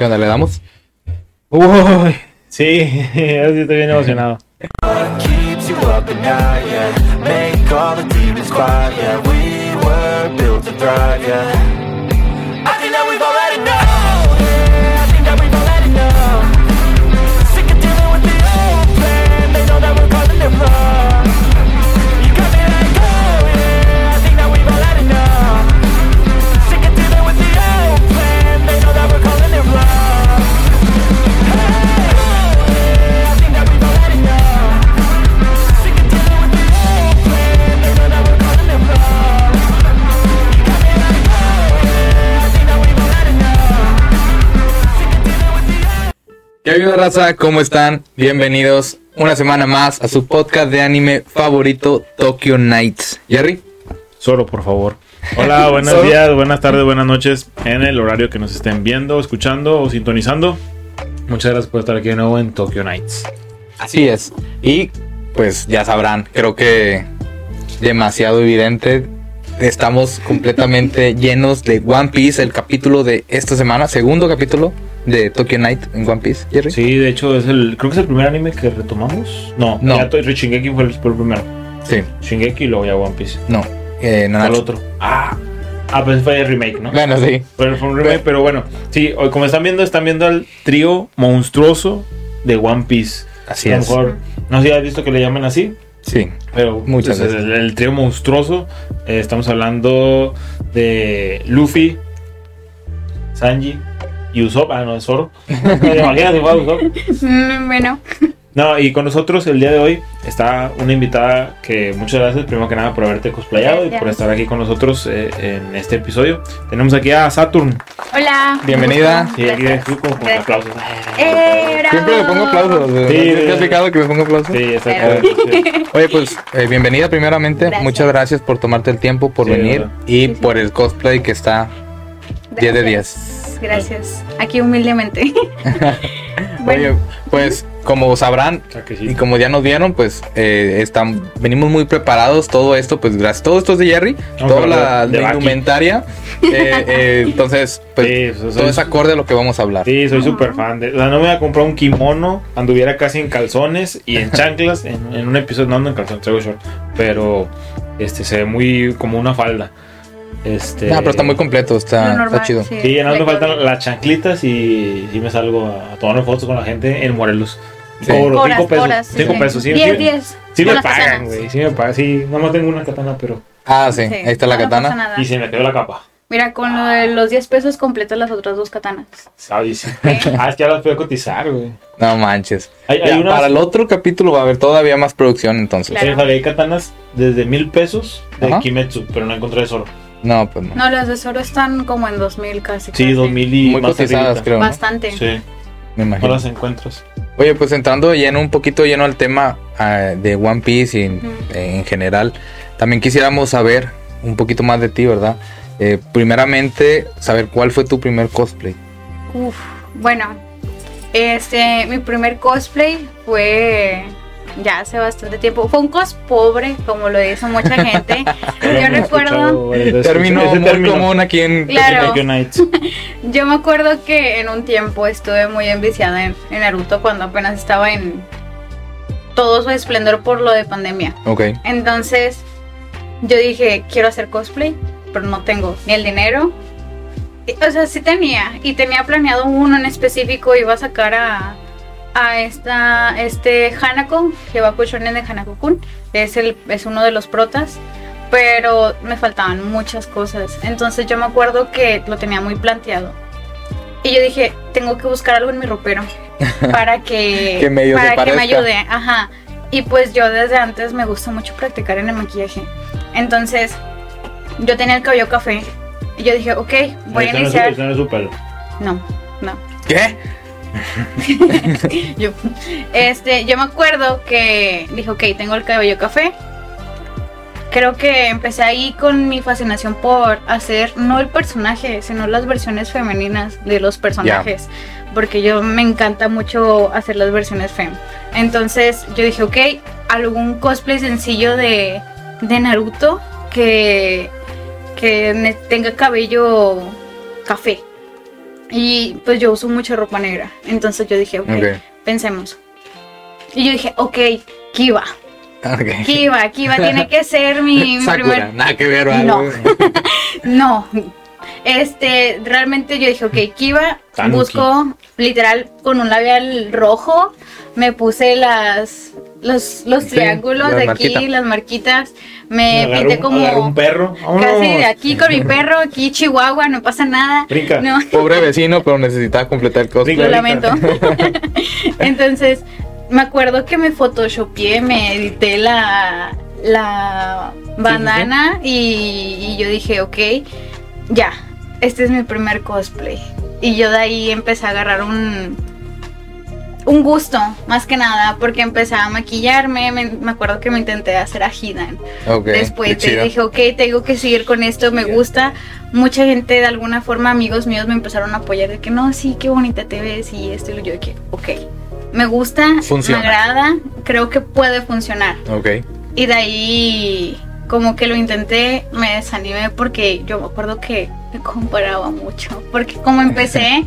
¿Qué onda? ¿Le damos? Uy, sí, estoy bien emocionado. ¿Qué raza? ¿Cómo están? Bienvenidos una semana más a su podcast de anime favorito, Tokyo Nights. Jerry, Solo, por favor. Hola, buenos Solo. días, buenas tardes, buenas noches en el horario que nos estén viendo, escuchando o sintonizando. Muchas gracias por estar aquí de nuevo en Tokyo Nights. así es. Y pues ya sabrán, creo que demasiado evidente. Estamos completamente llenos de One Piece, el capítulo de esta semana, segundo capítulo de Tokyo Night en One Piece, Jerry. Sí, de hecho es el, creo que es el primer anime que retomamos. No, No. ya Shingeki fue el, fue el primero. Sí, Shingeki y luego ya One Piece. no. Eh, ¿Cuál Nanatsu. otro? Ah, ah, pues fue el remake, ¿no? Bueno, sí. Pero fue un remake, pero bueno, sí, hoy como están viendo, están viendo al trío monstruoso de One Piece. Así a lo es. mejor, no sé si has visto que le llaman así, Sí. pero Muchas pues, veces. El, el trío monstruoso, eh, estamos hablando de Luffy, Sanji y Usopp. Ah, no, es Zoro. Imagínate si fuera Usopp. Mm, Bueno, No, y con nosotros el día de hoy está una invitada que muchas gracias, primero que nada, por haberte cosplayado y por estar aquí con nosotros eh, en este episodio. Tenemos aquí a Saturn. hola. Bienvenida. Sí, aquí de con, con Gracias. aplausos. Eh, bravo. Siempre le pongo aplausos. ¿Te Sí, has sí. fijado que me pongo aplausos? Sí, exacto. Sí. Oye, pues eh, bienvenida primeramente. Gracias. Muchas gracias por tomarte el tiempo, por Sí, venir verdad. y Sí, sí. por el cosplay que está 10 de 10. Gracias. Gracias. Aquí humildemente. bueno, Oye, pues como sabrán y como ya nos vieron, pues eh, están, venimos muy preparados. Todo esto, pues gracias. Todo esto es de Jerry, Vamos toda la, de la indumentaria. eh, eh, entonces, pues Sí, todo soy- es acorde a lo que vamos a hablar. Sí, soy súper fan de. O sea, no me voy a comprar un kimono, anduviera casi en calzones y en chanclas en, en un episodio. No ando en calzones, traigo short. Pero este se ve muy como una falda. Este. No, pero está muy completo, está, lo normal, está chido. sí. Sí, no me faltan las chanclitas y, y me salgo a tomar fotos con la gente en Morelos. Sí. Cobro Horas, 5 pesos. horas, sí, 5 sí. pesos, sí. 10, sí, 10. sí me pagan, güey. Sí me pagan. Sí, nomás tengo una katana, pero. Ah, sí, Sí, ahí está la no, katana. nada. Y se me quedó la capa. Mira, con lo de los 10 pesos completas las otras dos katanas. ¿Sabes? Ah, es que ya las a cotizar, güey. No manches. Hay, hay Ya, unas. Para el otro capítulo va a haber todavía más producción entonces. Claro. Sí, hay katanas desde mil pesos de Ajá. Kimetsu, pero no encontré Zoro. No, pues no. No, las de Zoro están como en 2000 casi. Sí, casi. dos mil y Muy más cotizadas, creo. ¿no? Bastante. Sí, Me no imagino. las encuentras. Oye, pues entrando lleno, un poquito lleno al tema ah, de One Piece y eh, en general, también quisiéramos saber un poquito más de ti, ¿verdad? Eh, primeramente, saber cuál fue tu primer cosplay. Uf, bueno, este, mi primer cosplay fue ya hace bastante tiempo. Fue un cos pobre, como lo dice mucha gente. Yo recuerdo. Término muy término. común aquí en... Claro. Yo me acuerdo que en un tiempo estuve muy enviciada en, en Naruto cuando apenas estaba en todo su esplendor por lo de pandemia. Ok. Entonces, yo dije, quiero hacer cosplay, pero no tengo ni el dinero. O sea, sí tenía, y tenía planeado uno en específico, iba a sacar a, a esta, este Hanako, Hibaku Shonen de Hanako-kun, es, el, es uno de los protas, pero me faltaban muchas cosas. Entonces yo me acuerdo que lo tenía muy planteado. Y yo dije, tengo que buscar algo en mi ropero para que, Que medio se para que me ayude. Ajá. Y pues yo desde antes me gusta mucho practicar en el maquillaje. Entonces, yo tenía el cabello café. Y yo dije, ok, voy a iniciar. No, no. ¿Qué? yo, este, yo me acuerdo que dije, ok, tengo el cabello café. Creo que empecé ahí con mi fascinación por hacer no el personaje, sino las versiones femeninas de los personajes. Porque yo me encanta mucho hacer las versiones fem. Entonces yo dije, ok, algún cosplay sencillo de, de Naruto que, que tenga cabello café. Y pues yo uso mucha ropa negra. Entonces yo dije, ok, pensemos. Y yo dije, ok, Kiva. Ok. Kiva, Kiva tiene que ser mi, Sakura, primer. nada que ver. No. No. Este, realmente yo dije, ok, Kiva, Tanuki. busco literal con un labial rojo. Me puse las los, los Sí, triángulos de aquí, las marquitas. Me Agarró pinté un- como un perro. casi de aquí con mi perro, aquí Chihuahua, no pasa nada. Brinca. No. Pobre vecino, pero necesitaba completar el cosplay. Lo lamento. Entonces, me acuerdo que me photoshopeé, me edité la, la bandana y, y yo dije, ok, ya, este es mi primer cosplay. Y yo de ahí empecé a agarrar un, un gusto, más que nada, porque empecé a maquillarme. Me, me acuerdo que me intenté hacer a Hidan. Ok, Después te chido. dije, ok, tengo que seguir con esto, me gusta. Mucha gente, de alguna forma, amigos míos me empezaron a apoyar de que no, sí, qué bonita te ves y esto y yo que, ok, me gusta, Funciona. me agrada, creo que puede funcionar. Ok. Y de ahí, como que lo intenté, me desanimé porque yo me acuerdo que me comparaba mucho. Porque como empecé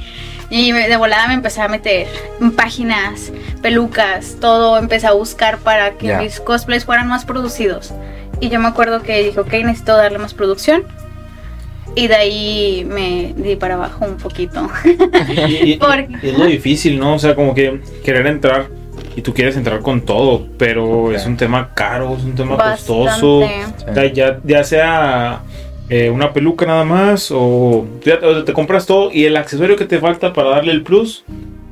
y me- de volada me empecé a meter en páginas, pelucas, todo, empecé a buscar para que Ya. mis cosplays fueran más producidos. Y yo me acuerdo que dije, ok, necesito darle más producción. Y de ahí me di para abajo un poquito. Y, y- Porque- y es lo difícil, ¿no? O sea, como que querer entrar y tú quieres entrar con todo, pero es un tema caro, es un tema costoso. Bastante. O sea, ya, ya sea eh, una peluca nada más o, ya- te compras todo y el accesorio que te falta para darle el plus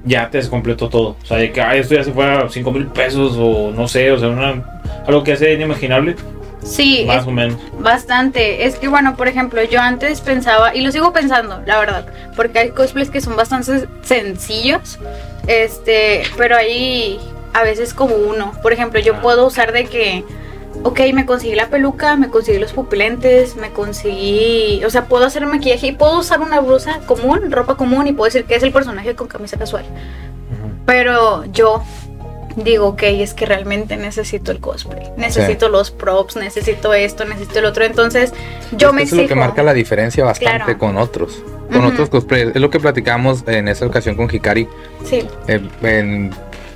ya te descompletó todo. O sea, de que "Ay, esto ya se fue a 5 mil pesos o no sé, o sea, una, algo que hace inimaginable, Sí, más o menos. Bastante. Es que bueno, por ejemplo, yo antes pensaba, y lo sigo pensando, la verdad, porque hay cosplays que son bastante sencillos, este, pero hay a veces como uno. Por ejemplo, yo Ah. puedo usar de que, ok, me conseguí la peluca, me conseguí los pupilentes, me conseguí, o sea, puedo hacer maquillaje y puedo usar una blusa común, ropa común, y puedo decir que es el personaje con camisa casual. Pero yo digo, ok, es que realmente necesito el cosplay, necesito los props, necesito esto, necesito el otro. Entonces, yo me Eso es lo que exijo. marca la diferencia bastante Claro. con otros. Con otros cosplayers. Es lo que platicamos en esa ocasión con Hikari. Sí, eh, en,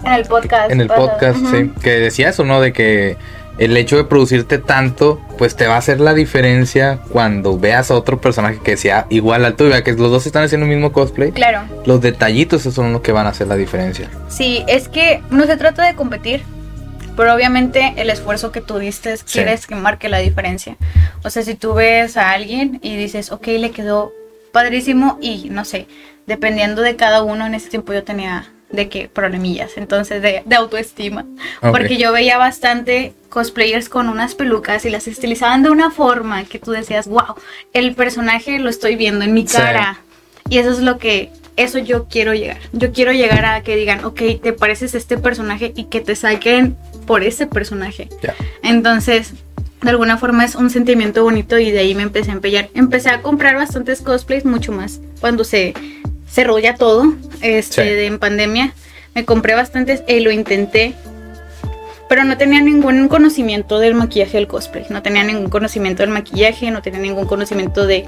en el podcast. en el podcast, sí. Que decía eso, ¿no? De que el hecho de producirte tanto, pues te va a hacer la diferencia cuando veas a otro personaje que sea igual al tuyo. Que los dos están haciendo el mismo cosplay. Claro. Los detallitos esos son los que van a hacer la diferencia. Sí, es que no se trata de competir, pero obviamente el esfuerzo que tú diste Sí. quieres que marque la diferencia. O sea, si tú ves a alguien y dices, ok, le quedó padrísimo y no sé, dependiendo de cada uno, en ese tiempo yo tenía de que problemillas, entonces de, de autoestima, porque yo veía bastante cosplayers con unas pelucas y las estilizaban de una forma que tú decías, wow, el personaje lo estoy viendo en mi Sí. cara. Y eso es lo que, eso yo quiero llegar. Yo quiero llegar a que digan, ok, te pareces a este personaje y que te saquen por ese personaje. Ya. Entonces, de alguna forma es un sentimiento bonito y de ahí me empecé a empeñar. Empecé a comprar bastantes cosplays, mucho más cuando se cerró ya todo, este, Sí. de- en pandemia. Me compré bastantes y lo intenté. Pero no tenía ningún conocimiento del maquillaje del cosplay. No tenía ningún conocimiento del maquillaje, no tenía ningún conocimiento de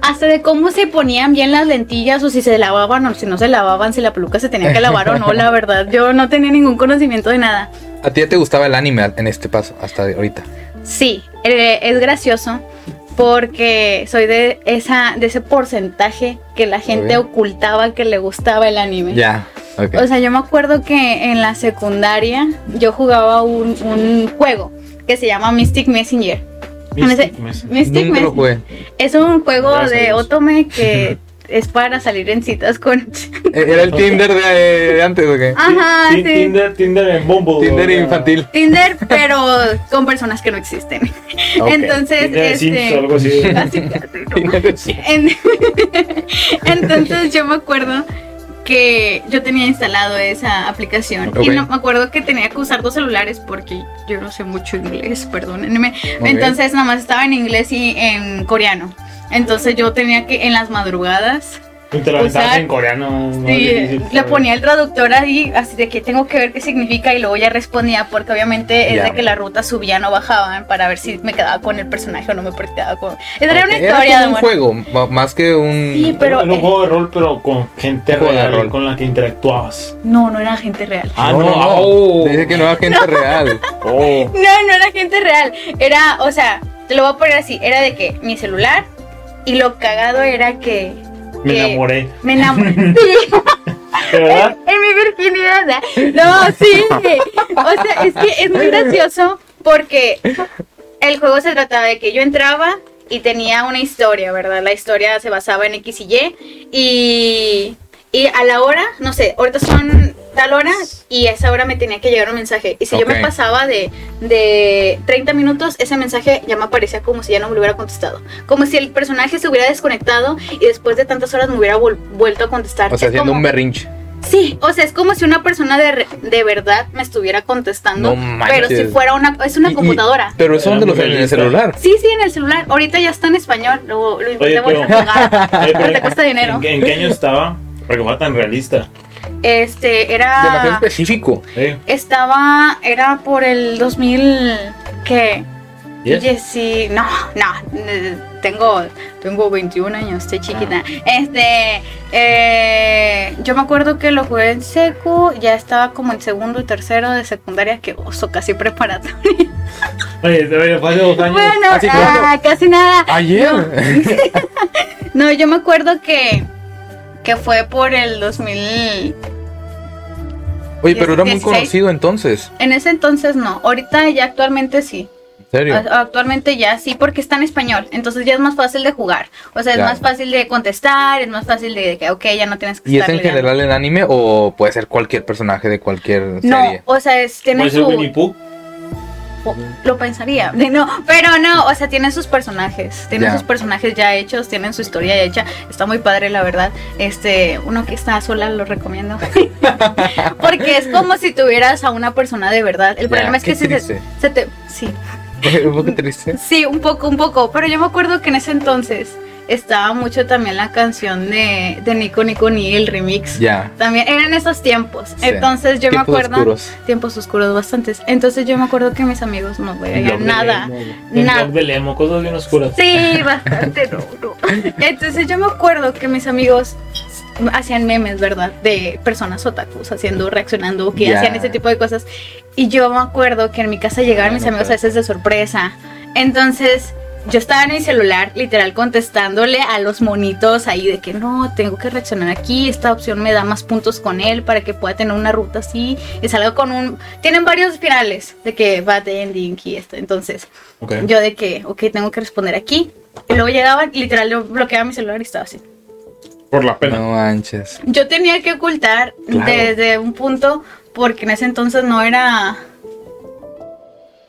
hasta de cómo se ponían bien las lentillas o si se lavaban o si no se lavaban, si la peluca se tenía que lavar o no, la verdad. Yo no tenía ningún conocimiento de nada. ¿A ti ya te gustaba el anime en este paso hasta ahorita? Sí, eh, es gracioso porque soy de esa de ese porcentaje que la gente ocultaba que le gustaba el anime. Ya. ok. O sea, yo me acuerdo que en la secundaria yo jugaba un, un juego que se llama Mystic Messenger. Mystic. Mystic Nunca lo Messenger. jugué. Es un juego Gracias de. Otome que es para salir en citas con... Eh, ¿Era el Tinder de, de antes o qué? Ajá, sí. Tinder, Tinder en Bumble. Tinder infantil. Tinder, pero con personas que no existen. Entonces, Tinder este... algo así. casi, casi, no. Tinder sí. En- Entonces yo me acuerdo que yo tenía instalado esa aplicación y no, me acuerdo que tenía que usar dos celulares porque yo no sé mucho inglés, perdónenme. Entonces nada más estaba en inglés y en coreano. Entonces yo tenía que en las madrugadas Y te lo aventabas usar. en coreano. Sí, difícil, le ponía el traductor ahí, así de que tengo que ver qué significa y luego ya respondía, porque obviamente es Ya. de que la ruta subían o bajaban para ver si me quedaba con el personaje o no me quedaba con. Era una Era historia de un juego, más que un. Sí, pero- Era un juego de rol, pero con gente Juego de real rol. con la que interactuabas. No, no era gente real. Ah, no, no, no, oh. Dice que no era gente real. Oh. No, no era gente real. Era, o sea, te lo voy a poner así, era de que mi celular y lo cagado era que. Me que enamoré. Me enamoré. Sí. ¿De verdad? en mi virginidad. No, sí. O sea, es que es muy gracioso porque el juego se trataba de que yo entraba y tenía una historia, ¿verdad? La historia se basaba en X y Y y, y a la hora, no sé, ahorita son tal hora y a esa hora me tenía que llegar un mensaje. Y si yo me pasaba de, de 30 minutos, ese mensaje ya me aparecía como si ya no me lo hubiera contestado. Como si el personaje se hubiera desconectado y después de tantas horas me hubiera vuelto a contestar. O sea, Es haciendo como- un berrinche. Sí, o sea, es como si una persona de, re- de verdad me estuviera contestando, No pero si fuera una, es una Y- y- computadora. pero eso Era donde lo muy en el celular. Sí, sí, en el celular. Ahorita ya está en español. Lo, lo intenté volver pero- a jugar, Oye, pero te cuesta dinero. ¿En, qué- en qué año estaba? Porque fue tan realista. Este, Demasiado era. específico. ¿Eh? Estaba. Era por el 2000. ¿Qué? Sí, no, no, tengo, tengo 21 años, estoy chiquita. Este, eh, yo me acuerdo que lo jugué en secu, ya estaba como en segundo y tercero de secundaria, que oso, casi preparatoria. Oye, fue hace dos años. Bueno, Así ah, casi nada. Ayer. No, yo me acuerdo que, que fue por el 2000. Oye, pero era muy 16. conocido entonces. En ese entonces no, ahorita ya actualmente sí. En serio. A- Actualmente ya sí, porque está en español. Entonces ya es más fácil de jugar. O sea, es Ya. más fácil de contestar, es más fácil de que, ok, ya no tienes que ¿Y es en general en anime o puede ser cualquier personaje de cualquier No, serie? o sea, es, tiene Puede ser su. Winnie Pooh. Lo pensaría. No, pero no, o sea, tiene sus personajes. Tiene Ya. sus personajes ya hechos, tienen su historia ya hecha. Está muy padre, la verdad. Este, uno que está sola lo recomiendo. Porque es como si tuvieras a una persona de verdad. El problema es que si se te. Sí. un poco triste. Sí, un poco, un poco. Pero yo me acuerdo que en ese entonces estaba mucho también la canción de, de Nico Nico Ni, el remix. Ya. También eran esos tiempos. Sí. Entonces yo Tiempos me acuerdo. oscuros. Tiempos oscuros bastantes. Entonces yo me acuerdo que mis amigos no veían de nada. Nada. de Lemo, cosas bien oscuras. Sí, bastante no, no. Entonces yo me acuerdo que mis amigos hacían memes, ¿verdad? De personas otakus haciendo, reaccionando, que hacían ese tipo de cosas. Y yo me acuerdo que en mi casa llegaban mis amigos a veces de sorpresa. Entonces yo estaba en mi celular, literal, contestándole a los monitos ahí de que no, tengo que reaccionar aquí, esta opción me da más puntos con él para que pueda tener una ruta así y salga con un... Tienen varios finales de que bad ending y esto. Entonces yo de que, ok, tengo que responder aquí. Y luego llegaban, y literal, yo bloqueaba mi celular y estaba así. Por la pena. No manches. Yo tenía que ocultar Claro. desde un punto, porque en ese entonces no era...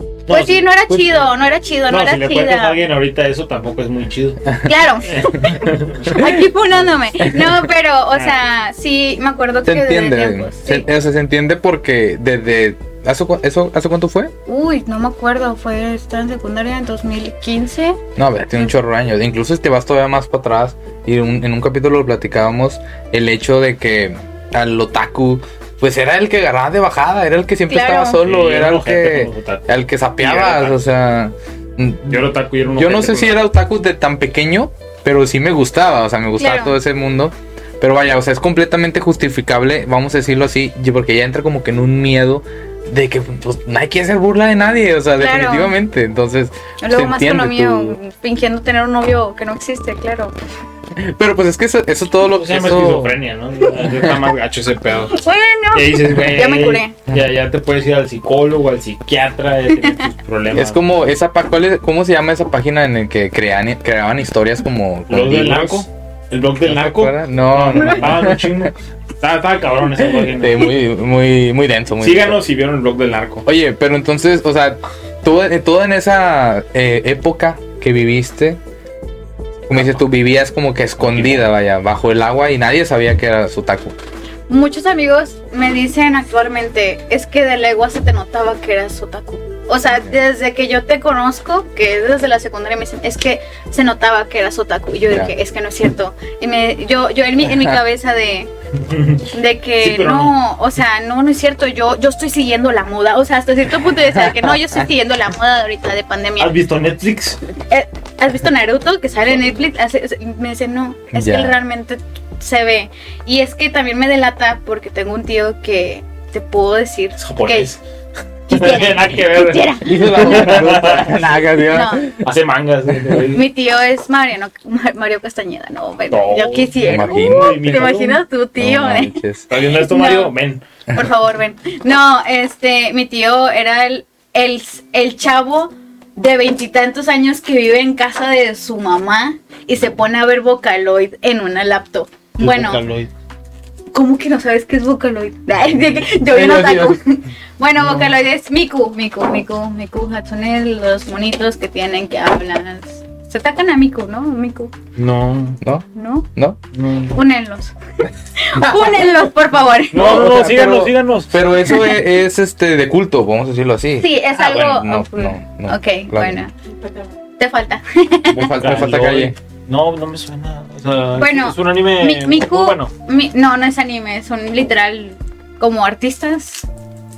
No, Pues sí, no era pues, chido, no era chido, no, No, era si le cuentas a alguien ahorita eso tampoco es muy chido. Claro. Aquí funándome. No, pero, o sea, sí, me acuerdo Se que desde entiende. tiempos, Se, sí. o sea, se entiende porque desde. ¿hace, eso, ¿Hace cuánto fue? Uy, no me acuerdo, fue, estaba en secundaria en 2015. No, a ver, tiene un chorro de años. Incluso si te vas todavía más para atrás, y un- en un capítulo lo platicábamos, el hecho de que al otaku, pues era el que agarraba de bajada, era el que siempre Claro. estaba solo, Sí, era el que, al que sapeabas, o sea... mm, Yo era otaku y era un Yo no sé si era otaku de tan pequeño, pero sí me gustaba, o sea, me gustaba Claro. todo ese mundo. Pero vaya, o sea, es completamente justificable, vamos a decirlo así, porque ya entra como que en un miedo de que pues no hay que hacer burla de nadie, o sea, Claro. definitivamente. Entonces, Luego se más con mío, tu- fingiendo tener un novio que no existe, claro. Pero pues es que eso, eso todo lo que se llama eso- esquizofrenia, ¿no? Ya Está más gacho ese pedo. Bueno, Y ahí dices, güey. Ya me curé. Ya, ya te puedes ir al psicólogo, al psiquiatra, ya tienes tus problemas. Es como esa pa- ¿cuál es- ¿cómo se llama esa página en la que crean, creaban historias como ¿El blog del narco? ¿El blog del ¿No te narco? No, no, no. Ah, no chingo. Estaba, estaba cabrón esa página. Sí, muy, muy, muy denso, muy Síganos si vieron el blog del narco. Oye, pero entonces, o sea, todo, todo en esa eh, época que viviste, como dices tú, vivías como que escondida, vaya, bajo el agua y nadie sabía que era Sutaku. muchos amigos me dicen actualmente, es que de legua se te notaba que eras otaku. O sea, desde que yo te conozco, que es desde la secundaria, me dicen, es que se notaba que eras otaku. Y yo Ya. dije, es que no es cierto. Y me, yo, yo en mi, en mi cabeza de, de que Sí, no, o sea, no, no es cierto. Yo, yo estoy siguiendo la moda. O sea, hasta cierto punto de decir que no, yo estoy siguiendo la moda de ahorita de pandemia. ¿Has visto Netflix? Eh, ¿Has visto Naruto que sale en Netflix? Me dice, no, es Ya. que realmente se ve. Y es que también me delata porque tengo un tío que te puedo decir Es japonés. que quisiera, Nada que ver. quisiera. No, Hace mangas. mi tío es Mariano, Mario Castañeda, no, bueno, No, yo quisiera. me imagino. Uh, ¿Te imaginas tu tío? No eh? ¿Estás viendo esto, No. Mario? Ven. Por favor, ven. No, este, mi tío era el, el, el chavo de veintitantos años que vive en casa de su mamá y se pone a ver Vocaloid en una laptop. Bueno, Vocaloid. ¿Cómo que no sabes qué es Vocaloid? Yo otaku. sí, Bueno, Vocaloid es Miku, Miku, Miku, Miku. Son el- los monitos que tienen que hablan. Se atacan a Miku, ¿no? Miku, No, ¿No? ¿no? ¿No? no. Únenlos. Únenlos, por favor. No, no, no, síganos, pero- síganos. Pero eso es, es, este de culto, vamos a decirlo así. Sí, es Ah, algo. bueno, no, no, no, ok, claro. bueno. Te falta. Me falta, me falta calle. No, no me suena. O sea, Bueno, es un anime. Mi- Miku. muy bueno. mi- no, no es anime, son literal como artistas.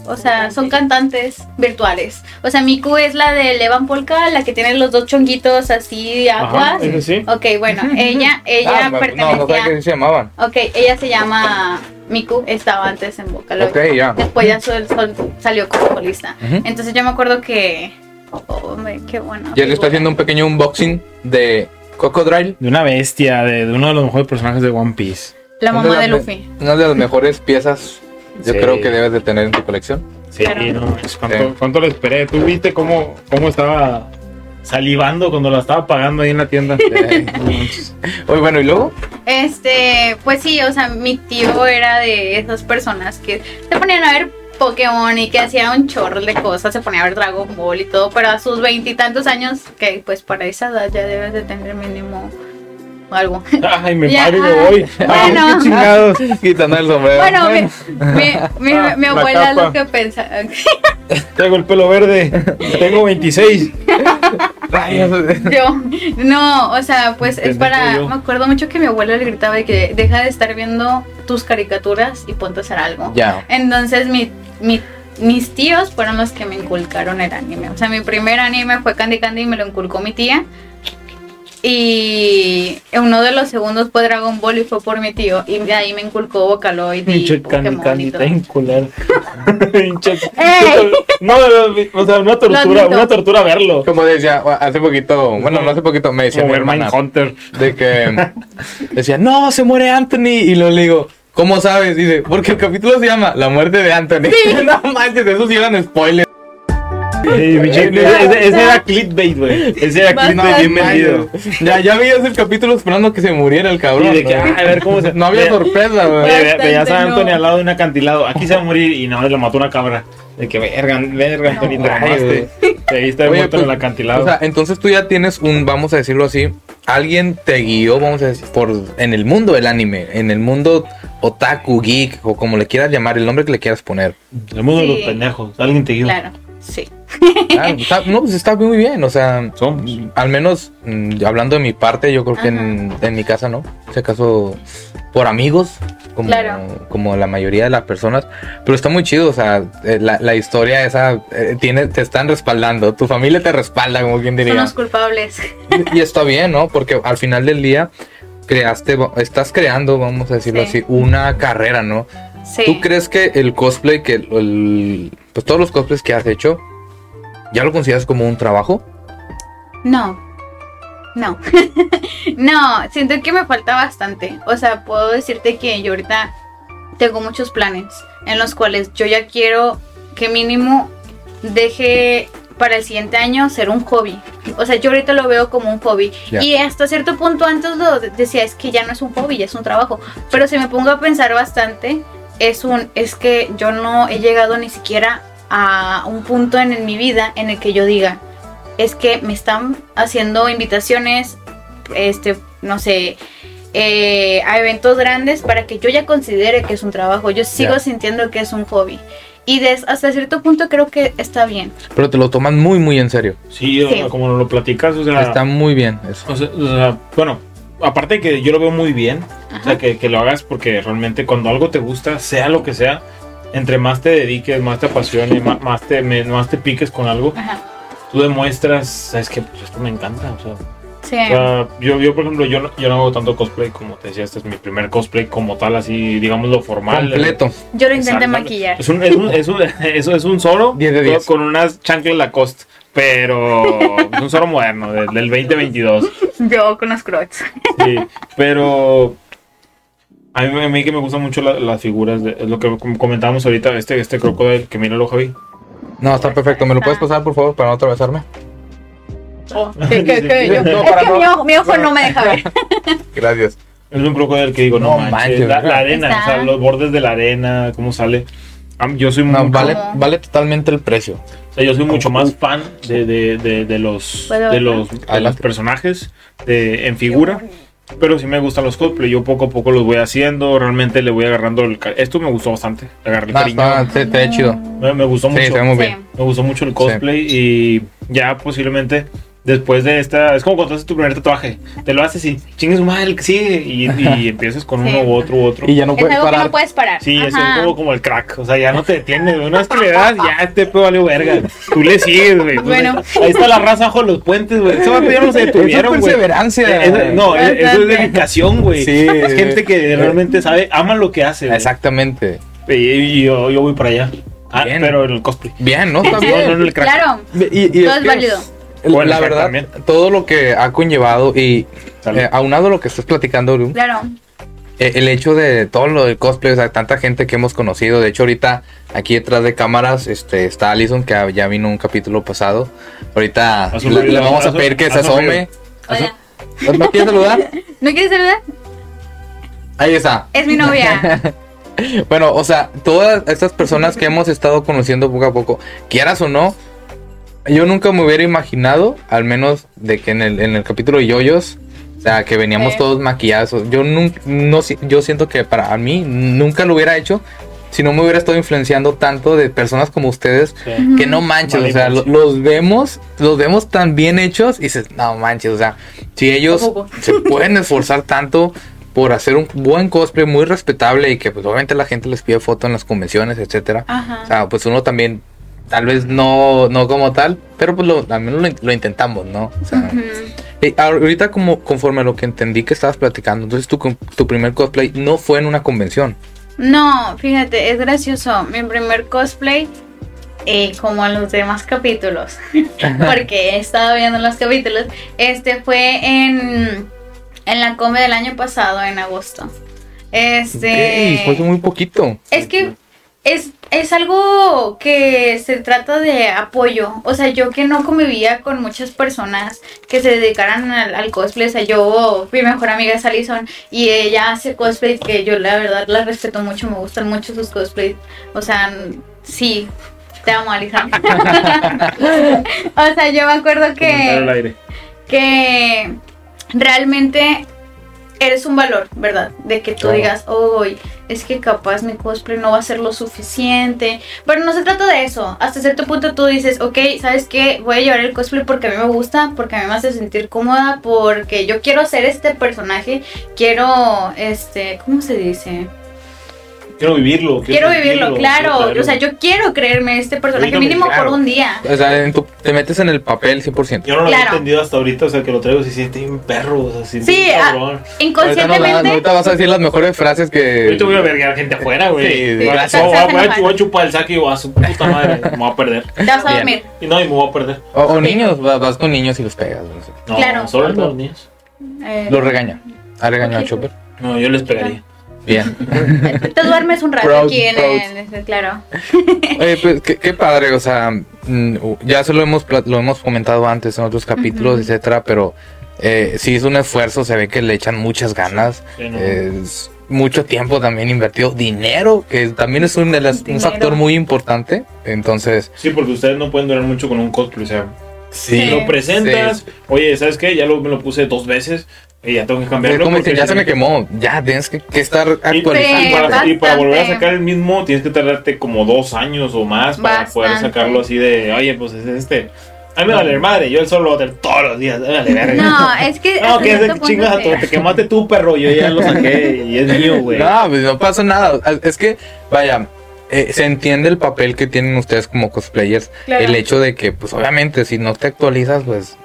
O sea, son cantantes virtuales. O sea, Miku es la de Levan Polka, la que tiene los dos chonguitos así de aguas. Ajá, ese sí. Ok, bueno, ella, ella Ah, no, pertenecía. no sabía que se llamaban. Ok, ella se llama Miku, estaba antes en Vocaloid. Ok, ya. Después ya sol- sol- salió como solista. Entonces yo me acuerdo que. Oh, hombre, qué bueno. Ya le está haciendo un pequeño unboxing de Crocodile. De una bestia, de, de uno de los mejores personajes de One Piece. La mamá de Luffy. Una de las mejores piezas, yo Sí. creo que debes de tener en tu colección. Sí, Claro. no, pues, ¿cuánto, Sí. cuánto le esperé? ¿Tú viste cómo, cómo estaba salivando cuando la estaba pagando ahí en la tienda? Eh, Oye, bueno, ¿y luego? Este, pues sí, o sea, mi tío era de esas personas que se ponían a ver Pokémon y que hacía un chorro de cosas, se ponía a ver Dragon Ball y todo, pero a sus veintitantos años, que pues para esa edad ya debes de tener mínimo algo. Ay, me Ya, paro y me ah, voy. Ay, bueno. qué chingados. Quitando el sombrero. Bueno, mi, mi, mi, Ah, mi la abuela lo que pensaba. Tengo el pelo verde. Tengo 26. Rayos. Yo, no, o sea, pues es para. Me acuerdo mucho que mi abuela le gritaba de que deja de estar viendo tus caricaturas y ponte a hacer algo. Ya. Entonces mi, mi- mis tíos fueron los que me inculcaron el anime. O sea, mi primer anime fue Candy Candy y me lo inculcó mi tía. Y uno de los segundos fue Dragon Ball y fue por mi tío. Y de ahí me inculcó Vocaloid y Pinche candy candy, está culero. Pinche. ¡Ey! No, o sea, una tortura, una tortura verlo. Como decía, hace poquito, bueno, no hace poquito me decía Como mi hermana Mindhunter. de que decía, no, se muere Anthony. Y luego le digo, ¿cómo sabes? Dice, porque el capítulo se llama La muerte de Anthony. no manches, esos sí eran spoilers. Sí, ese, ese era clickbait, güey. Ese era clickbait bien vendido. Ya, ya veías el capítulo esperando que se muriera el cabrón. Sí, de que, ¿no? ah, a ver cómo se- No había sorpresa, güey. Veías a Anthony no. al lado de un acantilado. Aquí se va a morir y no, le mató una cabra. De que, verga, verga, te mamaste. Te muerto en el pues, acantilado. O sea, entonces tú ya tienes un, vamos a decirlo así, alguien te guió, vamos a decir, por en el mundo del anime, en el mundo otaku, geek, o como le quieras llamar, el nombre que le quieras poner. el mundo de los pendejos. Alguien te guió. Claro, sí. Ah, está- no, pues está muy bien, o sea, Somos. al menos mm, hablando de mi parte, yo creo que en, en mi casa no, en este caso por amigos, como, Claro. como la mayoría de las personas, pero está muy chido, o sea, eh, la, la historia esa, eh, tiene, te están respaldando, tu familia te respalda, como quien Son diría. los culpables. Y está bien, ¿no? Porque al final del día creaste, estás creando, vamos a decirlo Sí. así, una carrera, ¿no? Sí. ¿Tú crees que el cosplay, que el- el- pues todos los cosplays que has hecho, ya lo consideras como un trabajo? No. No. no, siento que me falta bastante. O sea, puedo decirte que yo ahorita tengo muchos planes en los cuales yo ya quiero que mínimo deje para el siguiente año ser un hobby. O sea, yo ahorita lo veo como un hobby. Y hasta cierto punto antes lo de- decía, es que ya no es un hobby, ya es un trabajo. Pero si me pongo a pensar bastante, es un, es que yo no he llegado ni siquiera a un punto en, en mi vida en el que yo diga, es que me están haciendo invitaciones, este, no sé, eh, a eventos grandes para que yo ya considere que es un trabajo. Yo sigo sintiendo que es un hobby. Y des- hasta cierto punto creo que está bien. Pero te lo toman muy, muy en serio. Sí, o Sí. sea, como lo platicas, o sea, Está muy bien eso. o sea, o sea, bueno, aparte de que yo lo veo muy bien, o sea, que, que lo hagas porque realmente cuando algo te gusta, sea lo que sea, entre más te dediques, más te apasione, más, más te, más te piques con algo, Ajá. Tú demuestras, sabes que pues, esto me encanta, o sea, Sí. o sea, yo, yo por ejemplo, yo no, yo no hago tanto cosplay como te decía, este es mi primer cosplay como tal, así, digamos lo formal. Completo. Yo lo intenté Exacto. maquillar. Es un, es un, es un, eso es un Zoro 10 de 10. con unas chanclas Lacoste, pero es un Zoro moderno, del, del 2022. Yo con los crocs. Sí, pero a mí, a mí que me gustan mucho la- las figuras, de, es lo que com- comentábamos ahorita, este, este crocodile, que mira lo Javi. No, está perfecto. ¿Me lo puedes pasar, por favor, para no atravesarme? ¿Qué, qué, qué? Yo- No, es que no- mi ojo, mi ojo no me deja ver. Gracias. Es un crocodile que digo, no, No manches, manches, la, la arena, Está. o sea, los bordes de la arena, cómo sale. Yo soy, No, mucho, vale, vale totalmente el precio. o sea, yo soy mucho más fan de, de, de, de los, ¿Puedo de los, de los personajes de, en figura. Pero sí me gustan los cosplay, yo poco a poco los voy haciendo, realmente le voy agarrando el... Esto me gustó bastante, agarré el No, cariño. está, te, te chido. Me, me gustó Sí, mucho. muy bien. Me gustó mucho el cosplay y ya posiblemente después de esta. Es como cuando haces tu primer tatuaje. Te lo haces y chingues que sigue y, y empiezas con Sí. uno u otro u otro. Y ya no Es puedes algo que parar. no puedes parar. Sí, es Ajá. como, como el crack. O sea, ya no te detienes. Una vez que le das, ya este pedo valió verga. Tú le sigues, güey. Bueno. Ahí está la raza bajo los puentes, güey. Eso ya no se Eso es detuvieron, güey. perseverancia. Eh, eso- no, eh, eso es dedicación, güey. Sí. Es gente que realmente sabe, ama lo que hace. Exactamente. Y, y yo, yo voy para allá. Ah, Bien. pero en el cosplay. Bien, ¿no? Está No, bien. no en el crack. Claro, Y, y todo es es válido. La verdad, todo lo que ha conllevado y eh, aunado a lo que estás platicando, Lu, Claro. eh, el hecho de todo lo del cosplay, o sea, tanta gente que hemos conocido. De hecho, ahorita aquí detrás de cámaras este, está Alison, que ya vino un capítulo pasado. Ahorita le, vamos a pedir que se asome. Hola. ¿No quieres saludar? ¿No quieres saludar? Ahí está. Es mi novia. Bueno, o sea, todas estas personas que hemos estado conociendo poco a poco, quieras o no, yo nunca me hubiera imaginado, al menos de que en el, en el capítulo de Yoyos, o sea, que veníamos Sí. todos maquillados. Yo nunca, no, si- yo siento que para mí nunca lo hubiera hecho si no me hubiera estado influenciando tanto de personas como ustedes Sí. que no manches, o sea, los vemos, los vemos tan bien hechos y dices, no manches, o sea, si ellos se pueden esforzar tanto por hacer un buen cosplay muy respetable y que pues obviamente la gente les pide foto en las convenciones, etcétera. O sea, pues uno también, tal vez no, no como tal, pero pues lo, también lo, lo intentamos, ¿no? O sea, y ahorita como conforme a lo que entendí que estabas platicando, entonces tu, tu primer cosplay no fue en una convención. No, fíjate, es gracioso. Mi primer cosplay, eh, como en los demás capítulos, porque he estado viendo los capítulos, este fue en, en la come del año pasado, en agosto. Este. Fue muy poquito. Es que es, es algo que se trata de apoyo. O sea, yo que no convivía con muchas personas que se dedicaran al, al cosplay. O sea, yo, mi mejor amiga es Alison y ella hace cosplay que yo la verdad la respeto mucho, me gustan mucho sus cosplays. O sea, sí, te amo, Alison. o sea, yo me acuerdo que, que realmente eres un valor, ¿verdad? De que tú digas, hoy es que capaz mi cosplay no va a ser lo suficiente. Pero no se trata de eso. Hasta cierto punto tú dices, ok, ¿sabes qué? Voy a llevar el cosplay porque a mí me gusta, porque a mí me hace sentir cómoda, porque yo quiero ser este personaje, quiero, este, ¿cómo se dice? Quiero vivirlo. Quiero vivirlo, claro. O sea, yo quiero creerme este personaje mínimo claro. por un día. O sea, en tu- te metes en el papel 100%. Yo no lo Claro. entendido hasta ahorita, o sea, que lo traigo, se siente bien perro, o sea, se siente Sí, ah, cabrón. Ahorita, no, Inconscientemente. ahorita vas a decir las mejores frases que... Ahorita voy a vergar gente afuera, güey. Sí, Voy a- gracias. voy, a- voy a- Enojado. voy a chupar el saque y voy a su puta madre, me voy a perder. Te vas a dormir. Y no, y me voy a perder. O, o niños, vas, vas con niños y los pegas. no sé. No, Claro. solo los niños. Eh, Los regaña. ¿Ha regañado a. Chopper? No, yo les pegaría. Bien. Te duermes un rato Proud, aquí en el. Claro. Oye, pues qué, qué padre, o sea, mm, ya se lo hemos, lo hemos comentado antes en otros capítulos, Ujú. etcétera, pero eh, sí es un esfuerzo, se ve que le echan muchas ganas, Sí, no. es mucho tiempo también invertido, dinero, que también es un, de las- un factor muy importante, entonces, Sí, porque ustedes no pueden durar mucho con un cosplay, o sea, sí, Sí. lo presentas, Sí. oye, ¿sabes qué? Ya lo, me lo puse dos veces, Y ya tengo que Es cambiarlo. como porque dicen, ya se me quemó. Ya tienes que, que estar Y, actualizando. y para, y para volver a sacar el mismo tienes que tardarte como dos años o más para poder sacarlo así de, oye, pues es este. A mí me vale madre, yo el solo lo voy a hacer todos los días. Verga. No, es que. No, que es de chingas a sí. todo. Te quemaste tú, perro. Yo ya lo saqué y es mío, güey. No, pues no pasa nada. Es que, vaya, eh, se entiende el papel que tienen ustedes como cosplayers. Claro. El hecho de que, pues obviamente, si no te actualizas, pues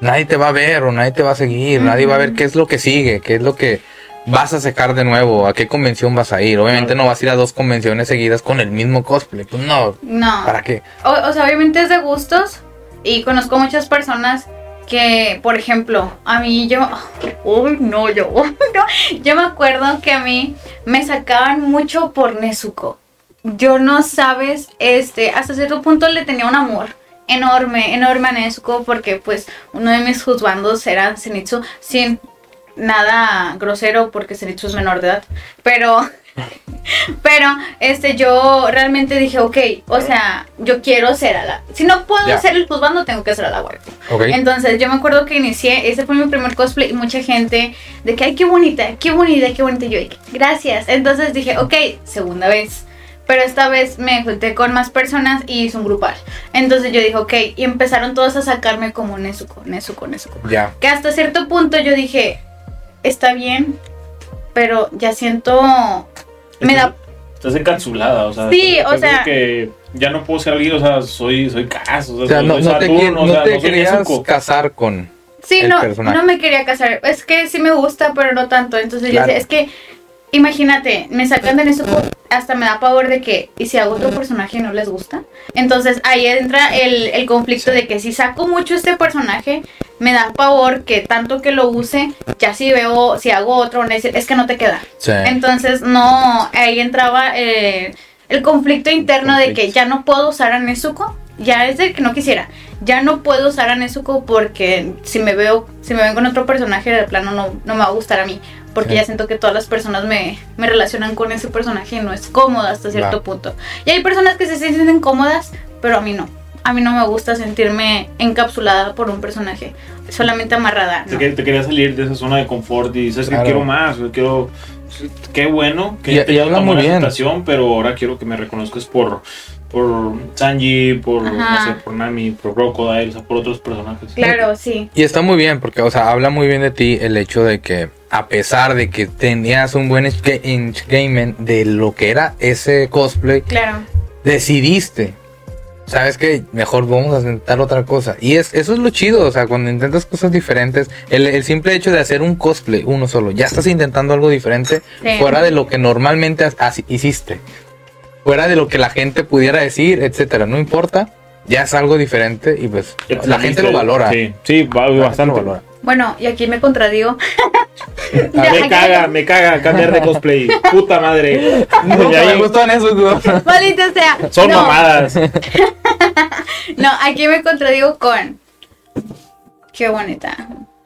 nadie te va a ver o nadie te va a seguir. Nadie va a ver qué es lo que sigue, qué es lo que vas a sacar de nuevo, a qué convención vas a ir. Obviamente no vas a ir a dos convenciones seguidas con el mismo cosplay. Pues no, No. ¿para qué? O, o sea, obviamente es de gustos. Y conozco muchas personas que, por ejemplo, a mí yo. Uy, no, yo. no, yo me acuerdo que a mí me sacaban mucho por Nezuko. Yo no sabes, este, hasta cierto punto le tenía un amor enorme, enorme a Nezuko, porque pues uno de mis juzgandos era Zenitsu, sin nada grosero, porque Zenitsu es menor de edad, pero pero este yo realmente dije, ok, o sea, yo quiero ser a la... Si no puedo Ya. ser el juzgando, tengo que ser a la waifu. Ok. Entonces yo me acuerdo que inicié, ese fue mi primer cosplay y mucha gente de que, ay, qué bonita, qué bonita, qué bonita. Yo, gracias. Entonces dije, ok, segunda vez. Pero esta vez me junté con más personas y hice un grupal. Entonces yo dije, ok, y empezaron todos a sacarme como Nezuko, Nezuko, Nezuko. Ya. Que hasta cierto punto yo dije, está bien, pero ya siento... Me da Estás encapsulada, o sea. Sí, o sea- que ya no puedo ser alguien, o sea, soy, soy caso. O O sea, no, soy no te, Saturno, no o sea, te no soy querías Nezuko. casar con. Sí, el no, personaje. no me quería casar. Es que sí me gusta, pero no tanto. Entonces Claro. yo decía, es que, imagínate, me sacan de eso, hasta me da pavor de que, ¿y si hago otro personaje y no les gusta? Entonces ahí entra el, el conflicto Sí. de que si saco mucho este personaje, me da pavor que tanto que lo use, ya si veo, si hago otro, es que no te queda. Sí. Entonces, no, ahí entraba eh, el conflicto interno de que ya no puedo usar a Nezuko. Ya es de que no quisiera. Ya no puedo usar a Nezuko porque si me veo, si me ven con otro personaje de plano no, no me va a gustar a mí. Porque Sí. ya siento que todas las personas me, me relacionan con ese personaje y no es cómodo hasta cierto Claro. punto. Y hay personas que se sienten cómodas, pero a mí no. A mí no me gusta sentirme encapsulada por un personaje. Solamente amarrada. Te, ¿no? que- te quería salir de esa zona de confort y dices Claro. que quiero más, quiero... Qué bueno que Y- y habla muy bien. pero ahora quiero que me reconozcas por, por Sanji, por, no Ajá. sé, por Nami, por Crocodile, o sea, por otros personajes. Claro, sí. Y está muy bien, porque, o sea, habla muy bien de ti el hecho de que, a pesar de que tenías un buen enga- engagement de lo que era ese cosplay, Claro. decidiste, ¿sabes qué? Mejor vamos a intentar otra cosa. Y es, eso es lo chido, o sea, cuando intentas cosas diferentes, el, el simple hecho de hacer un cosplay, uno solo, ya estás intentando algo diferente, Sí. fuera de lo que normalmente has- has- hiciste, fuera de lo que la gente pudiera decir, etcétera, no importa. Ya es algo diferente y pues la gente lo valora. Sí, sí, bastante. lo valora. Bueno, y aquí me contradigo. A Me caga, me caga cambiar de cosplay. Puta madre. No, Y ahí me gustan esos, güey. Maldita sea. son no, mamadas. No, aquí me contradigo con. Qué bonita.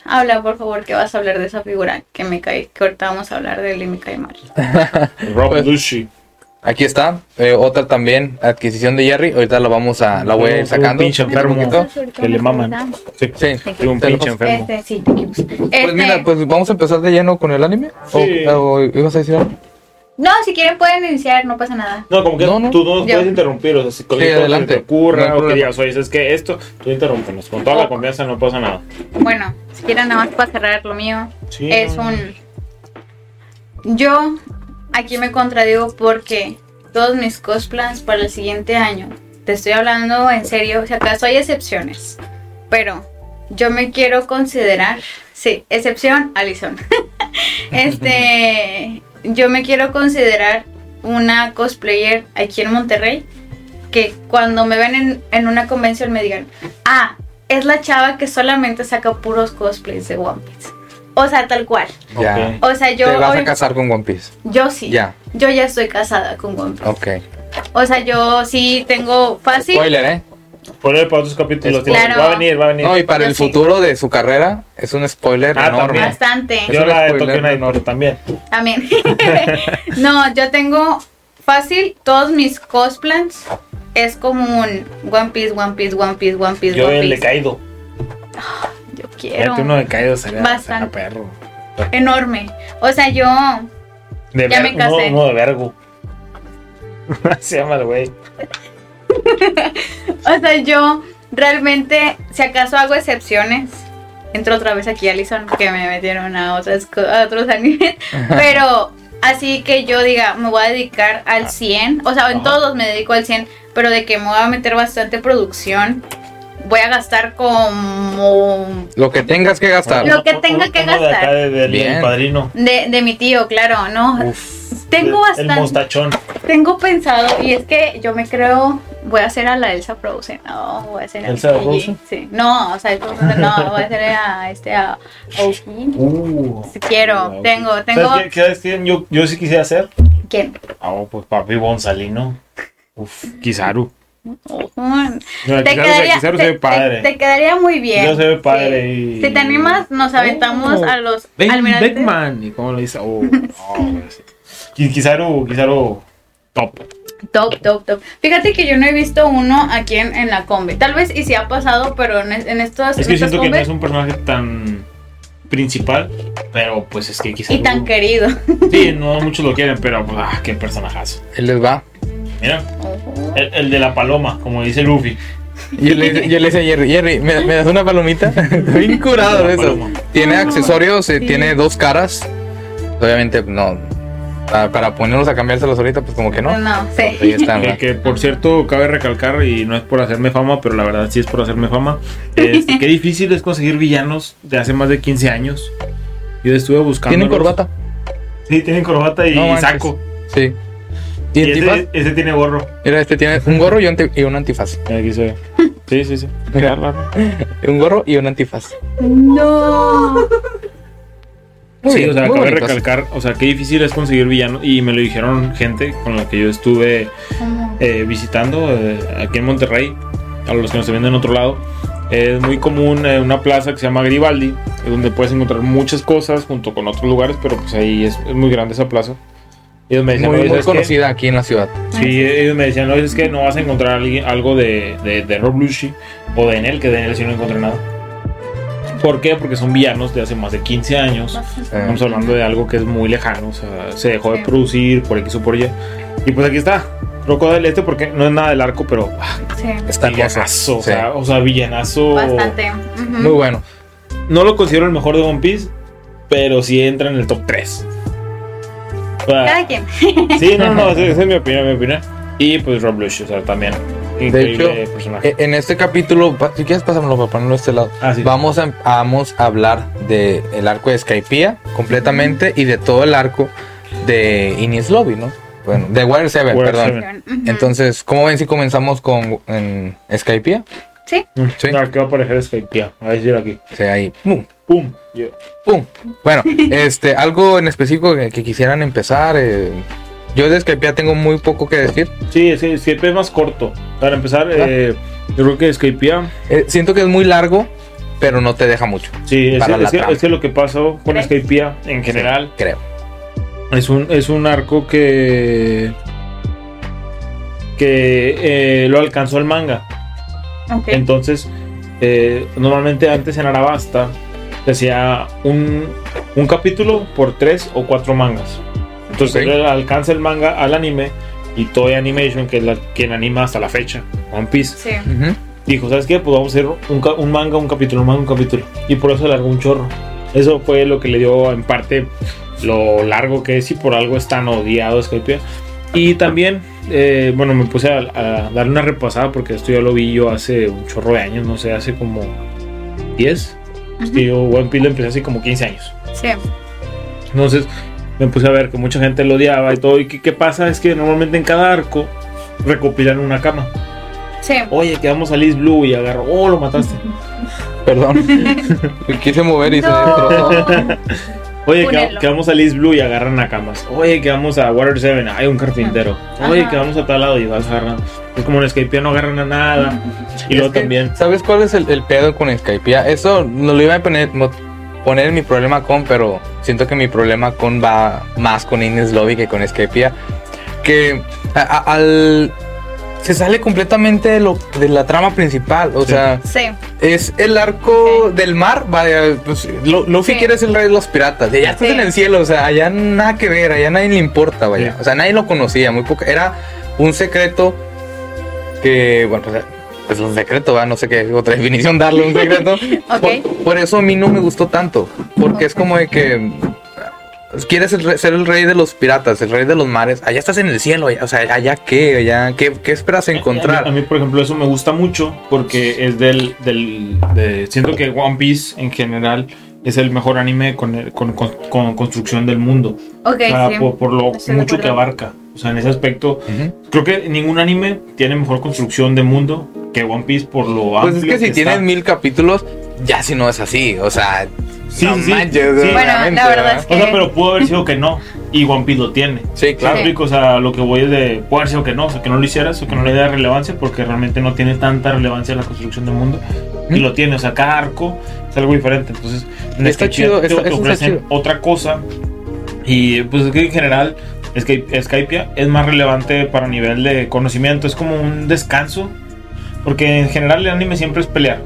Habla, por favor, que vas a hablar de esa figura que me cae, que ahorita vamos a hablar de él y me cae mal. Rob Pues- Lucy. Aquí está, eh, otra también, adquisición de Jerry. Ahorita la vamos a, la voy a ir Un sacando. pinche enfermo. un. Que le maman. Sí, un lo pinche enfermo. Este, sí. Pues Este, mira, pues vamos a empezar de lleno con el anime. Sí. O, o ibas a decir algo? No, si quieren pueden iniciar, no pasa nada. No, como que No, no. tú no nos puedes interrumpir, o sea, si Sí, adelante. te ocurra No o que digas, oye, es que esto, tú interrúmpenos, con toda la confianza no pasa nada. Bueno, si quieren nada más para cerrar lo mío. Sí. es un... Yo aquí me contradigo porque todos mis cosplays para el siguiente año, te estoy hablando en serio, si acaso hay excepciones, pero yo me quiero considerar, sí, excepción, Alison. este, yo me quiero considerar una cosplayer aquí en Monterrey que cuando me ven en, en una convención me digan, ah, es la chava que solamente saca puros cosplays de One Piece. O sea, tal cual. Ya. O sea, yo, Te vas a casar con One Piece. yo sí. Ya. Yo ya estoy casada con One Piece. Ok. O sea, yo sí tengo fácil. Spoiler, ¿eh? Ponle para otros capítulos. Claro. Va a venir, va a venir. No, y para Yo el sí. futuro de su carrera es un spoiler Ah, enorme. también. Bastante. Es Yo la de spoiler Tokyo Night, también. También. no, yo tengo fácil todos mis cosplays. Es como un One Piece, One Piece, One Piece, One Piece, Yo One el de Piece. Yo quiero. Fíjate uno de Kaido sería, Bastante. sería perro. enorme. O sea, yo De Ya me casé. Uno, uno de vergo. Se llama el güey. O sea, yo realmente, si acaso hago excepciones, entro otra vez aquí a Alison, que me metieron a, otras, a otros animes, pero así que yo diga, me voy a dedicar al 100, o sea, en todos me dedico al 100, pero de que me voy a meter bastante producción, voy a gastar como Lo que tengas que gastar. Lo que tenga que Uno de acá gastar. de- Bien. padrino. de, de mi tío, claro, ¿no? Tengo El bastante. mostachón. Tengo pensado, y es que yo me creo, voy a hacer a la Elsa Frozen, no, voy a hacer a ¿Elsa Frozen? Sí, no, o sea, Frozen, no, voy a hacer a este, a Oki. Uh. Si quiero, tengo, tengo, ¿Sabes qué, qué- sabes quién yo, yo sí quisiera hacer? ¿quién? Ah, pues papi Gonzalino. Uf, Kizaru. Te quedaría, Kizaru te, se ve padre. te- te quedaría muy bien. Yo se ve padre Sí. y- Si te animas, nos aventamos Oh. a los Ben almirantes. Beckman. ¿Y cómo lo dice? Oh, oh, Kizaru, Kizaru, top. Top, top, top. Fíjate que yo no he visto uno aquí en, en la combi. Tal vez y si ha pasado, pero en, en estos Es que siento que no es un personaje tan principal, pero pues es que Kizaru. y tan querido. Sí, no muchos lo quieren, pero pues, ah, qué personajazo. Él les va. Mira, el, el de la paloma, como dice Luffy. Y yo le, dice- yo le decía a Jerry, Jerry, ¿me, me das una palomita? Estoy bien curado de eso. Paloma. Tiene accesorios, eh, Sí. tiene dos caras. Obviamente, no. Para, ponerlos a cambiárselos ahorita, pues como que no. No, Pues ahí sí. están, Que, por cierto, cabe recalcar, y no es por hacerme fama, pero la verdad sí es por hacerme fama. Este, qué difícil es conseguir villanos de hace más de 15 años. Yo estuve buscando. ¿Tienen corbata? Sí, tienen corbata y No saco. Sí. ¿Y Y antifaz? ese, ese tiene gorro. Mira, este tiene un gorro y un, anti- y un antifaz. Aquí se ve. Sí, sí, sí. Mira, un gorro y un antifaz. No. Muy sí, bien, o sea, cabe bonitos. recalcar, o sea, qué difícil es conseguir villanos. Y me lo dijeron gente con la que yo estuve eh, visitando eh, aquí en Monterrey, a los que nos ven en otro lado. Es muy común eh, una plaza que se llama Garibaldi, eh, donde puedes encontrar muchas cosas junto con otros lugares, pero pues ahí es, es muy grande esa plaza. Y ellos me decían, Muy, "Oye, muy ¿sabes qué?". conocida aquí en la ciudad. Sí, ellos me decían, no, es que no vas a encontrar algo de, de, de Rob Lucci o de Enel, que de Enel sí no encontré nada. ¿Por qué? Porque son villanos de hace más de 15 años. Estamos hablando de algo que es muy lejano, o sea, se dejó de producir por X o por Y. Y pues aquí está, Crocodile este, porque no es nada del arco, pero ah, Sí. Está villanazo, o, Sí. sea, o sea, villanazo. Bastante. Muy bueno. No lo considero el mejor de One Piece, pero sí entra en el top 3. Cada quien. sí, no, no, esa es mi opinión, mi opinión. Y pues Rob Lush, o sea, también. Increíble hecho, personaje. E- En este capítulo, si quieres pásamelo para ponerlo a este lado. Ah, sí. Vamos a, vamos a hablar del el arco de Skypiea completamente y de todo el arco de Inies Lobby, ¿no? Bueno, de Water 7, Water perdón. Seven. Entonces, ¿cómo ven si comenzamos con en Skypiea? Sí. Sí. no, aquí va a aparecer Skype, a decir aquí. O sea, ahí, ¡pum! ¡Pum! Yo- ¡Pum! Bueno, este, algo en específico que, que quisieran empezar. eh, yo de Skypiea tengo muy poco que decir. Sí, es que Skype es más corto. Para empezar, Ah. eh, yo creo que Skype Eh, siento que es muy largo, pero no te deja mucho, Sí, es, es que lo que pasó con ¿Crees? Skype en general creo. es un es un arco que que eh, lo alcanzó el manga. Entonces, eh, normalmente antes en Arabasta se hacía un, un capítulo por tres o cuatro mangas. Entonces Ok. él alcanza el manga al anime y Toei Animation, que es la, quien anima hasta la fecha, One Piece, Sí. Ujú. dijo, ¿sabes qué? Pues vamos a hacer un, un manga, un capítulo, un manga, un capítulo. Y por eso alargó un chorro. Eso fue lo que le dio en parte lo largo que es y por algo es tan odiado Skype. Y también, eh, bueno, me puse a, a darle una repasada porque esto ya lo vi yo hace un chorro de años, no sé, hace como 10. Es que yo One Piece lo empecé hace como 15 años. Sí. Entonces me puse a ver que mucha gente lo odiaba y todo. ¿Y qué, qué pasa? Es que normalmente en cada arco recopilan una cama. Sí. Oye, quedamos a Liz Blue y agarró. Oh, lo mataste. Perdón. Me quise mover y se No. destrozó. Oye, que, vamos a Liz Blue y agarran a camas. Oye, que vamos a Water 7, hay un carpintero. Oye, Ajá. que vamos a tal lado y vas agarrando. Es como en Skype no agarran a nada. Y luego que, también. ¿Sabes cuál es el, el pedo con Skypiea? Eso no lo iba a poner, mo- poner en mi problema con, pero siento que mi problema con va más con Ines Lobby que con Skypiea. Que a- a- al se sale completamente de, lo, de la trama principal. O Sí. sea, Sí. es el arco del mar. Vaya, pues, Lu- Luffy Sí. quiere ser el rey de los piratas. Y allá estás Sí. en el cielo. O sea, allá nada que ver. Allá nadie le importa, vaya. Sí. O sea, nadie lo conocía. Muy poca. Era un secreto que, bueno, pues, pues un secreto, ¿verdad? no sé qué otra definición darle un secreto. Por, por eso a mí no me gustó tanto. Porque es como de que quieres ser, re- ser el rey de los piratas, el rey de los mares. Allá estás en el cielo. allá- o sea, allá qué, allá qué, qué esperas encontrar. A mí, a mí, por ejemplo, eso me gusta mucho porque es del. del de- siento que One Piece en general es el mejor anime con, el- con, con- con construcción del mundo. Ok, O sea, sí. por, por lo Estoy mucho que abarca. O sea, en ese aspecto, creo que ningún anime tiene mejor construcción de mundo que One Piece por lo Pues es amplio que si está. tienes mil capítulos, ya si no es así. O sea, Sí, no sí, sí. manches, Sí. Bueno, la verdad ¿verdad? es que- O sea, pero pudo haber sido que no. Y One Piece lo tiene. Sí, ¿Me claro. explico? O sea, lo que voy es de. Puede haber sido que no, o sea, que no lo hicieras o que no le diera relevancia porque realmente no tiene tanta relevancia la construcción del mundo. Y lo tiene, o sea, cada arco es algo diferente. Entonces, en Está chido, te, está- te chido. otra cosa. Y pues es que en general, Skype, Skypiea es más relevante para nivel de conocimiento. Es como un descanso. Porque en general el anime siempre es pelear.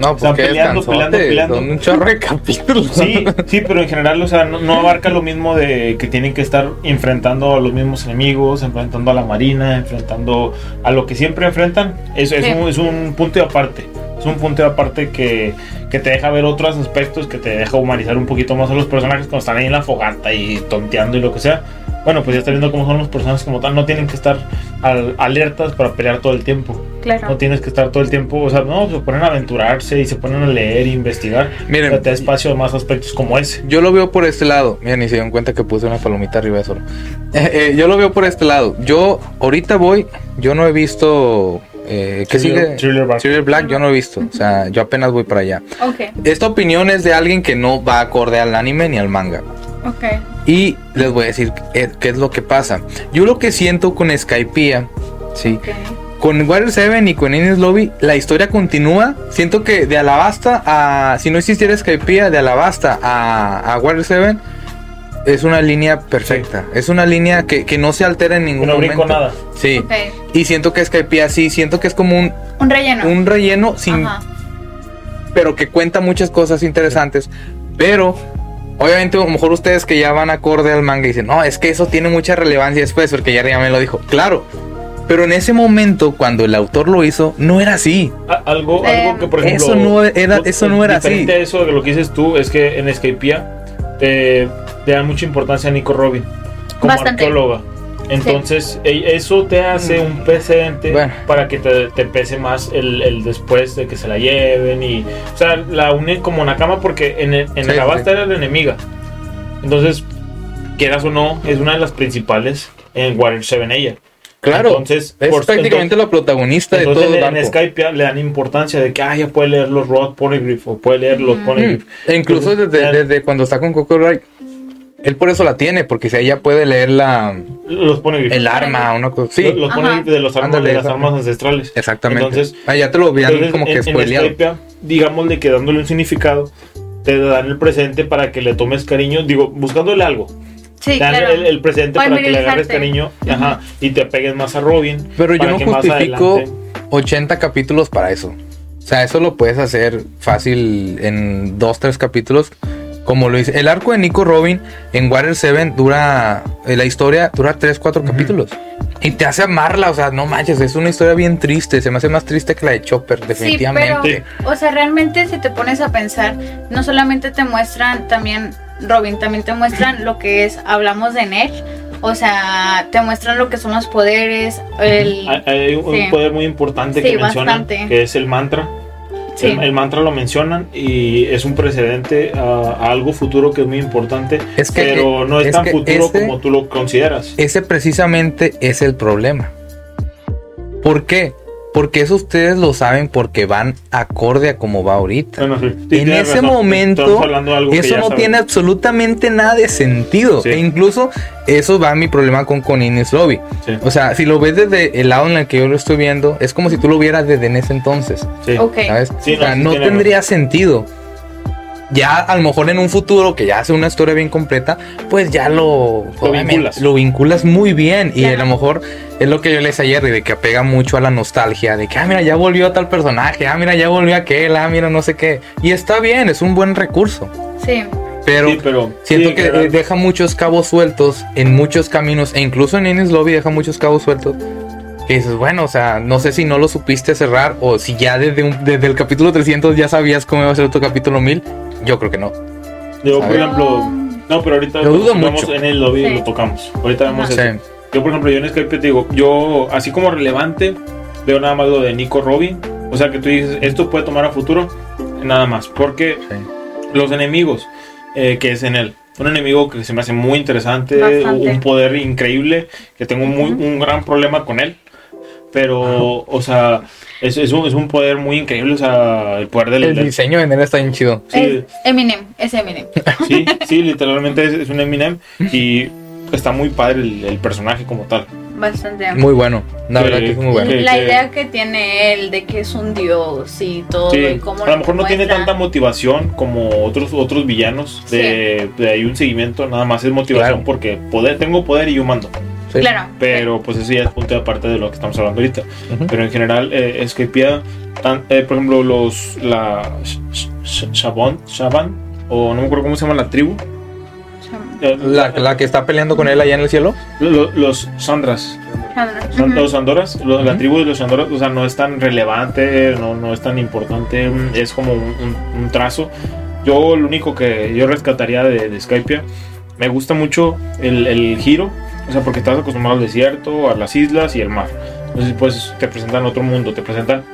No, Están porque peleando, peleando, peleando. Son un chorro de capítulos. Sí, sí, pero en general, o sea, no, no abarca lo mismo de que tienen que estar enfrentando a los mismos enemigos, enfrentando a la marina, enfrentando a lo que siempre enfrentan. Es, es, Sí. un, es un punto de aparte. Es un punto de aparte que, que te deja ver otros aspectos, que te deja humanizar un poquito más a los personajes cuando están ahí en la fogata y tonteando y lo que sea. Bueno, pues ya está viendo cómo son los personajes como tal. No tienen que estar al- alertas para pelear todo el tiempo. No Claro. tienes que estar todo el tiempo, o sea, no, se ponen a aventurarse y se ponen a leer e investigar. Miren, O sea, te da espacio a más aspectos como ese. Yo lo veo por este lado. Mira, ni se dieron cuenta que puse una palomita arriba de solo. Eh, eh, yo lo veo por este lado. Yo ahorita voy. Yo no he visto. Eh, ¿Qué Thriller- sigue? Thriller Bark. Thriller Black. Yo no he visto. O sea, yo apenas voy para allá. Ok, Esta opinión es de alguien que no va acorde al anime ni al manga. Ok. Y les voy a decir qué es lo que pasa. Yo lo que siento con Skypiea, sí, con Warrior 7 y con Ines Lobby, la historia continúa. Siento que de Alabasta a. Si no existiera Skypiea, de Alabasta a, a Warrior 7 es una línea perfecta. Es una línea que, que no se altera en ningún No momento. brinco nada. Sí. Y siento que Skypiea sí, siento que es como un, Un relleno. un relleno sin. Ajá. Pero que cuenta muchas cosas interesantes. Pero. Obviamente, a lo mejor ustedes que ya van acorde al manga dicen, no, es que eso tiene mucha relevancia después, porque ya, ya me lo dijo. Claro, pero en ese momento, cuando el autor lo hizo, no era así. Algo, Eh, algo que, por ejemplo. eso no era- eso no era así. Diferente a eso de lo que dices tú, es que en Skypiea te, te dan mucha importancia a Nico Robin como Bastante. arqueóloga. Entonces, eso te hace un precedente Bueno. para que te, te pese más el, el después de que se la lleven. y O sea, la unen como Nakama porque en, el- en Sí, Alabasta sí. era la enemiga. Entonces, quieras o no, es una de las principales en Warrior 7 ella. Claro, Entonces, es por- prácticamente la protagonista de todo el en. Skype le dan importancia de que ah, ya puede leer los Rod Poneglyph o puede leer los. Poneglyph. Mm, E incluso Entonces, desde, desde cuando está con Coco Wright, él por eso la tiene, porque si ella puede leer la, Los Poneglyph. el arma, una cosa. Sí, Los, los Ajá. De, los armas, Ándale, de las armas ancestrales. exactamente. Entonces, ah, ya te lo habían Entonces, como que en, en spoileado. Skype, digámosle que dándole un significado, te dan el presente para que le tomes cariño, digo, buscándole algo. Sí, dan claro. el, el presente para que le agarres cariño ajá, y te pegues más a Robin. Pero yo no justifico adelante- 80 capítulos para eso. O sea, eso lo puedes hacer fácil en 2, 3 capítulos. Como lo hice. El arco de Nico Robin en Warrior 7 dura. eh, La historia dura 3, 4 Ujú. capítulos. Y te hace amarla. O sea, no manches. Es una historia bien triste. Se me hace más triste que la de Chopper, Sí, definitivamente. pero, o sea, realmente si te pones a pensar, no solamente te muestran también, Robin, también te muestran lo que es, hablamos de Ned, o sea, te muestran lo que son los poderes, el... Hay, hay un Sí. poder muy importante Sí, que mencionan, bastante. que es el mantra. Sí. El, el mantra lo mencionan y es un precedente a, a algo futuro que es muy importante, Es que, pero no es, es tan futuro ese- como tú lo consideras. Ese precisamente es el problema. ¿Por qué? Porque eso ustedes lo saben porque van acorde a como va ahorita. Bueno, sí, sí, en ese razón. momento, eso no tiene absolutamente nada de sentido. Sí. E incluso eso va a mi problema con, con Ines Lobby. Sí, O sea, si lo ves desde el lado en el que yo lo estoy viendo, es como si tú lo vieras desde en ese entonces. sí. Ok. ¿Sabes? Sí, o sea, no, sí no tiene tendría sentido. Ya a lo mejor en un futuro que ya hace una historia bien completa, pues ya lo, obviamente, vinculas. lo vinculas muy bien. Y a lo mejor es lo que yo les ayer, de que apega mucho a la nostalgia, de que, ah, mira, ya volvió tal personaje, ah, mira, ya volvió aquel, ah, mira, no sé qué. Y está bien, es un buen recurso. Sí. Pero Sí, pero siento sí, que deja muchos cabos sueltos en muchos caminos, e incluso en Ines Lobby deja muchos cabos sueltos. Que dices, bueno, o sea, no sé si no lo supiste cerrar o si ya desde, un- desde el capítulo 300 ya sabías cómo iba a ser tu capítulo 1000. Yo creo que no. Yo, por ejemplo, no, pero ahorita Lo dudo mucho. en el lobby Sí. lo tocamos. Ahorita vemos eso. Yo, por ejemplo, yo en Skype te digo, yo, así como relevante, veo nada más lo de Nico Robin. O sea, que tú dices, esto puede tomar a futuro, nada más. Porque Sí. los enemigos eh, que es en él. Un enemigo que se me hace muy interesante, Bastante. un poder increíble, que tengo muy, un gran problema con él. Pero, o sea, es, es, un, es un poder muy increíble, o sea, el poder del... El del- diseño de Nera está bien chido. sí, Es Eminem, es Eminem. sí, sí, literalmente es, es un Eminem y está muy padre el, el personaje como tal. Bastante. Muy bueno. La Sí. verdad que es muy bueno. La idea que tiene él de que es un dios y todo y Sí, cómo a lo mejor no tiene tanta motivación como otros otros villanos de, de ahí un seguimiento, nada más es motivación Claro. porque poder, tengo poder y yo mando. Sí. Claro. Pero pues eso ya es punto de aparte de lo que estamos hablando ahorita. Ujú. Pero en general eh, Skypiea, tan- eh, por ejemplo, los la Sh- Sh- Shaban, Shaban o no me acuerdo cómo se llama la tribu. Eh, La, la que está peleando con él allá en el cielo. lo- los Sandras. Son los Andoras, lo- la Ujú. tribu de los Andoras, o sea, no es tan relevante, no, no es tan importante, mm, es como un, un- un trazo. Yo lo único que yo rescataría de, de me gusta mucho el, el giro, o sea, porque estás acostumbrado al desierto, a las islas y el mar. Entonces, pues te presentan otro mundo, te presentan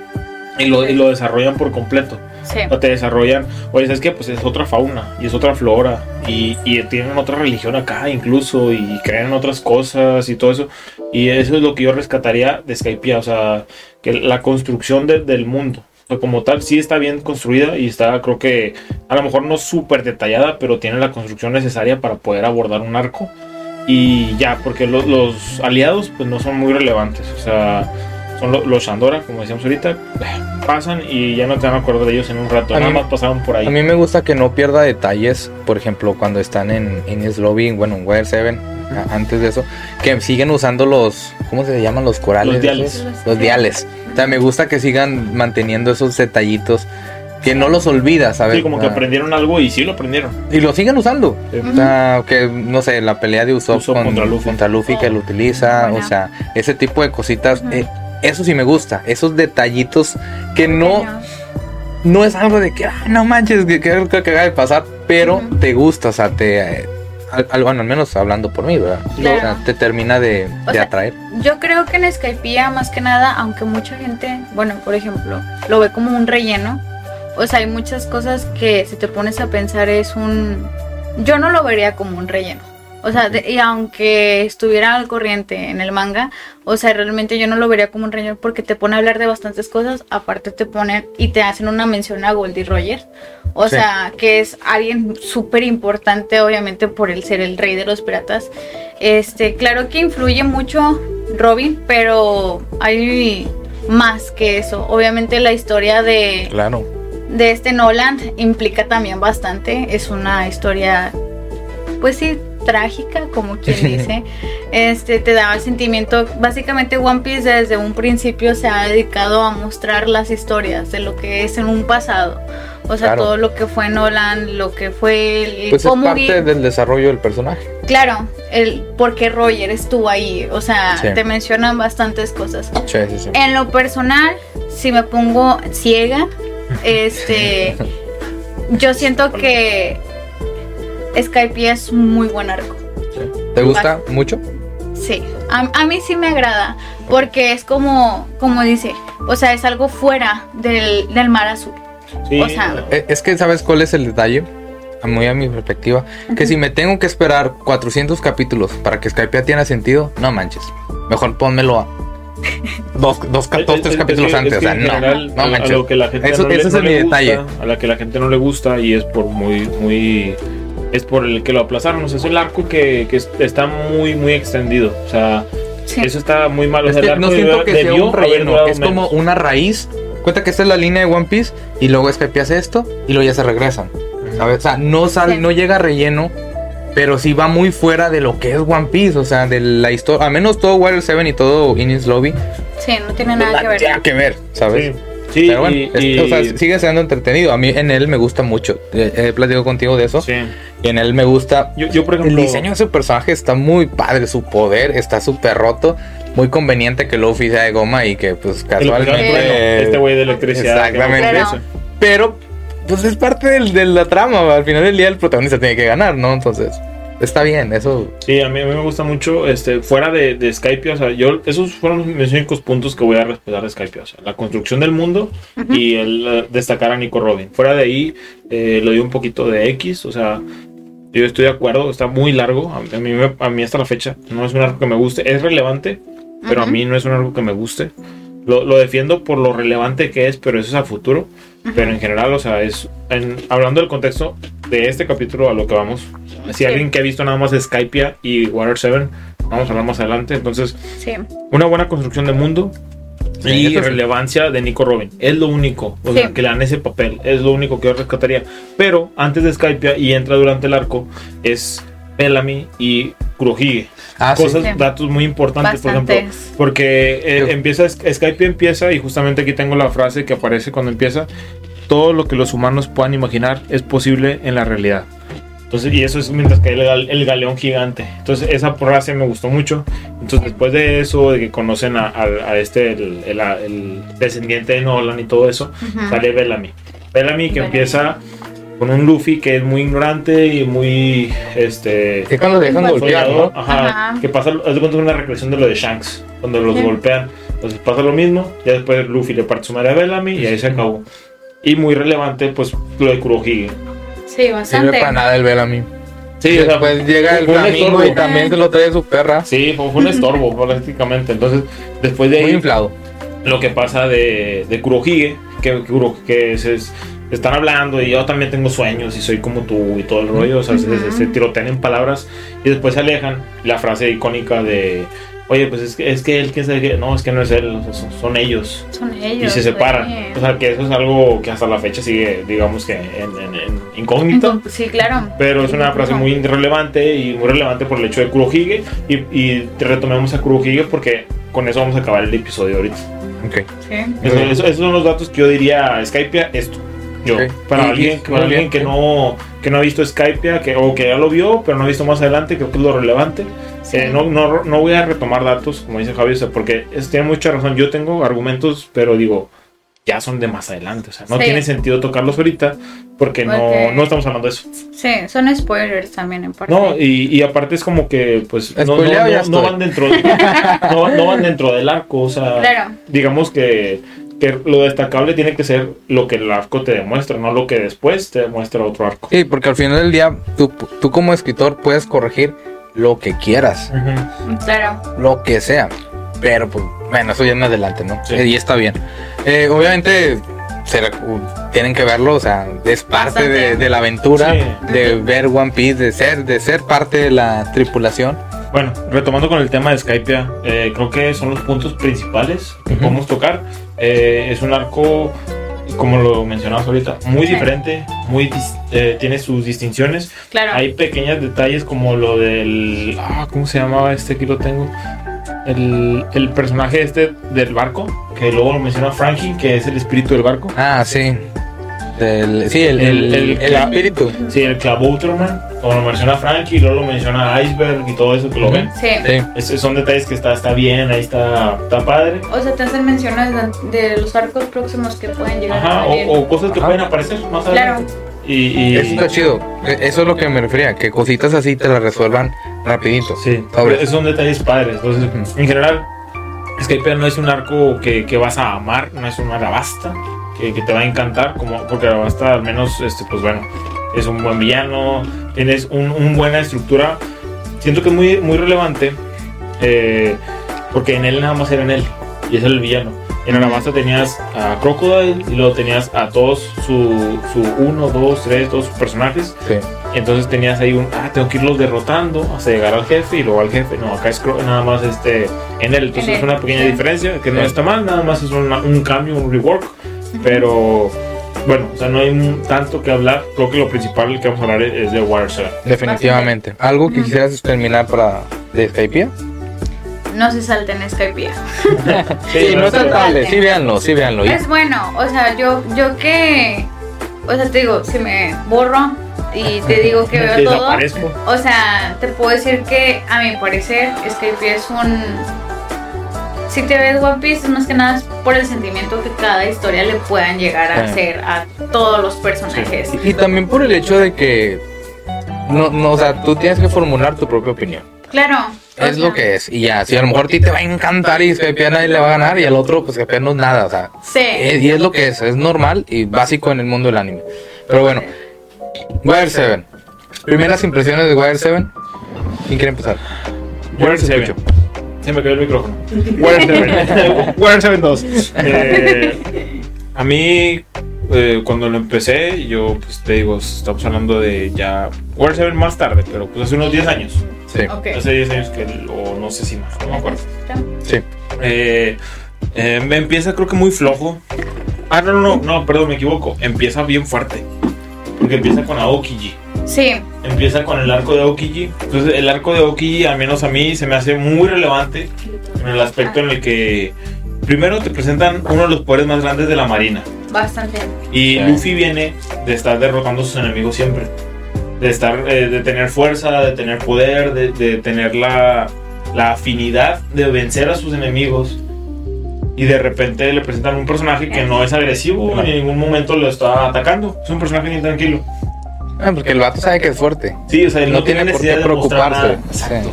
y lo, y lo desarrollan por completo. Sí. O te desarrollan, oye, ¿sabes qué? Pues es otra fauna y es otra flora y, y tienen otra religión acá incluso y creen en otras cosas y todo eso. Y eso es lo que yo rescataría de Skypiea, o sea, que la construcción de- del mundo. O sea, como tal, sí está bien construida y está, creo que, a lo mejor no súper detallada, pero tiene la construcción necesaria para poder abordar un arco. Y ya, porque lo- los aliados, pues no son muy relevantes. O sea, son lo- los Shandora, como decíamos ahorita, pasan y ya no te van a acordar de ellos en un rato. A Nada mí- más pasaron por ahí. A mí me gusta que no pierda detalles, por ejemplo, cuando están en, en His Lobby, bueno, en Wire 7, a- antes de eso, que siguen usando los, ¿cómo se llaman? Los corales. Los diales. Los diales. O sea, me gusta que sigan manteniendo esos detallitos, que no los olvidas, ¿sabes? Sí, como que Ah, aprendieron algo y sí lo aprendieron. Y lo siguen usando. Sí. O sea, que, no sé, la pelea de Usopp, Usopp con- contra contra Luffy. Luffy, que lo utiliza, Buena. o sea, ese tipo de cositas, eh, eso sí me gusta, esos detallitos que no, no es algo de que, "Ah, no manches, que, que, que acaba de pasar, pero te gusta, o sea, te, eh, al, al- bueno, al menos hablando por mí, ¿verdad? Claro. O sea, te termina de, de sea, atraer. Yo creo que en Skypiea, más que nada, aunque mucha gente, bueno, por ejemplo, lo ve como un relleno, o sea, hay muchas cosas que si te pones a pensar es un... Yo no lo vería como un relleno. O sea, de- y aunque estuviera al corriente en el manga, o sea, realmente yo no lo vería como un relleno porque te pone a hablar de bastantes cosas, aparte te ponen y te hacen una mención a Goldie Rogers, o Sí. sea, que es alguien súper importante, obviamente, por el ser el rey de los piratas. Este, claro que influye mucho Robin, pero hay más que eso. Obviamente la historia de, Claro. De este Nolan implica también bastante. Es una historia, pues sí, trágica, como quien dice. Este te da sentimiento. Básicamente One Piece desde un principio se ha dedicado a mostrar las historias de lo que es en un pasado. O sea, Claro. todo lo que fue Nolan, lo que fue el Pues es vi- parte del desarrollo del personaje. Claro, el porque Roger estuvo ahí, o sea, Sí. te mencionan bastantes cosas. Sí, sí, sí. En lo personal, si me pongo ciega, este, yo siento que Skype es un muy buen arco. ¿Te gusta mucho? Sí, a, a mí sí me agrada, porque es como, como dice, o sea, es algo fuera del, del mar azul. Sí, O sea, Eh, Es que, ¿sabes cuál es el detalle? A Muy a mi perspectiva. Que si me tengo que esperar 400 capítulos para que Skype tenga sentido, no manches. Mejor pónmelo a dos, dos, Es- dos es- tres es capítulos que- antes. es o sea, en no, general, no a- a lo que la gente Eso- no le- ese es no mi le gusta, detalle. A la que la gente no le gusta y es por muy, muy, es por el que lo aplazaron. O sea, es el arco que, que es- está muy, muy extendido. O sea, sí. eso está muy mal. O Es sea, que el arco no siento debió- que sea un relleno. Es como menos. una raíz. Cuenta que esta es la línea de One Piece y luego Skype hace esto y luego ya se regresan. ¿Sabes? O sea, no, sale, Sí. no llega relleno, pero sí va muy fuera de lo que es One Piece. O sea, de la historia. Al menos todo Water 7 y todo Innis Lobby. Sí, no tiene nada que ver. Nada que ver, ¿sabes? Sí, sí, Pero bueno, y, es- y- o sea, sigue siendo entretenido. A mí en él me gusta mucho. He, he platicado contigo de eso. sí. Y en él me gusta. Yo, yo, por El ejemplo, diseño de su personaje está muy padre. Su poder está súper roto. Muy conveniente que Luffy sea de goma y que, pues, el- casualmente. este güey de electricidad. no- Exactamente. Pero, pues es parte del- de la trama. Al final del día el protagonista tiene que ganar, ¿no? Entonces, está bien, eso. Sí, a mí, a mí me gusta mucho, este, fuera de, de Skype, o sea, yo, esos fueron mis únicos puntos que voy a respetar de Skype, o sea, la construcción del mundo y el eh, destacar a Nico Robin. Fuera de ahí, eh, le doy un poquito de X, o sea, yo estoy de acuerdo, está muy largo, a a mí, a mí hasta la fecha no es un arco que me guste, es relevante, pero a Ujú. mí no es un arco que me guste. Lo, lo defiendo por lo relevante que es, pero eso es a futuro. Pero en general, o sea, es en- hablando del contexto de este capítulo a lo que vamos. Si Sí. alguien que ha visto nada más Skypia y Water 7, vamos a hablar más adelante. Entonces, Sí. una buena construcción de mundo Sí, y relevancia de Nico Robin. Es lo único, o Sí. sea, que le dan ese papel. Es lo único que yo rescataría. Pero antes de Skypia y entra durante el arco, es Bellamy y Kurohige. Ah. Cosas, Sí. datos muy importantes, por ejemplo. Bastantes. Porque eh, empieza, Skype empieza y justamente aquí tengo la frase que aparece cuando empieza. Todo lo que los humanos puedan imaginar es posible en la realidad. Entonces, y eso es mientras que el, el galeón gigante. Entonces, esa frase me gustó mucho. Entonces, después de eso, de que conocen a, a- a este, el, el- el descendiente de Nolan y todo eso, Ujú. sale Bellamy. Bellamy que Bellamy. empieza con un Luffy que es muy ignorante y muy, este, Que cuando dejan golpear, ¿no? ajá, Ajá. que pasa, haz de cuenta una recreación de lo de Shanks, cuando los Sí. golpean. Entonces pasa lo mismo, ya después Luffy le parte su madre a Bellamy y ahí se acabó. Y muy relevante, pues lo de Kurohige. Sí, Sirve bastante. para nada el Bellamy. Sí, Y o sea, después llega el estorbo. y también se lo trae su perra. Sí, fue, fue un estorbo prácticamente. Entonces, después de Muy ahí, inflado. lo que pasa de, de Kurohige, que, Kuro- que se, se están hablando y yo también tengo sueños y soy como tú y todo el rollo, o sea, se, se- se tirotean en palabras y después se alejan. La frase icónica de, oye, pues es que, es que él, que es el que, no, es que no es él, o sea, son, son ellos. Son Y ellos. se separan. O sea, que eso es algo que hasta la fecha sigue, digamos que en, en- en incógnito. Sí, claro. Pero es una frase muy relevante y muy relevante por el hecho de Kurohige. Y, y retomemos a Kurohige porque con eso vamos a acabar el episodio ahorita. Ok. Sí. Eso- eso- esos son los datos que yo diría Skypia, esto. Yo. Ok. Para alguien, para alguien que no, que no ha visto Skypia que, o que ya lo vio, pero no ha visto más adelante, creo que es lo relevante. Sí. Eh, no, no, no voy a retomar datos, como dice Javi, o sea, porque es- tiene mucha razón. Yo tengo argumentos, pero digo, ya son de más adelante. O sea, no Sí. tiene sentido tocarlos ahorita porque no, Porque- no estamos hablando de eso. Sí, son spoilers también en parte. No, y, y aparte es como que, pues, no, no, no- no van dentro no, no van dentro del arco. O sea, Claro. digamos que, que lo destacable tiene que ser lo que el arco te demuestra, no lo que después te demuestra otro arco. Sí, porque al final del día, tú, tú como escritor puedes corregir lo que quieras, Claro. lo que sea. Pero, pues, bueno, eso ya en adelante, ¿no? Sí. Eh, y está bien. Eh, obviamente, uh, tienen que verlo, o sea, es parte de, de la aventura, Sí. de ver One Piece, de ser, de ser parte de la tripulación. Bueno, retomando con el tema de Skypia, eh, creo que son los puntos principales que Ujú. podemos tocar. Eh, es un arco, como lo mencionabas ahorita, muy Sí. diferente, muy dis- eh, tiene sus distinciones. Claro. Hay pequeños detalles como lo del... Ah, ¿Cómo se llamaba este? Aquí lo tengo. El, el personaje este del barco, que luego lo menciona Frankie, que es el espíritu del barco. Ah, sí. Del- sí, el, El- el, el- el espíritu. Sí, el Clavouterman, como lo menciona Frankie, y luego lo menciona Iceberg y todo eso que lo ven. Sí. Sí. Es- son detalles que está, está bien, ahí está, está padre. O sea, te hacen menciones de, de los arcos próximos que pueden llegar Ajá, a salir. o, o cosas que Ajá. pueden aparecer más Claro. adelante. Y, y- Eso está chido. E- Eso es lo que me refería, que cositas así te las resuelvan rapidito. Sí, Sobre- esos son detalles padres. Entonces, en general, Skype no es un arco que, que vas a amar, no es una arabasta que, que te va a encantar, como porque arabasta al menos, este, pues bueno, es un buen villano, tienes un, un buena estructura. Siento que es muy, muy relevante eh, porque en él nada más era en él y es el villano. En Arabasta tenías a Crocodile y luego tenías a todos su, su uno, dos, tres, dos personajes. Sí. Entonces tenías ahí un, ah, tengo que irlos derrotando hasta llegar al jefe y luego al jefe. No, acá es nada más este, en él. Entonces En es una pequeña sí. diferencia que no Sí. está mal, nada más es una- un cambio, un rework. Pero bueno, o sea, no hay tanto que hablar. Creo que lo principal que vamos a hablar es, de Water 7. Definitivamente. ¿Algo que quisieras terminar para de Skypiea? No se salten Skype. Sí, no es pero- saltable. Sí, véanlo, sí, véanlo. Es bueno, o sea, yo, yo que, o sea, te digo, si me borro y te digo que veo todo, o sea, te puedo decir que a mi parecer Skype es un... Si te ves One Piece es más que nada por el sentimiento que cada historia le puedan llegar a Sí. hacer a todos los personajes. Y, y también por el hecho de que. No, no, o sea, tú tienes que formular tu propia opinión. Claro. o Es lo que es. Y ya, si a lo mejor a ti te va a encantar y Skypiea nadie le va a ganar y al otro, pues Skypiea no es nada. O sea, Sí. es- y es lo que es. Es normal y básico en el mundo del anime. Pero bueno, Wire 7. Primeras impresiones de Wire 7. ¿Quién quiere empezar? Los 7. Se me cayó el micrófono. Water 7. Water 7 2. Eh, a mí, eh, cuando lo empecé, yo, pues te digo, estamos hablando de ya. Water 7 más tarde, pero pues hace unos 10 años. Sí, Ok. Hace 10 años que, o no sé si más, no me acuerdo. sí. Eh, eh, me empieza creo que muy flojo. Ah, no, no, no, no, perdón, me equivoco. Empieza bien fuerte. Porque empieza con Aokiji. Sí, Empieza con el arco de Aokiji. Entonces el arco de Aokiji, al menos a mí, se me hace muy relevante en el aspecto en el que primero te presentan uno de los poderes más grandes de la marina. bastante. Y Sí. Luffy viene de estar derrotando a sus enemigos siempre. De estar, eh, de tener fuerza, de tener poder, de, de tener la, la afinidad de vencer a sus enemigos. Y de repente le presentan un personaje que no es agresivo, ni en ningún momento lo está atacando. Es un personaje bien tranquilo. Ah, porque el vato sabe que es fuerte. Sí, o sea, él No tiene por qué preocuparse. Exacto.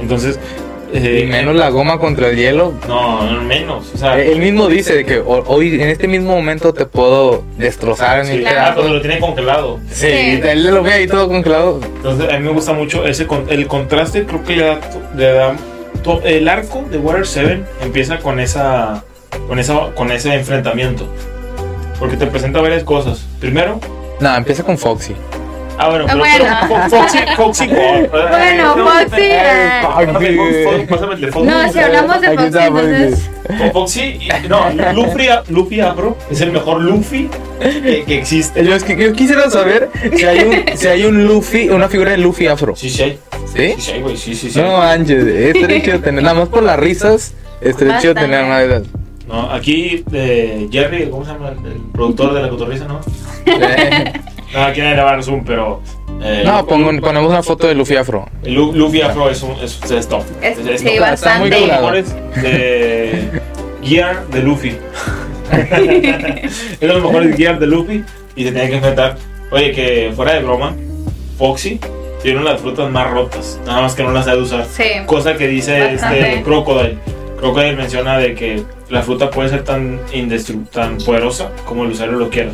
Entonces, eh, Y menos la goma contra el hielo. No, no, menos. O sea, Él mismo dice de que ho- hoy, en este mismo momento, te puedo destrozar en sí, mil claro. ah, pedazos. cuando lo tiene congelado. Sí, Sí. él lo ve ahí todo congelado. Entonces, a mí me gusta mucho ese con- el contraste. Creo que le da, le da to- el arco de Water 7 empieza con esa, con esa, con ese enfrentamiento, porque te presenta varias cosas. Primero, No, empieza con Foxy. ah bueno, pero, bueno. pero Foxy, Foxy. Bueno, no, Foxy, eh, Foxy, pásame el. No, si hablamos de Foxy, entonces... Con Foxy, no, Luffy, Luffy Afro es el mejor Luffy que, que existe. Yo, es que- yo quisiera saber si hay, un, si hay un Luffy, una figura de Luffy afro. Sí, sí, hay. ¿Sí? Sí, sí, hay, güey, sí, sí, sí. No manches, estaría chido tener, nada más por las risas, estaría chido tener una de esas. No, aquí eh, Jerry, ¿cómo se llama? El, el productor de la cotorriza, ¿no? No, aquí nadie le va a dar zoom, pero. eh, No, pongo- ponemos una foto de Luffy afro. Lu- Luffy Afro es, un, es, es top. Es- Es- es sí, top. Está muy bastante. de los curado. mejores de Gear de Luffy. es de los mejores Gear de Luffy y se tiene que enfrentar. Oye, que fuera de broma, Foxy tiene una de las frutas más rotas, nada más que no las sabe usar. Sí. Cosa que dice Bastante. este Crocodile. Crocodile menciona de que la fruta puede ser tan indestru- tan poderosa como el usuario lo quiera.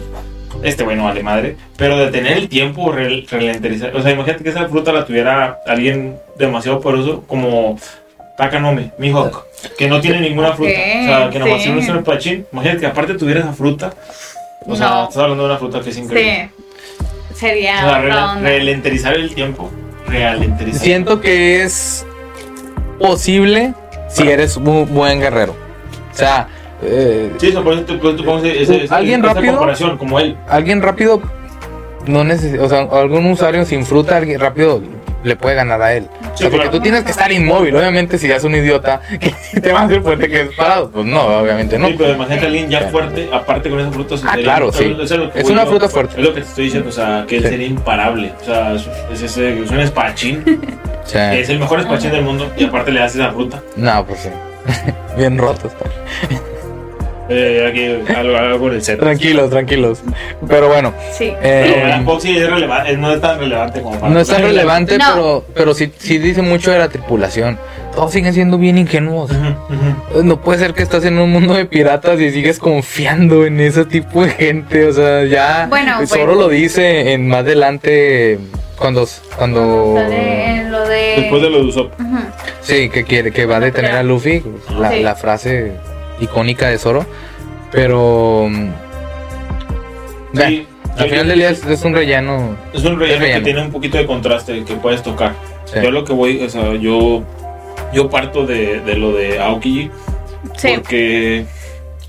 Este güey no vale madre. Pero de tener el tiempo, re- ralentizar. O sea, imagínate que esa fruta la tuviera alguien demasiado poderoso como Takanome, Mihawk. Que no tiene ninguna fruta. O sea, que nomás sí. tiene un pachín. Imagínate que aparte tuviera esa fruta. O sea, No. estás hablando de una fruta que es increíble. Sí. Sería O sea, ralentizar el tiempo. Ralentizar. Siento que es posible si eres un buen guerrero. O sea, eh, Sí, eso, por eso por eso pongo ese- ¿Alguien esa rápido? comparación, como él. alguien rápido no necesita, o sea, algún usuario sin fruta, alguien rápido le puede ganar a él. O sea, porque claro. tú tienes que estar inmóvil, obviamente si eres un idiota que te va a hacer fuerte que es parado, pues no, obviamente no. Sí, pero imagínate a alguien ya Sí. fuerte, aparte con esa fruta. Ah, claro, sí. Es una fruta fuerte. Es lo que te estoy diciendo, o sea, que él Sí. sería imparable. O sea, es, es ese, es un sea, que es el mejor espadachín del mundo, y aparte le das esa fruta. no, pues sí. Bien rotos. Eh, aquí algo, el set. Tranquilos, tranquilos. Pero bueno, Sí. eh, es relevante, no es tan relevante como para. no es tan relevante, No. pero, pero sí, sí dice mucho de la tripulación. Todos siguen siendo bien ingenuos. No puede ser que estás en un mundo de piratas y sigues confiando en ese tipo de gente. O sea, ya Bueno, pues- solo lo dice en más adelante cuando cuando Sale en lo de... Después de lo de Usopp. Sí que quiere que va a detener a Luffy, la, Sí. la frase icónica de Zoro. Pero mm, Sí, al final del día es, es un relleno. Es un relleno, Es relleno. que tiene un poquito de contraste que puedes tocar. Sí. Yo lo que voy, o sea, yo, yo parto de, de lo de Aokiji. Sí. Porque,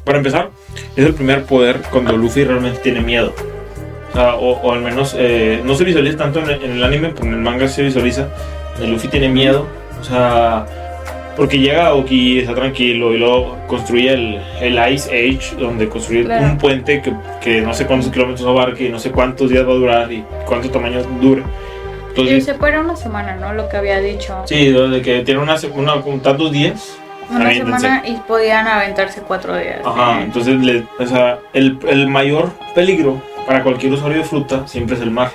para empezar, es el primer poder cuando Luffy realmente tiene miedo. O, o, al menos eh, no se visualiza tanto en el, en el anime, pero en el manga se visualiza. El Luffy tiene miedo. O sea, porque llega Aoki, está tranquilo y luego construye el, el Ice Age, donde construye Claro. un puente que, que no sé cuántos kilómetros abarque y no sé cuántos días va a durar y cuánto tamaño dure. Y Entonces, se fuera una semana, ¿no? Lo que había dicho. sí, de que tiene una, una, un tantos días. Una semana y podían aventarse cuatro días. Ajá, Eh, entonces le- o sea, el, el mayor peligro para cualquier usuario de fruta siempre es el mar.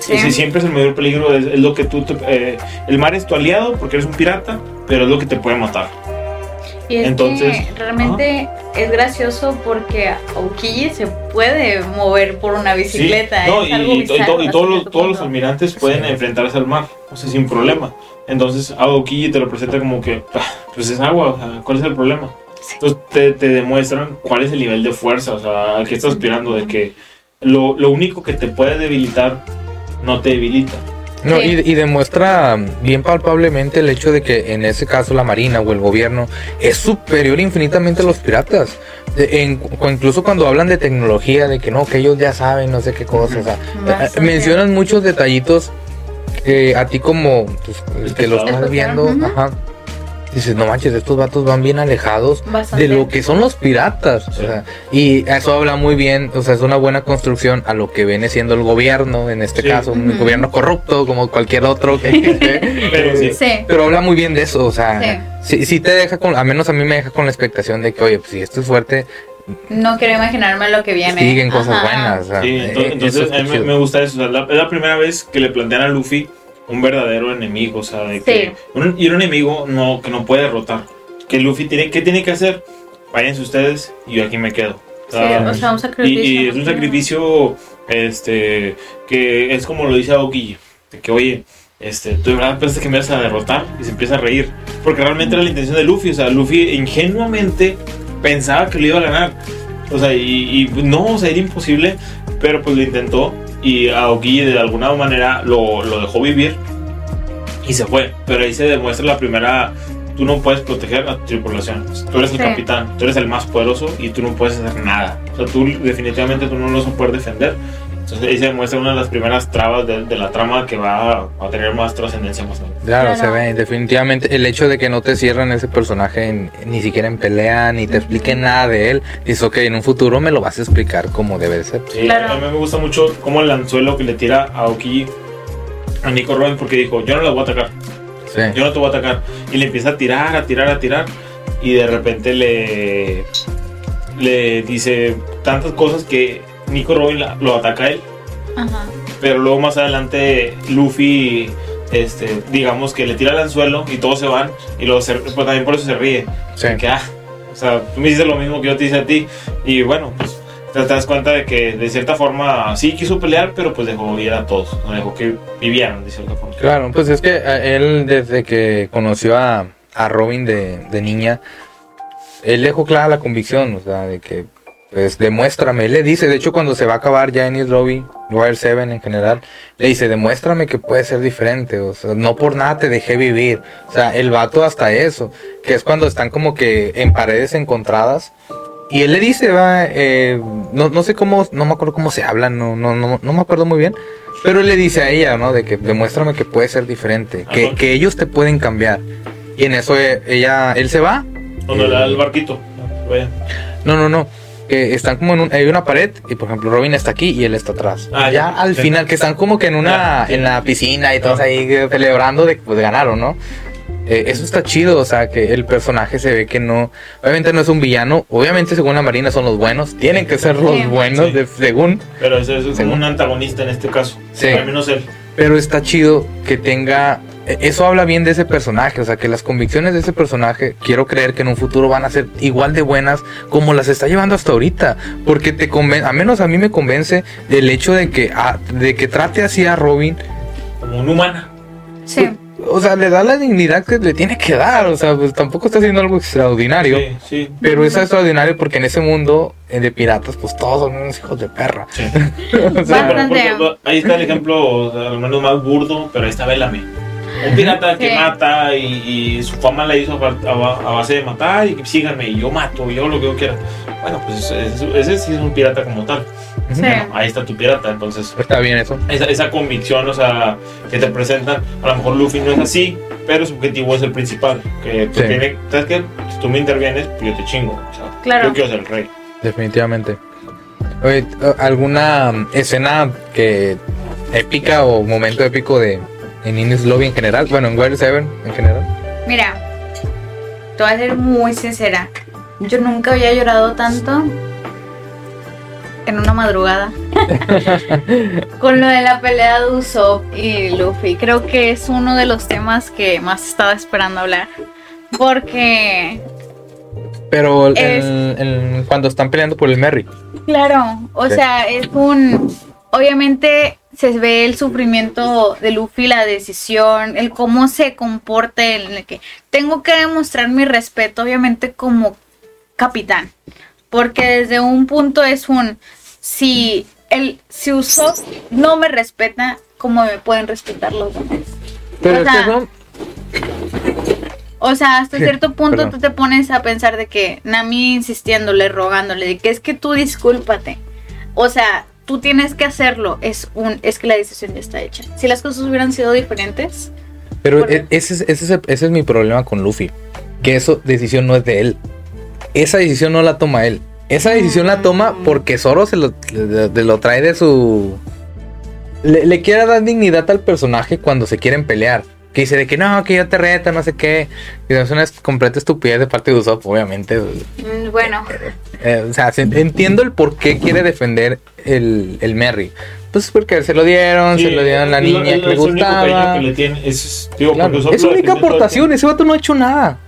Sí. Si siempre es el mayor peligro, es, es lo que tú... te- eh, el mar es tu aliado porque eres un pirata, pero es lo que te puede matar. Y es Entonces, que realmente es gracioso porque Aokiji se puede mover por una bicicleta. Sí, no, es y, algo y y todos, los, todos los almirantes pueden Sí. enfrentarse al mar, o sea, sin problema. Entonces, Aokiji te lo presenta como que, "Ah, pues es agua, o sea, ¿cuál es el problema? Sí. Entonces, te, te demuestran cuál es el nivel de fuerza, o sea, al que estás aspirando, de que lo, lo único que te puede debilitar no te debilita. No, Sí. y, y demuestra bien palpablemente el hecho de que en ese caso la Marina o el gobierno es superior infinitamente a los piratas. De- en- cu- incluso cuando hablan de tecnología, de que no, que ellos ya saben, no sé qué cosas. o sea, Bastante. eh, mencionan muchos detallitos que a ti como pues, el que lo estás viendo, ajá, dices, no manches, estos vatos van bien alejados Bastante. de lo que son los piratas. o sea, y eso habla muy bien, o sea, es una buena construcción a lo que viene siendo el gobierno, en este Sí. caso, un Ujú. gobierno corrupto como cualquier otro que. Pero sí. Sí. Pero habla muy bien de eso, o sea, sí. sí te deja con, a menos a mí me deja con la expectación de que, oye, pues si esto es fuerte, No quiero imaginarme lo que viene. siguen cosas Ajá. buenas. o sea, Sí, eh, entonces, entonces a mí me gusta eso. o sea, la- es la primera vez que le plantean a Luffy un verdadero enemigo. O sea, de que un, y un enemigo no, que no puede derrotar. Que Luffy tiene, ¿qué tiene que hacer? Váyanse ustedes y yo aquí me quedo. O Sí, o sea, un y, sacrificio. y es un sacrificio este, que es como lo dice Aoki. De que, oye, este, tú de verdad pensaste que me ibas a derrotar y se empieza a reír. Porque realmente era la intención de Luffy. O sea, Luffy ingenuamente pensaba que lo iba a ganar. O sea, y, y no, o sea, era imposible. Pero pues lo intentó. Y Aoki de alguna manera lo, lo dejó vivir. Y se fue. Pero ahí se demuestra la primera. Tú no puedes proteger a tu tripulación. Tú eres el capitán, tú eres el más poderoso y tú no puedes hacer nada. O sea, tú definitivamente tú no lo vas a poder defender. Entonces ahí se demuestra una de las primeras trabas de, de la trama que va a, a tener más trascendencia más adelante. Claro, Claro. se ve definitivamente el hecho de que no te cierran ese personaje en- ni siquiera en pelea, ni te expliquen nada de él. Dices, ok, en un futuro me lo vas a explicar como debe de ser. Sí, Claro. A mí me gusta mucho cómo el anzuelo que le tira a Aoki a Nico Robin porque dijo, yo no la voy a atacar, Sí. yo no te voy a atacar. Y le empieza a tirar, a tirar, a tirar. Y de repente le, le dice tantas cosas que Nico Robin la- lo ataca a él. Ajá. Pero luego más adelante Luffy, este, digamos que le tira el anzuelo y todos se van. Y luego se- pues también por eso se ríe. Sí. Que, ah, o sea, tú me dices lo mismo que yo te hice a ti. Y bueno, pues te das cuenta de que de cierta forma sí quiso pelear, pero pues dejó vivir a todos. No dejó que vivieran de cierta forma. Claro, pues es que eh, él desde que conoció a, a Robin de, de niña, él dejó clara la convicción, o sea, de que, pues demuéstrame, él le dice, de hecho cuando se va a acabar ya Ennis Lobby, Wire 7 en general, le dice, demuéstrame que puede ser diferente, o sea, no por nada te dejé vivir, o sea, el vato hasta eso, que es cuando están como que en paredes encontradas, y él le dice, va, eh, no, no sé cómo, no me acuerdo cómo se hablan, no, no, no, no me acuerdo muy bien, pero él le dice a ella, ¿no? De que demuéstrame que puede ser diferente, que, que ellos te pueden cambiar. Y en eso eh, ella, él se va. Cuando le da el barquito. Vaya. No, no, no. Que están como en un, hay una pared y por ejemplo Robin está aquí y él está atrás. Ah, ya, ya. al final que están como que en una, Ya, en la piscina y todos ahí eh, celebrando de que pues ganaron, ¿no? Eh, eso está chido, o sea, que el personaje se ve que no, obviamente no es un villano, obviamente según la Marina son los buenos, tienen que ser los buenos, Sí. de- según, Pero ese es como Según- un antagonista en este caso. Sí. Al menos él. pero está chido que tenga, eso habla bien de ese personaje, o sea, que las convicciones de ese personaje, quiero creer que en un futuro van a ser igual de buenas como las está llevando hasta ahorita, porque te conven, a menos a mí me convence el hecho de que, ah, de que trate así a Robin, Como un humana. Sí. o sea, le da la dignidad que le tiene que dar, o sea, pues tampoco está haciendo algo extraordinario. Sí, sí. Pero es extraordinario porque en ese mundo eh, de piratas, pues todos son unos hijos de perra. sí. O sea, Pero, porque, ahí está el ejemplo, o sea, al menos más burdo, pero ahí está Bellamy. Un pirata que Sí. mata y, y su fama la hizo a, a- a base de matar y que síganme y yo mato, yo lo que yo quiera. Bueno, pues ese, sí es un pirata como tal. Sí. Bueno, ahí está tu pirata, entonces Está bien eso. esa, esa convicción, o sea, que te presentan, a lo mejor Luffy no es así, pero su objetivo es el principal, que pues, Sí. tiene, ¿sabes qué? Si tú me intervienes, pues yo te chingo, o sea, Claro. yo quiero ser el rey. Definitivamente. Oye, ¿alguna escena que épica o momento épico de en Ines Lobby en general? Bueno, en Wild Seven en general. Mira, te voy a ser muy sincera. Yo nunca había llorado tanto en una madrugada. Con lo de la pelea de Usopp y Luffy. Creo que es uno de los temas que más estaba esperando hablar. Porque, Pero el- cuando están peleando por el Merry. claro, o Sí. sea, es un... Obviamente se ve el sufrimiento de Luffy, la decisión, el cómo se comporta, el el que tengo que demostrar mi respeto, obviamente como capitán, porque desde un punto es un si el si Usopp no me respeta, ¿cómo me pueden respetar los demás? Pero O sea, O sea, hasta cierto punto perdón. tú te pones a pensar de que Nami insistiéndole, rogándole, de que es que tú discúlpate. O sea, tú tienes que hacerlo. Es un, es que la decisión ya está hecha. Si las cosas hubieran sido diferentes, Pero e- ese es, ese, es, ese es mi problema con Luffy. Que eso decisión no es de él. Esa decisión no la toma él. Esa decisión la toma Mm. porque Zoro se lo, le- le- lo trae de su... Le, le quiere dar dignidad al personaje cuando se quieren pelear. Que dice de que no, que yo te reto, no sé qué. Y es una completa estupidez de parte de Usopp, obviamente. mm, bueno, Eh, o sea, se- entiendo el por qué quiere defender el, el Merry. Pues porque se lo dieron, se lo dieron a la niña que le gustaba. que le tiene, es, digo, Claro, Es su única aportación, ese vato no ha hecho nada.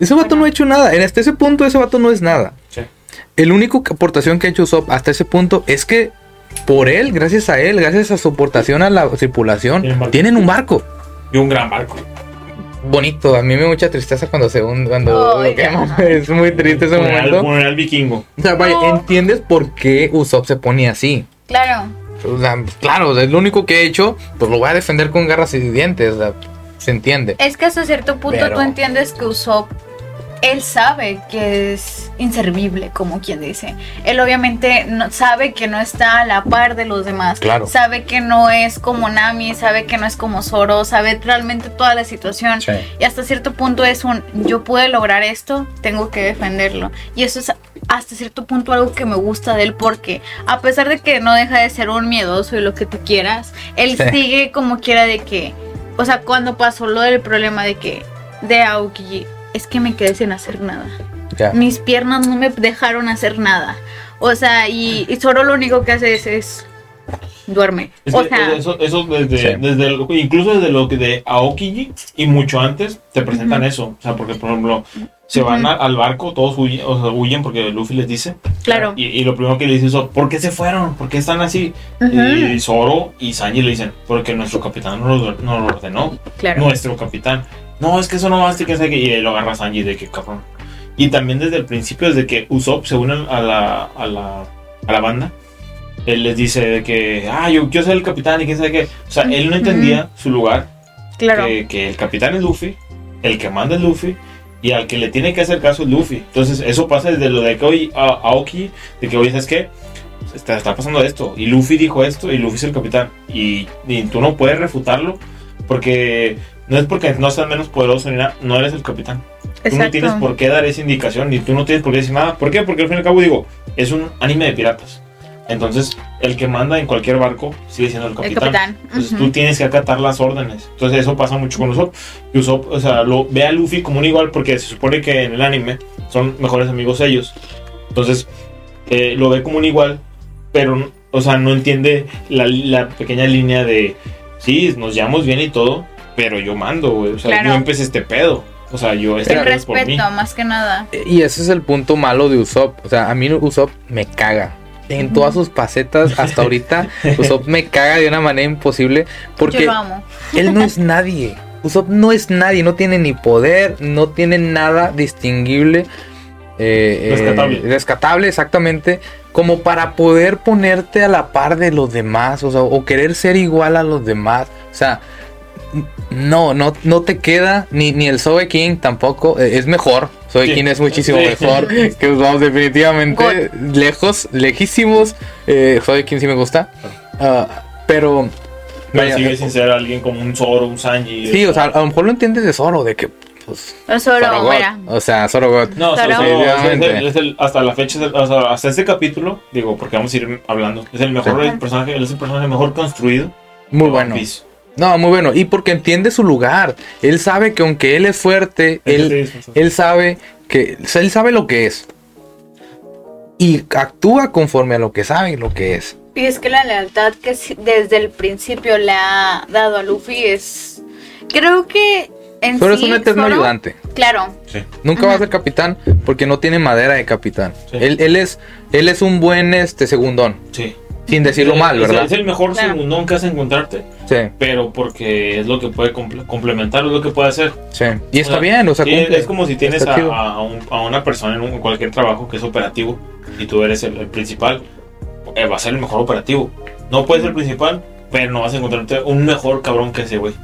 Ese vato no ha hecho nada. En hasta ese punto ese vato no es nada. Sí. El único que- aportación que ha hecho Usopp hasta ese punto es que por él, gracias a él, gracias a su aportación a la tripulación, Tienen barco. tienen un barco. Y un gran barco. Bonito, a mí me da mucha tristeza cuando se hunde, cuando Oh, lo queman. Es muy triste ese Funeral, momento. funeral vikingo. O sea, vaya, entiendes por qué Usopp se pone así. claro. O sea, claro, es lo único que he hecho, pues lo voy a defender con garras y dientes. O sea, se entiende. Es que hasta cierto punto Pero- tú entiendes que Usopp, él sabe que es inservible, como quien dice. Él obviamente no, sabe que no está a la par de los demás. Claro. Sabe que no es como Nami, sabe que no es como Zoro, sabe realmente toda la situación. Sí. Y hasta cierto punto es un, yo pude lograr esto, tengo que defenderlo. Y eso es hasta cierto punto algo que me gusta de él porque a pesar de que no deja de ser un miedoso y lo que tú quieras, él Sí. sigue como quiera de que, o sea, cuando pasó lo del problema de que, de Aoki, es que me quedé sin hacer nada. Mis piernas no me dejaron hacer nada. O sea, y, y Zoro lo único que hace es, es duerme. Es o que sea, eso, eso desde, Sí. desde el- incluso desde lo que de Aokiji y mucho antes te presentan eso. O sea, porque por ejemplo, se van al barco, todos huyen, o sea, huyen porque Luffy les dice. claro. Y, y lo primero que le dice es, ¿por qué se fueron? ¿Por qué están así? Ujú. Y Zoro y Sanji le dicen, porque nuestro capitán no lo, no lo ordenó. claro. Nuestro capitán. No, es que eso no basta, que sé que Y lo agarra Sanji de que cabrón. Y también desde el principio, desde que Usopp se une a la, a la, a la banda, él les dice de que, ah, yo, yo soy el capitán y quién sabe qué. O sea, él no entendía su lugar, claro. que, que el capitán es Luffy, el que manda es Luffy, y al que le tiene que hacer caso es Luffy. Entonces, eso pasa desde lo de que hoy a Aoki, de que hoy, ¿sabes qué? Está, está pasando esto, y Luffy dijo esto, y Luffy es el capitán, y, y tú no puedes refutarlo, porque no es porque no seas menos poderoso ni nada, no eres el capitán. Tú no tienes por qué dar esa indicación, ni tú no tienes por qué decir nada. ¿Por qué? Porque al fin y al cabo, digo, es un anime de piratas. Entonces, el que manda en cualquier barco sigue siendo el El capitán. capitán. Entonces tú tienes que acatar las órdenes. Entonces eso pasa mucho con Usopp. Y Usopp, o sea, lo ve a Luffy como un igual porque se supone que en el anime son mejores amigos ellos. Entonces eh, lo ve como un igual, pero, o sea, no entiende la, la pequeña línea de, sí, nos llevamos bien y todo, pero yo mando, güey. O sea, Claro. yo empecé este pedo. O sea, yo este El pedo es por mí. respeto, más que nada. Y ese es el punto malo de Usopp. O sea, a mí Usopp me caga. En todas sus facetas hasta ahorita, Usopp me caga de una manera imposible. Yo Porque lo amo. él no es nadie. Usopp no es nadie, no tiene ni poder, no tiene nada distinguible. eh, eh, Rescatable. rescatable, exactamente. Como para poder ponerte a la par de los demás, o sea, o querer ser igual a los demás. O sea, no, no, no te queda, ni, ni el Zoe King tampoco, eh, es mejor. Sí. King es muchísimo Sí. mejor. Que vamos definitivamente lejos, lejísimos. Eh, King sí me gusta. Ah, pero, Pero vaya, sigue sin ser alguien como un Zoro, un Sanji. sí, o sea, a lo mejor lo entiendes de Zoro, de que, pues, Zoro God. O sea, Zoro God. No, o sea, Pero- Zoro es el- Definitivamente. es el- hasta la fecha, es el- hasta este capítulo, digo, porque vamos a ir hablando, es el mejor Sí. personaje, él es el personaje mejor construido. Muy bueno. No, muy bueno. Y porque entiende su lugar. Él sabe que aunque él es fuerte, él, Sí, sí, sí. él sabe que. o sea, él sabe lo que es. Y actúa conforme a lo que sabe lo que es. Y es que la lealtad que desde el principio le ha dado a Luffy es. Creo que en Pero sí. es un eterno Zoro- ayudante. Claro. Sí. Nunca va a Ajá. ser capitán porque no tiene madera de capitán. Sí. Él, él es, él es un buen este segundón. Sí. Sin decirlo Es- mal, ¿verdad? Es el mejor Claro. segundón que vas a encontrarte, Sí, pero porque es lo que puede comple- complementar, es lo que puede hacer. sí. Y está O sea, bien, o sea, cumple. es como si tienes a, chido. a un- a una persona en, un- cualquier trabajo que es operativo y tú eres el, el principal, eh, va a ser el mejor operativo. No puedes ser el principal, pero no vas a encontrarte un mejor cabrón que ese güey.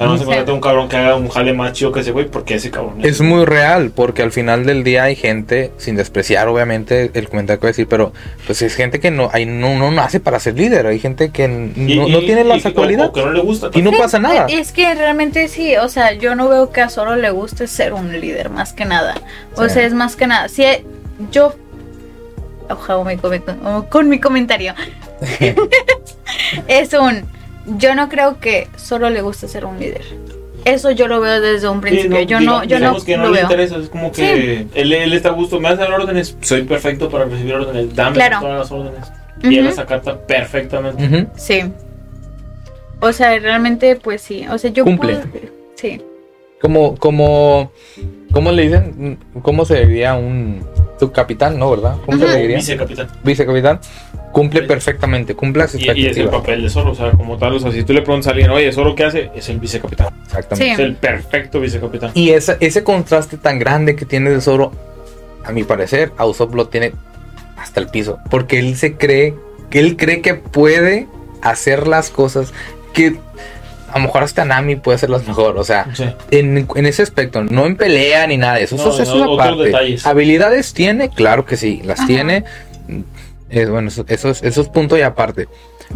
Sea, no vas a Sí. encontrarte un cabrón que haga un jale más chido que ese güey porque ese cabrón Es muy real, porque al final del día hay gente, sin despreciar obviamente el comentario que voy a decir, pero pues es gente que no, hay, no, no nace para ser líder, hay gente que Y- no, y- no tiene cualidades o que no le gusta. y no pasa nada. Es que realmente sí, o sea, yo no veo que a Zoro le guste ser un líder, más que nada. O Sí. sea, es más que nada. Si yo. Comi- con mi comentario. es un. Yo no creo que Zoro le guste ser un líder. Eso yo lo veo desde un Sí, principio. yo diga- no, yo no, que no lo le veo. interesa, es como que él, él está a gusto, me hacen órdenes, soy perfecto para recibir órdenes, dame Claro. todas las órdenes. Y él Ujú. las acata perfectamente. Sí. O sea, realmente, pues sí. O sea, yo Cumple. puedo- Sí. Como, como, ¿cómo le dicen? ¿Cómo se diría un subcapitán, no, verdad? ¿Cómo se le diría? Vicecapitán. Vicecapitán. Cumple perfectamente, cumple las Y, y es el papel de Zoro, o sea, como tal, o sea, si tú le preguntas a alguien, oye, ¿Zoro qué hace? Es el vicecapitán. Exactamente. Sí. Es el perfecto vicecapitán. Y esa- ese contraste tan grande que tiene de Zoro, a mi parecer, a Usopp lo tiene hasta el piso. Porque él se cree, que él cree que puede hacer las cosas que a lo mejor hasta Nami puede hacerlas mejor. O sea, Sí. en, en ese aspecto, no en pelea ni nada de eso. No, eso, eso no, es una otros parte. detalles. ¿Habilidades tiene? Claro que sí, las Ajá. tiene. Es, bueno, eso, eso es, eso es punto y aparte.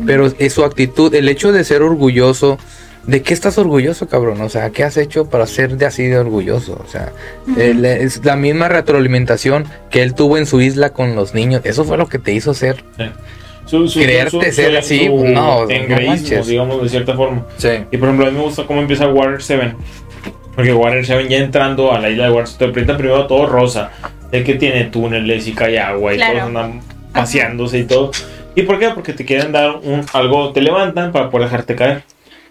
Pero es su actitud, el hecho de ser orgulloso. ¿De qué estás orgulloso, cabrón? O sea, ¿qué has hecho para ser de así de orgulloso? O sea, el- es la misma retroalimentación que él tuvo en su isla con los niños. Eso fue lo que te hizo ser. Su, su- Creerte ser así, no, no engreísmo, manches. digamos, de cierta forma. Sí. Y por ejemplo, a mí me gusta cómo empieza Water 7. Porque Water 7 ya entrando a la isla de Water 7, te presenta primero todo rosa. De que tiene túneles y cae agua y Claro. todos andan paseándose y todo. ¿Y por qué? Porque te quieren dar un, algo, te levantan para poder dejarte caer.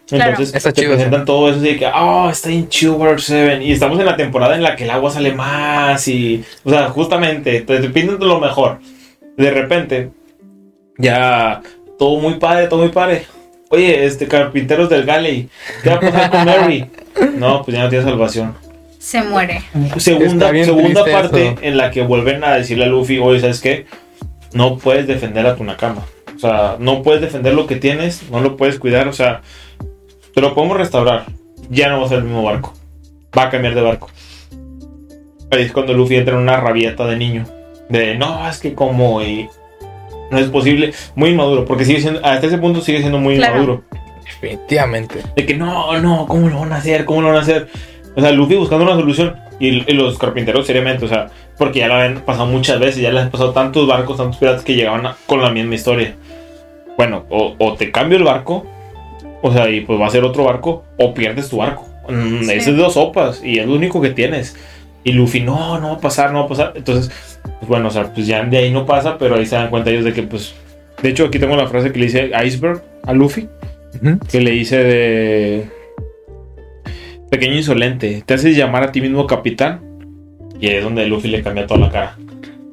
Claro. Entonces Está te chido presentan todo eso de que, oh, está en chido Water 7. Y estamos en la temporada en la que el agua sale más y, o sea, justamente, te, te pintan lo mejor. De repente, ya todo muy padre, todo muy padre. Oye, este carpinteros del Galley, ¿qué va a pasar con Mary? No, pues ya no tiene salvación. Se muere. Segunda, segunda parte eso. en la que vuelven a decirle a Luffy, oye, ¿sabes qué? No puedes defender a tu Nakama. O sea, no puedes defender lo que tienes, no lo puedes cuidar. O sea, te lo podemos restaurar. Ya no va a ser el mismo barco. Va a cambiar de barco. Ahí es cuando Luffy entra en una rabieta de niño. De, no, es que como y no es posible. Muy inmaduro, porque sigue siendo, hasta ese punto sigue siendo muy Claro. inmaduro. Definitivamente. De que no, no, ¿cómo lo van a hacer? ¿Cómo lo van a hacer? O sea, Luffy buscando una solución y, y los carpinteros seriamente, o sea, porque ya lo habían pasado muchas veces, ya les han pasado tantos barcos, tantos piratas que llegaban a- con la misma historia. Bueno, o, o te cambio el barco, o sea, y pues va a ser otro barco, o pierdes tu barco. Mm, Sí. Ese es de dos sopas y es lo único que tienes. Y Luffy, no, no va a pasar, no va a pasar. Entonces, pues bueno, o sea, pues ya de ahí no pasa, pero ahí se dan cuenta ellos de que, pues, de hecho, aquí tengo la frase que le dice Iceberg a Luffy Ujú. que le dice de pequeño insolente, te haces llamar a ti mismo capitán y es donde Luffy le cambia toda la cara.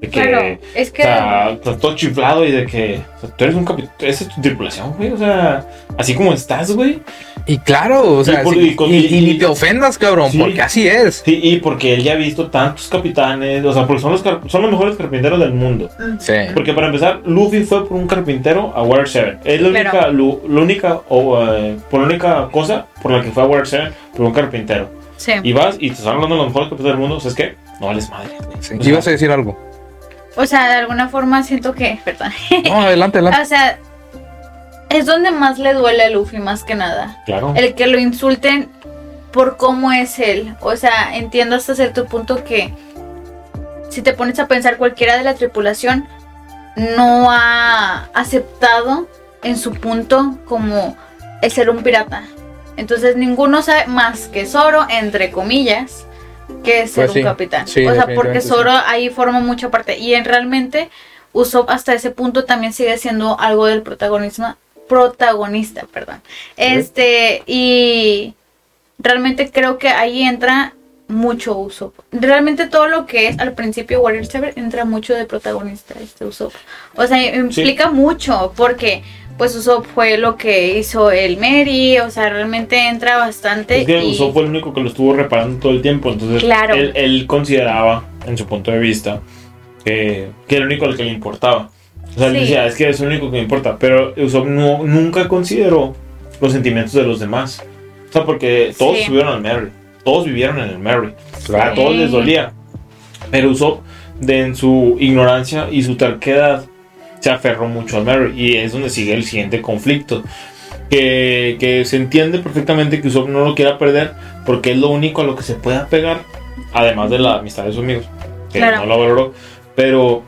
De que, Claro, es que- O sea, estás todo chiflado y de que. o sea, tú eres un capitán. Esa es tu tripulación, güey. O sea, así como estás, güey. Y claro, o sea, por- y con- y, y- y ni te ofendas, cabrón, Sí. porque así es. Sí, y porque él ya ha visto tantos capitanes. O sea, porque son los, son los mejores carpinteros del mundo. Sí. Porque para empezar, Luffy fue por un carpintero a Water 7. Es la Pero- única, lu- la única, o, eh, por la única cosa por la que fue a Water 7 por un carpintero. Sí. Y vas y te están hablando de los mejores carpinteros del mundo. O sea, es que no vales madre. sí. O sea, Ibas a decir algo. O sea, de alguna forma siento que, perdón. No, adelante, adelante. o sea, es donde más le duele a Luffy más que nada. Claro. El que lo insulten por cómo es él. O sea, entiendo hasta cierto punto que si te pones a pensar cualquiera de la tripulación no ha aceptado en su punto como el ser un pirata. Entonces ninguno sabe más que Zoro, entre comillas, que es ser Pues sí, un capitán. sí, o sea, porque Zoro ahí forma mucha parte. Y en realmente Usopp hasta ese punto también sigue siendo algo del protagonismo protagonista, perdón. Este, y realmente creo que ahí entra mucho Usopp. Realmente todo lo que es al principio Warrior 7 entra mucho de protagonista este Usopp. O sea, implica mucho porque pues Usopp fue lo que hizo el Mary, o sea, realmente entra bastante Es que y- Usopp fue el único que lo estuvo reparando todo el tiempo. Entonces, Claro. él, él consideraba, en su punto de vista, que, que era el único al que le importaba. O sea, él Sí. decía, es que es el único que me importa. Pero Usopp no, nunca consideró los sentimientos de los demás. O sea, porque todos Sí. subieron al Mary. Todos vivieron en el Mary. Claro. A todos les dolía. Pero Usopp, de, en su ignorancia y su terquedad, se aferró mucho al Mary. Y es donde sigue el siguiente conflicto. Que, que se entiende perfectamente que Usopp no lo quiera perder porque es lo único a lo que se puede apegar, además de la amistad de sus amigos, que Claro. no lo valoró, pero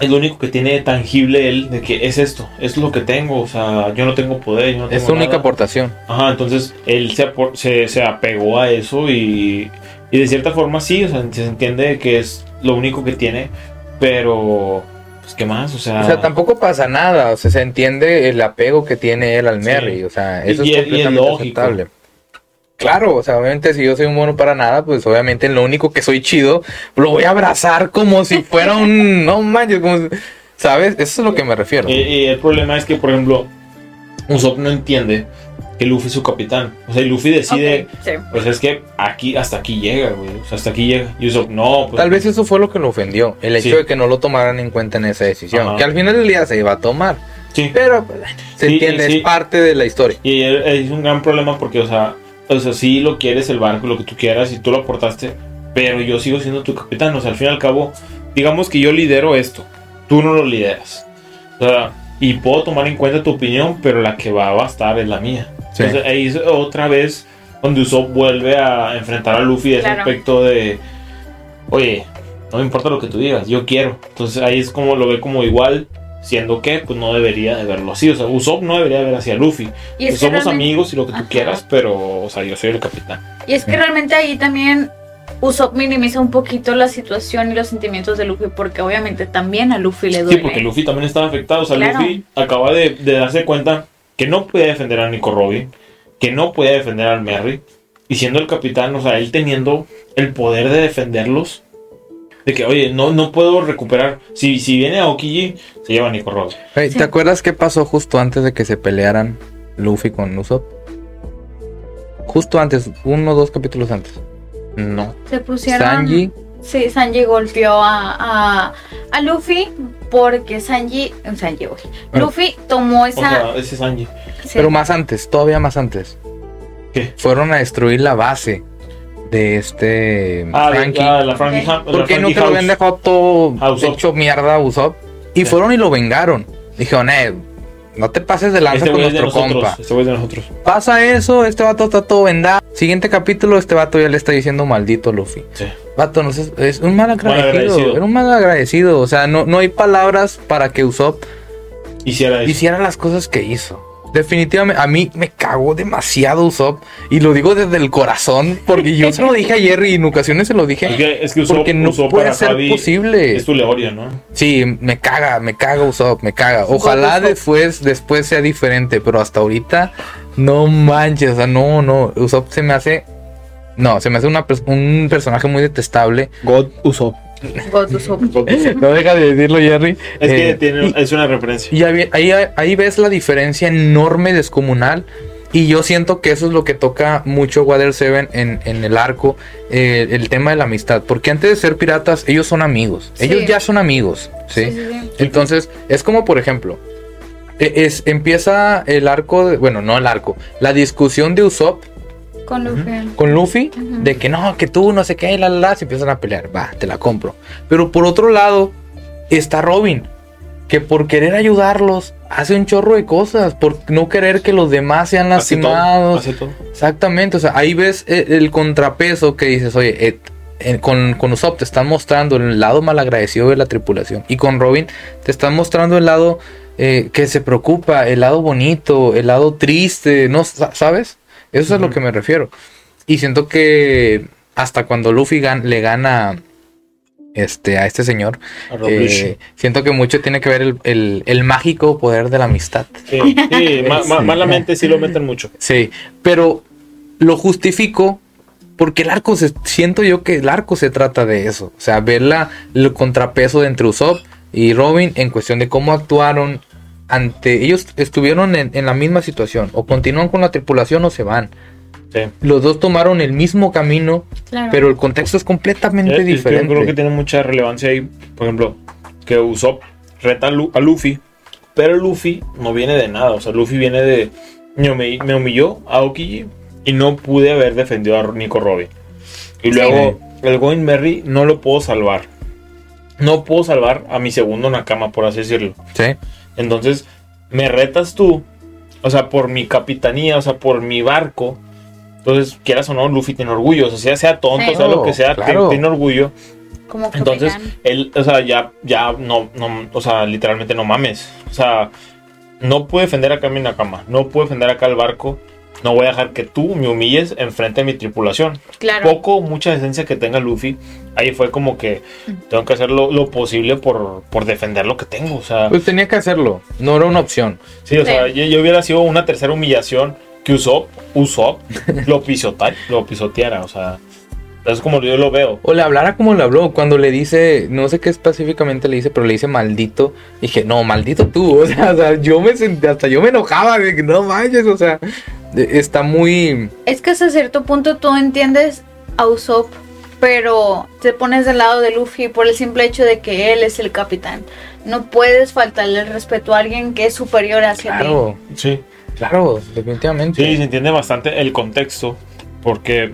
es lo único que tiene tangible él de que es esto, es lo que tengo, o sea, yo no tengo poder, yo no tengo Es su única aportación. Ajá, entonces él se, se, se apegó a eso y, y de cierta forma sí, o sea, se entiende que es lo único que tiene, pero pues qué más, o sea, O sea, tampoco pasa nada. O sea, se entiende el apego que tiene él al Sí. Merry. O sea, eso y es es- es completamente lógico. aceptable. Claro, o sea, obviamente si yo soy un mono para nada, pues obviamente en lo único que soy chido, lo voy a abrazar como si fuera un... No manches, como... si- ¿Sabes? Eso es lo que me refiero. Y, y el problema es que, por ejemplo, Usopp no entiende que Luffy es su capitán. O sea, y Luffy decide, Ok, sí. pues es que aquí, hasta aquí llega, güey. O sea, hasta aquí llega. Y Usopp, no, pues. Tal vez eso fue lo que lo ofendió, el hecho Sí. de que no lo tomaran en cuenta en esa decisión, Ajá. que al final del día se iba a tomar, Sí. pero pues, se Sí, entiende, sí. es parte de la historia. Y es un gran problema porque, o sea, o sea, sí lo quieres el barco, lo que tú quieras, y tú lo aportaste, pero yo sigo siendo tu capitán. O sea, al fin y al cabo, digamos que yo lidero esto, tú no lo lideras. O sea, y puedo tomar en cuenta tu opinión, pero la que va a bastar es la mía. Sí. Entonces ahí es otra vez donde Usopp vuelve a enfrentar a Luffy ese Claro. aspecto de, oye, no me importa lo que tú digas, yo quiero. Entonces ahí es como lo ve como igual, siendo que pues no debería de verlo así. O sea, Usopp no debería ver hacia Luffy. Y es que Somos realmente- amigos y lo que tú Ajá. quieras, pero, o sea, yo soy el capitán. Y es que realmente ahí también Usopp minimiza un poquito la situación y los sentimientos de Luffy porque obviamente también a Luffy le duele. Sí, porque Luffy también estaba afectado. O sea, Claro. Luffy acaba de, de darse cuenta que no podía defender a Nico Robin, que no podía defender al Merry. Y siendo el capitán, o sea, él teniendo el poder de defenderlos. De que, oye, no, no puedo recuperar. Si, si viene a Okiji, se lleva a Nico Robin. Hey, Sí. ¿Te acuerdas qué pasó justo antes de que se pelearan Luffy con Usopp? Justo antes, uno o dos capítulos antes. No. Se pusieron. Sanji, Sí, Sanji golpeó a, a, a Luffy porque Sanji. Sanji. Bueno. Luffy tomó O esa. sea, ese es Sanji. sí. pero más antes, todavía más antes. ¿Qué? Fueron a destruir la base de este Ah, de- Frankie. ah, la Frankie, Ok. Ham- la porque no Frankie que lo House. habían dejado todo A Usopp. hecho mierda a Usopp. Y fueron y lo vengaron. Dijeron, eh, no te pases de lanza Este con nuestro nosotros. compa. Este de nosotros. Pasa eso, este vato está todo vendado. Siguiente capítulo, este vato ya le está diciendo maldito a Luffy. Sí. Vato, no sé, es un mal agradecido. agradecido. Era un mal agradecido. O sea, no, no hay palabras para que Usopp Hiciera eso. hiciera las cosas que hizo. Definitivamente, a mí me cagó demasiado Usopp. Y lo digo desde el corazón, porque yo se lo dije a Jerry y en ocasiones se lo Es dije. que, es que Usopp, Porque no Usopp puede ser Javi posible. Es tu Leoria, ¿no? Sí, me caga, me caga Usopp, me caga. Ojalá Usopp. después, después sea diferente, pero hasta ahorita no manches, o sea, no, no. Usopp se me hace, no, se me hace una un personaje muy detestable. God Usopp. Go to Usopp. No deja de decirlo, Jerry. Es que Eh, tiene, y- es una referencia. Y ahí, ahí, ahí ves la diferencia enorme, descomunal. Y yo siento que eso es lo que toca mucho Water Seven en, en el arco, eh, el tema de la amistad. Porque antes de ser piratas, ellos son amigos. Sí. Ellos ya son amigos. ¿sí? Sí, sí, sí. Entonces, es como por ejemplo, e- es, empieza el arco, de- bueno, no el arco, la discusión de Usopp Con Luffy. con Luffy Ujú. de que no, que tú no sé qué, la la la, se empiezan a pelear, va, te la compro. Pero por otro lado está Robin, que por querer ayudarlos hace un chorro de cosas, por no querer que los demás sean Hace todo, lastimados. hace todo. Exactamente, o sea, ahí ves el, el contrapeso que dices, oye, eh, eh, con, con Usopp te están mostrando el lado malagradecido de la tripulación y con Robin te están mostrando el lado eh, que se preocupa, el lado bonito, el lado triste, ¿no? Sa- ¿Sabes? Eso es a lo que me refiero. Y siento que hasta cuando Luffy gan- le gana este, a este señor, A eh, siento que mucho tiene que ver el, el- el mágico poder de la amistad. Sí, sí, ma- ma- Sí. malamente sí lo meten mucho. Sí, pero lo justifico porque el arco se, siento yo que el arco se trata de eso, o sea, ver la, el contrapeso de entre Usopp y Robin en cuestión de cómo actuaron ante ellos estuvieron en, en la misma situación, o continúan con la tripulación o se van. Sí. Los dos tomaron el mismo camino, Claro. pero el contexto es completamente Eh, es que diferente. Yo creo que tiene mucha relevancia ahí. Por ejemplo, que Usopp reta a, Lu- a Luffy, pero Luffy no viene de nada. O sea, Luffy viene de. Me, humi- me humilló a Okiji y no pude haber defendido a Nico Robin. Y Sí. luego, el Going Merry no lo puedo salvar. No puedo salvar a mi segundo Nakama, por así decirlo. Sí, Entonces, me retas tú, o sea, por mi capitanía, o sea, por mi barco. Entonces, quieras o no, Luffy tiene orgullo. O sea, sea, sea tonto, Sí. sea lo que sea, Claro. tiene, tiene orgullo. Como Entonces, él, o sea, ya, ya no, no, o sea, literalmente no mames. O sea, no puedo defender acá mi Nakama, no puedo defender acá el barco. No voy a dejar que tú me humilles enfrente de mi tripulación. Claro. Poco, mucha esencia que tenga Luffy. Ahí fue como que tengo que hacer lo, lo posible por, por defender lo que tengo. O sea, pues tenía que hacerlo, no era una opción. Sí, o Sí. sea, yo, yo hubiera sido una tercera humillación que Usopp, Usopp lo, pisota, lo pisoteara, o sea, es como yo lo veo. O le hablara como le habló, cuando le dice, no sé qué específicamente le dice, pero le dice maldito. Dije, no, maldito tú. O sea, o sea, yo me sentí, hasta yo me enojaba de que no manches, o sea, está muy. Es que hasta cierto punto tú entiendes a Usopp, pero te pones del lado de Luffy por el simple hecho de que él es el capitán. No puedes faltarle el respeto a alguien que es superior hacia ti. Claro, Sí. claro, definitivamente. Sí, se entiende bastante el contexto, porque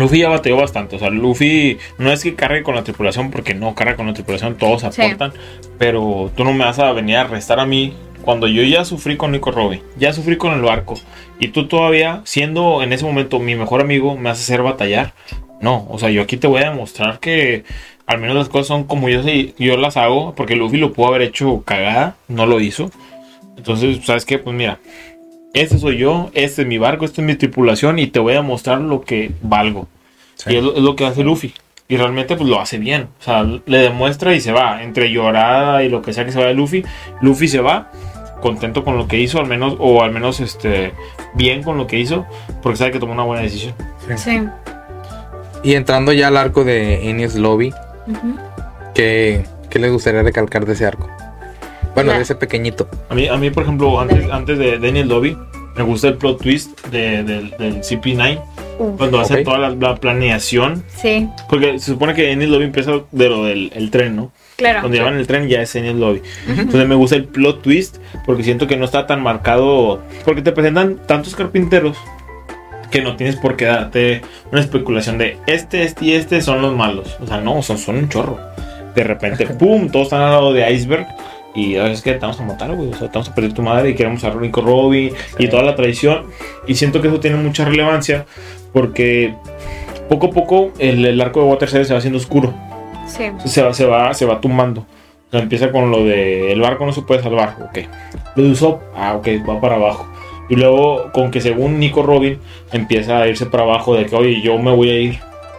Luffy ya batalló bastante, o sea, Luffy no es que cargue con la tripulación, porque no carga con la tripulación, todos Sí. aportan, pero tú no me vas a venir a restar a mí cuando yo ya sufrí con Nico Robin, ya sufrí con el barco, y tú todavía, siendo en ese momento mi mejor amigo, me haces hacer batallar. No, o sea, yo aquí te voy a demostrar que al menos las cosas son como yo, yo las hago, porque Luffy lo pudo haber hecho cagada, no lo hizo. Entonces, ¿sabes qué? Pues mira, este soy yo, este es mi barco, esta es mi tripulación y te voy a mostrar lo que valgo. Sí. Y es lo, es lo que hace Luffy. Y realmente pues lo hace bien. O sea, le demuestra y se va. Entre llorada y lo que sea que se vaya Luffy, Luffy se va contento con lo que hizo, al menos, o al menos este bien con lo que hizo, porque sabe que tomó una buena decisión. Sí. Y entrando ya al arco de Enies Lobby, Ujú. ¿qué, qué les gustaría recalcar de ese arco? Bueno, de ese pequeñito. A mí, a mí por ejemplo, antes, antes de Daniel Lobby, me gusta el plot twist de- del, del CP9, Uf. cuando hace Ok. toda la, la planeación. Sí, Porque se supone que Daniel Lobby empieza de lo del el tren, ¿no? claro. Cuando llevan el tren ya es Daniel Lobby. Entonces me gusta el plot twist porque siento que no está tan marcado. Porque te presentan tantos carpinteros que no tienes por qué darte una especulación de este, este y este son los malos. O sea, no, son, son un chorro. De repente, ¡pum! Todos están al lado de Iceberg. Y "Ah, es que te vamos a matar, güey. O sea, te vamos a perder tu madre y queremos a Nico Robin y toda la tradición. Y siento que eso tiene mucha relevancia porque poco a poco el, el arco de Water Seven se va haciendo oscuro Sí. se va, se va, se va tumbando. O sea, empieza con lo de el barco no se puede salvar, ok. Lo de Usopp, ah, ok, va para abajo. Y luego con que según Nico Robin empieza a irse para abajo de que, oye, yo me voy a ir.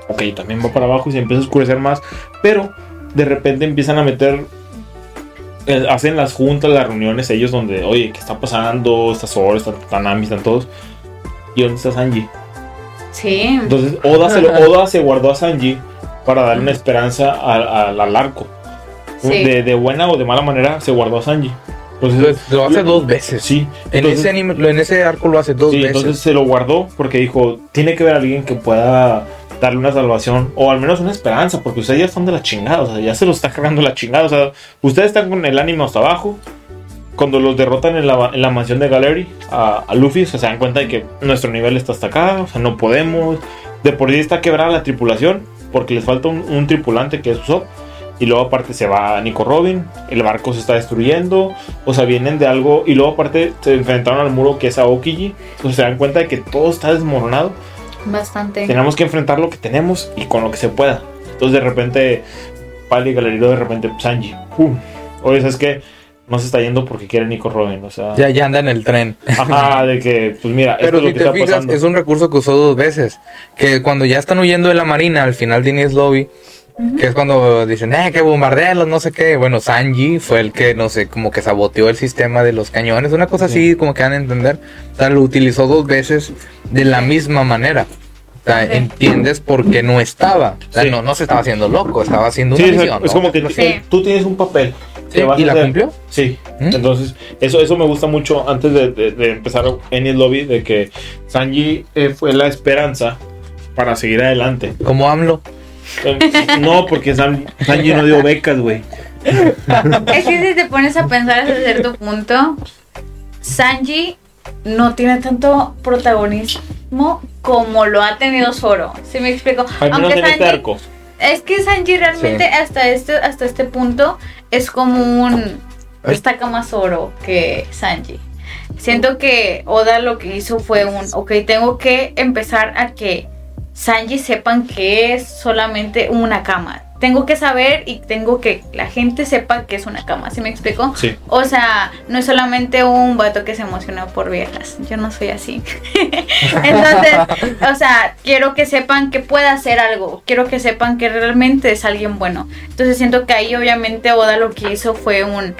Ok, también va para abajo y se empieza a oscurecer más. Pero de repente empiezan a meter, hacen las juntas, las reuniones ellos donde, oye, ¿qué está pasando? Estas horas, están, están Nami, están todos. ¿Y dónde está Sanji? Sí. Entonces Oda se, lo- Oda se guardó a Sanji para darle una esperanza al, al- al arco. Sí. De, de buena o de mala manera se guardó a Sanji. Entonces, lo hace dos veces. Sí. En, ese anime, en ese arco lo hace dos Sí, veces. entonces se lo guardó porque dijo, tiene que haber alguien que pueda darle una salvación o al menos una esperanza, porque ustedes ya están de la chingada, o sea, ya se los está cargando la chingada, o sea, ustedes están con el ánimo hasta abajo. Cuando los derrotan en la, en la mansión de Gallery a, Luffy, o sea, se dan cuenta de que nuestro nivel está hasta acá, o sea, no podemos. De por sí está quebrada la tripulación, porque les falta un, tripulante que es Usopp. Y luego aparte se va Nico Robin, el barco se está destruyendo, o sea, vienen de algo, y luego aparte se enfrentaron al muro que es Aokiji, entonces se dan cuenta de que todo está desmoronado, Bastante. tenemos que enfrentar lo que tenemos y con lo que se pueda. Entonces de repente, Pali Galerito, de repente Sanji, ¡pum! Oye, ¿sabes qué? No se está yendo porque quiere Nico Robin, o sea, Ya, ya anda en el tren. ajá, de que, pues mira, Pero esto es lo que te está fijas, pasando. es un recurso que usó dos veces. Que cuando ya están huyendo de la marina, al final de Ines Lobby, que es cuando dicen, eh, que bombardearlos, no sé qué. Bueno, Sanji fue el que, no sé, como que saboteó el sistema de los cañones, una cosa así, como que van a entender. O sea, lo utilizó dos veces de la misma manera. O sea, entiendes por qué no estaba. O sea, Sí. no, no se estaba haciendo loco, estaba haciendo Sí, una es, misión. es ¿no? como que Sí. tú tienes un papel. Sí, que vas ¿Y a la hacer. cumplió? Sí, ¿Mm? entonces eso, eso me gusta mucho antes de, de- de empezar en el lobby, de que Sanji eh, fue la esperanza para seguir adelante. Como AMLO. No, porque San- Sanji no dio becas, güey. Es que si te pones a pensar hasta cierto punto, Sanji no tiene tanto protagonismo como lo ha tenido Zoro. ¿Sí me explico? Al menos en este arco. es que Sanji realmente Sí. hasta este hasta este punto es como un destaca más Zoro que Sanji. Siento que Oda lo que hizo fue un, ok, tengo que empezar a que Sanji sepan que es solamente una cama. Tengo que saber y tengo que la gente sepa que es una cama. ¿Sí me explico? Sí. O sea, no es solamente un vato que se emocionó por viejas. Yo no soy así. Entonces, o sea, quiero que sepan que puede hacer algo. Quiero que sepan que realmente es alguien bueno. Entonces siento que ahí obviamente Oda lo que hizo fue un...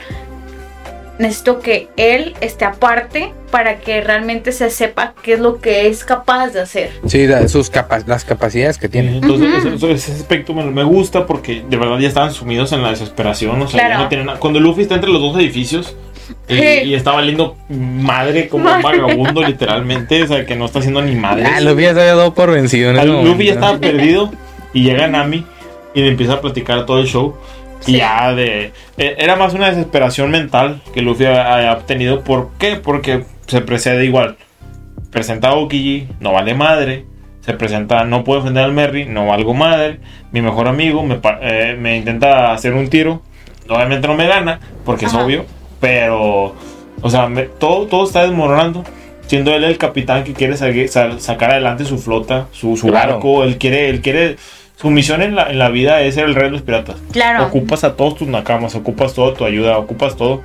Necesito que él esté aparte para que realmente se sepa qué es lo que es capaz de hacer. Sí, sus capa- las capacidades que tiene. Entonces, Ujú. eso- eso- ese aspecto me, me gusta porque de verdad ya estaban sumidos en la desesperación. O sea, ya Claro. no tienen nada. Cuando Luffy está entre los dos edificios y, Sí. y está valiendo madre como un vagabundo, literalmente. O sea, que no está haciendo ni madre. Ah, Luffy ya se había dado por vencido en ese Luffy ya momento. estaba perdido y llega Nami y le empieza a platicar todo el show. Y Sí. ya de. eh, Era más una desesperación mental que Luffy ha- obtenido. ¿Por qué? Porque se precede igual. Presenta a Okiji, no vale madre. Se presenta, no puedo defender al Merry, no valgo madre. Mi mejor amigo me, eh, me intenta hacer un tiro. Obviamente no me gana, porque es obvio. Pero, o sea, me- todo, todo está desmoronando. Siendo él el capitán que quiere sa- sa- sacar adelante su flota, su, su Claro. barco. Él quiere, él quiere. Su misión en la, en la vida es ser el rey de los piratas. Claro. Ocupas a todos tus nakamas, ocupas toda tu ayuda, ocupas todo.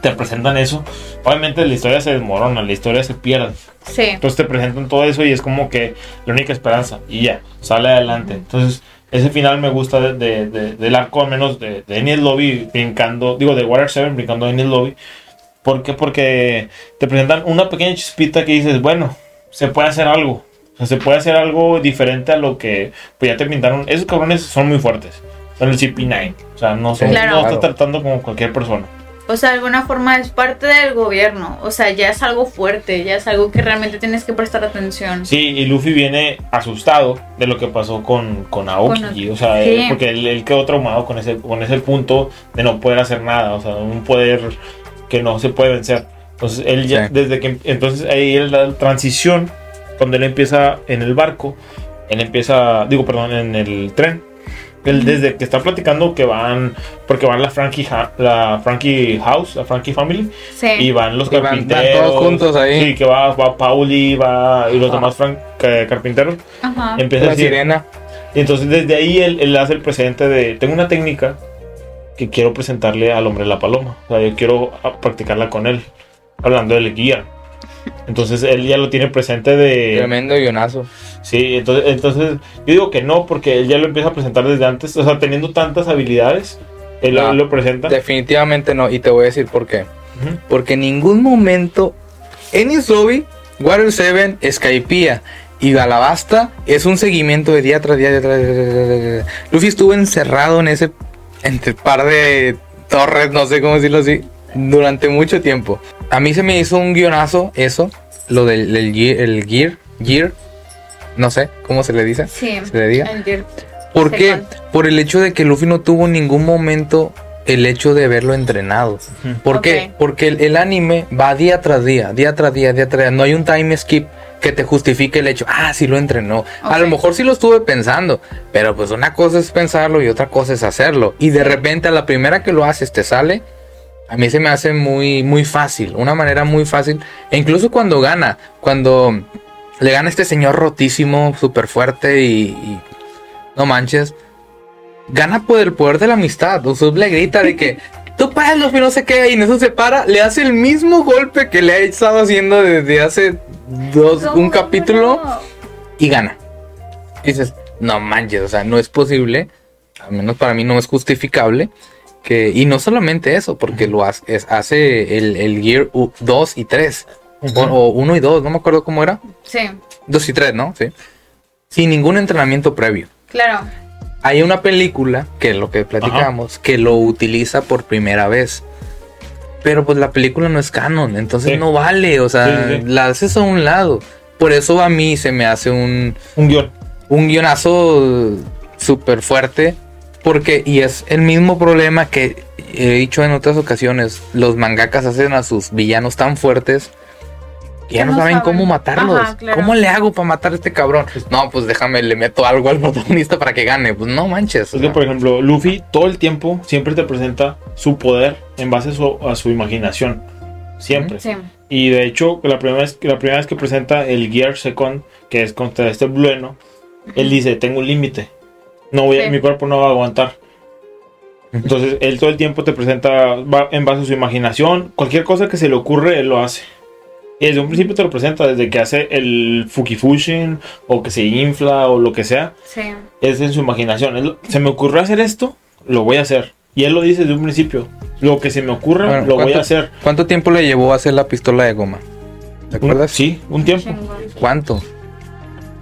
Te presentan eso. Obviamente la historia se desmorona, la historia se pierde. Sí. Entonces te presentan todo eso y es como que la única esperanza. Y ya, sale adelante. Entonces, ese final me gusta de, de- de- del arco, al menos de, de Enies Lobby brincando, digo, de Water 7 brincando a Enies Lobby. ¿Por qué? Porque te presentan una pequeña chispita que dices, bueno, se puede hacer algo. Sea, se puede hacer algo diferente a lo que pues ya te pintaron. Esos cabrones son muy fuertes. Son el CP9. O sea, no, son, Claro. no estás tratando como cualquier persona. O sea, de alguna forma es parte del gobierno. O sea, ya es algo fuerte, ya es algo que realmente tienes que prestar atención. Sí, y Luffy viene asustado de lo que pasó con, con Aokiji. Con- o sea, sí. él- porque él, él quedó traumado con ese, con ese punto de no poder hacer nada. O sea, un poder que no se puede vencer. Entonces, él ya, Sí. desde que. Entonces, ahí la transición. Cuando él empieza en el barco, él empieza. Digo, perdón, en el tren. Él desde que está platicando que van. Porque van la Frankie, Ha- la Frankie House, la Frankie Family. Sí. Y van los Y van- van carpinteros. todos juntos ahí. Sí, que va, va Pauli, va. Y los Ah. demás Frank, eh, carpinteros. Ajá. Empieza a La decir. sirena. Y entonces desde ahí él, él hace el presente de. Tengo una técnica que quiero presentarle al hombre de la paloma. O sea, yo quiero practicarla con él. Hablando del guía. Entonces él ya lo tiene presente de. Tremendo guionazo. Sí, entonces, entonces yo digo que no, porque él ya lo empieza a presentar desde antes. O sea, teniendo tantas habilidades, él lo- No. lo presenta. Definitivamente no. Y te voy a decir por qué. Porque en ningún momento Ennis Lobby, Water 7, Skypiea Y Alabasta es un seguimiento de día tras día, día tras día, día tras día. Luffy estuvo encerrado en ese entre par de torres, no sé cómo decirlo así, durante mucho tiempo. A mí se me hizo un guionazo eso, lo del, del gear, el gear, gear, no sé cómo se le dice. Sí. ¿Se le diga? el Gear ¿Por qué? Por el hecho de que Luffy no tuvo en ningún momento el hecho de verlo entrenado. ¿Por qué? Porque el, el anime va día tras día, día tras día, día tras día. No hay un time skip que te justifique el hecho, ah, sí lo entrenó. A lo mejor sí lo estuve pensando, pero pues una cosa es pensarlo y otra cosa es hacerlo. Y de repente a la primera que lo haces te sale. A mí se me hace muy, muy fácil, una manera muy fácil. E incluso cuando gana, cuando le gana este señor rotísimo, súper fuerte y, y no manches, gana por el poder de la amistad. Usopp le grita de que tú Luffy, no sé qué, y en eso se para, le hace el mismo golpe que le ha estado haciendo desde hace dos, un ¿Cómo capítulo no? y gana. Y dices, no manches, o sea, no es posible, al menos para mí no es justificable. Que, y no solamente eso, porque lo hace, es- hace el, el Gear 2 y 3, o 1 y 2, no me acuerdo cómo era, Sí, 2 y 3, ¿no? Sí. Sin ningún entrenamiento previo. claro. Hay una película, que es lo que platicamos, que lo utiliza por primera vez. Pero pues la película no es canon, entonces Sí. no vale, o sea, Sí, sí, sí. la haces a un lado. Por eso a mí se me hace un, Un guion. un guionazo súper fuerte. Porque, y es el mismo problema que he dicho en otras ocasiones, los mangakas hacen a sus villanos tan fuertes que ya no, no saben, saben. cómo matarlos. Ajá, claro. ¿Cómo le hago para matar a este cabrón? No, pues déjame, le meto algo al protagonista para que gane. Pues no manches. Es que, por ejemplo, Luffy todo el tiempo siempre te presenta su poder en base a su, a su imaginación. Siempre. Sí. Y de hecho, la primera, vez, la primera vez que presenta el Gear Second, que es contra este Blueno, él dice, tengo un límite. No voy a- Sí. mi cuerpo no va a aguantar. Entonces, él todo el tiempo te presenta va en base a su imaginación. Cualquier cosa que se le ocurre, él lo hace. Y desde un principio te lo presenta, desde que hace el Fukifushin, o que se infla, o lo que sea Sí. es en su imaginación. Se me ocurrió hacer esto, lo voy a hacer. Y él lo dice desde un principio. Lo que se me ocurra, Bueno, lo voy ¿cuánto- a hacer. ¿Cuánto tiempo le llevó a hacer la pistola de goma? ¿Te Un- acuerdas? sí, un tiempo. ¿Cuánto?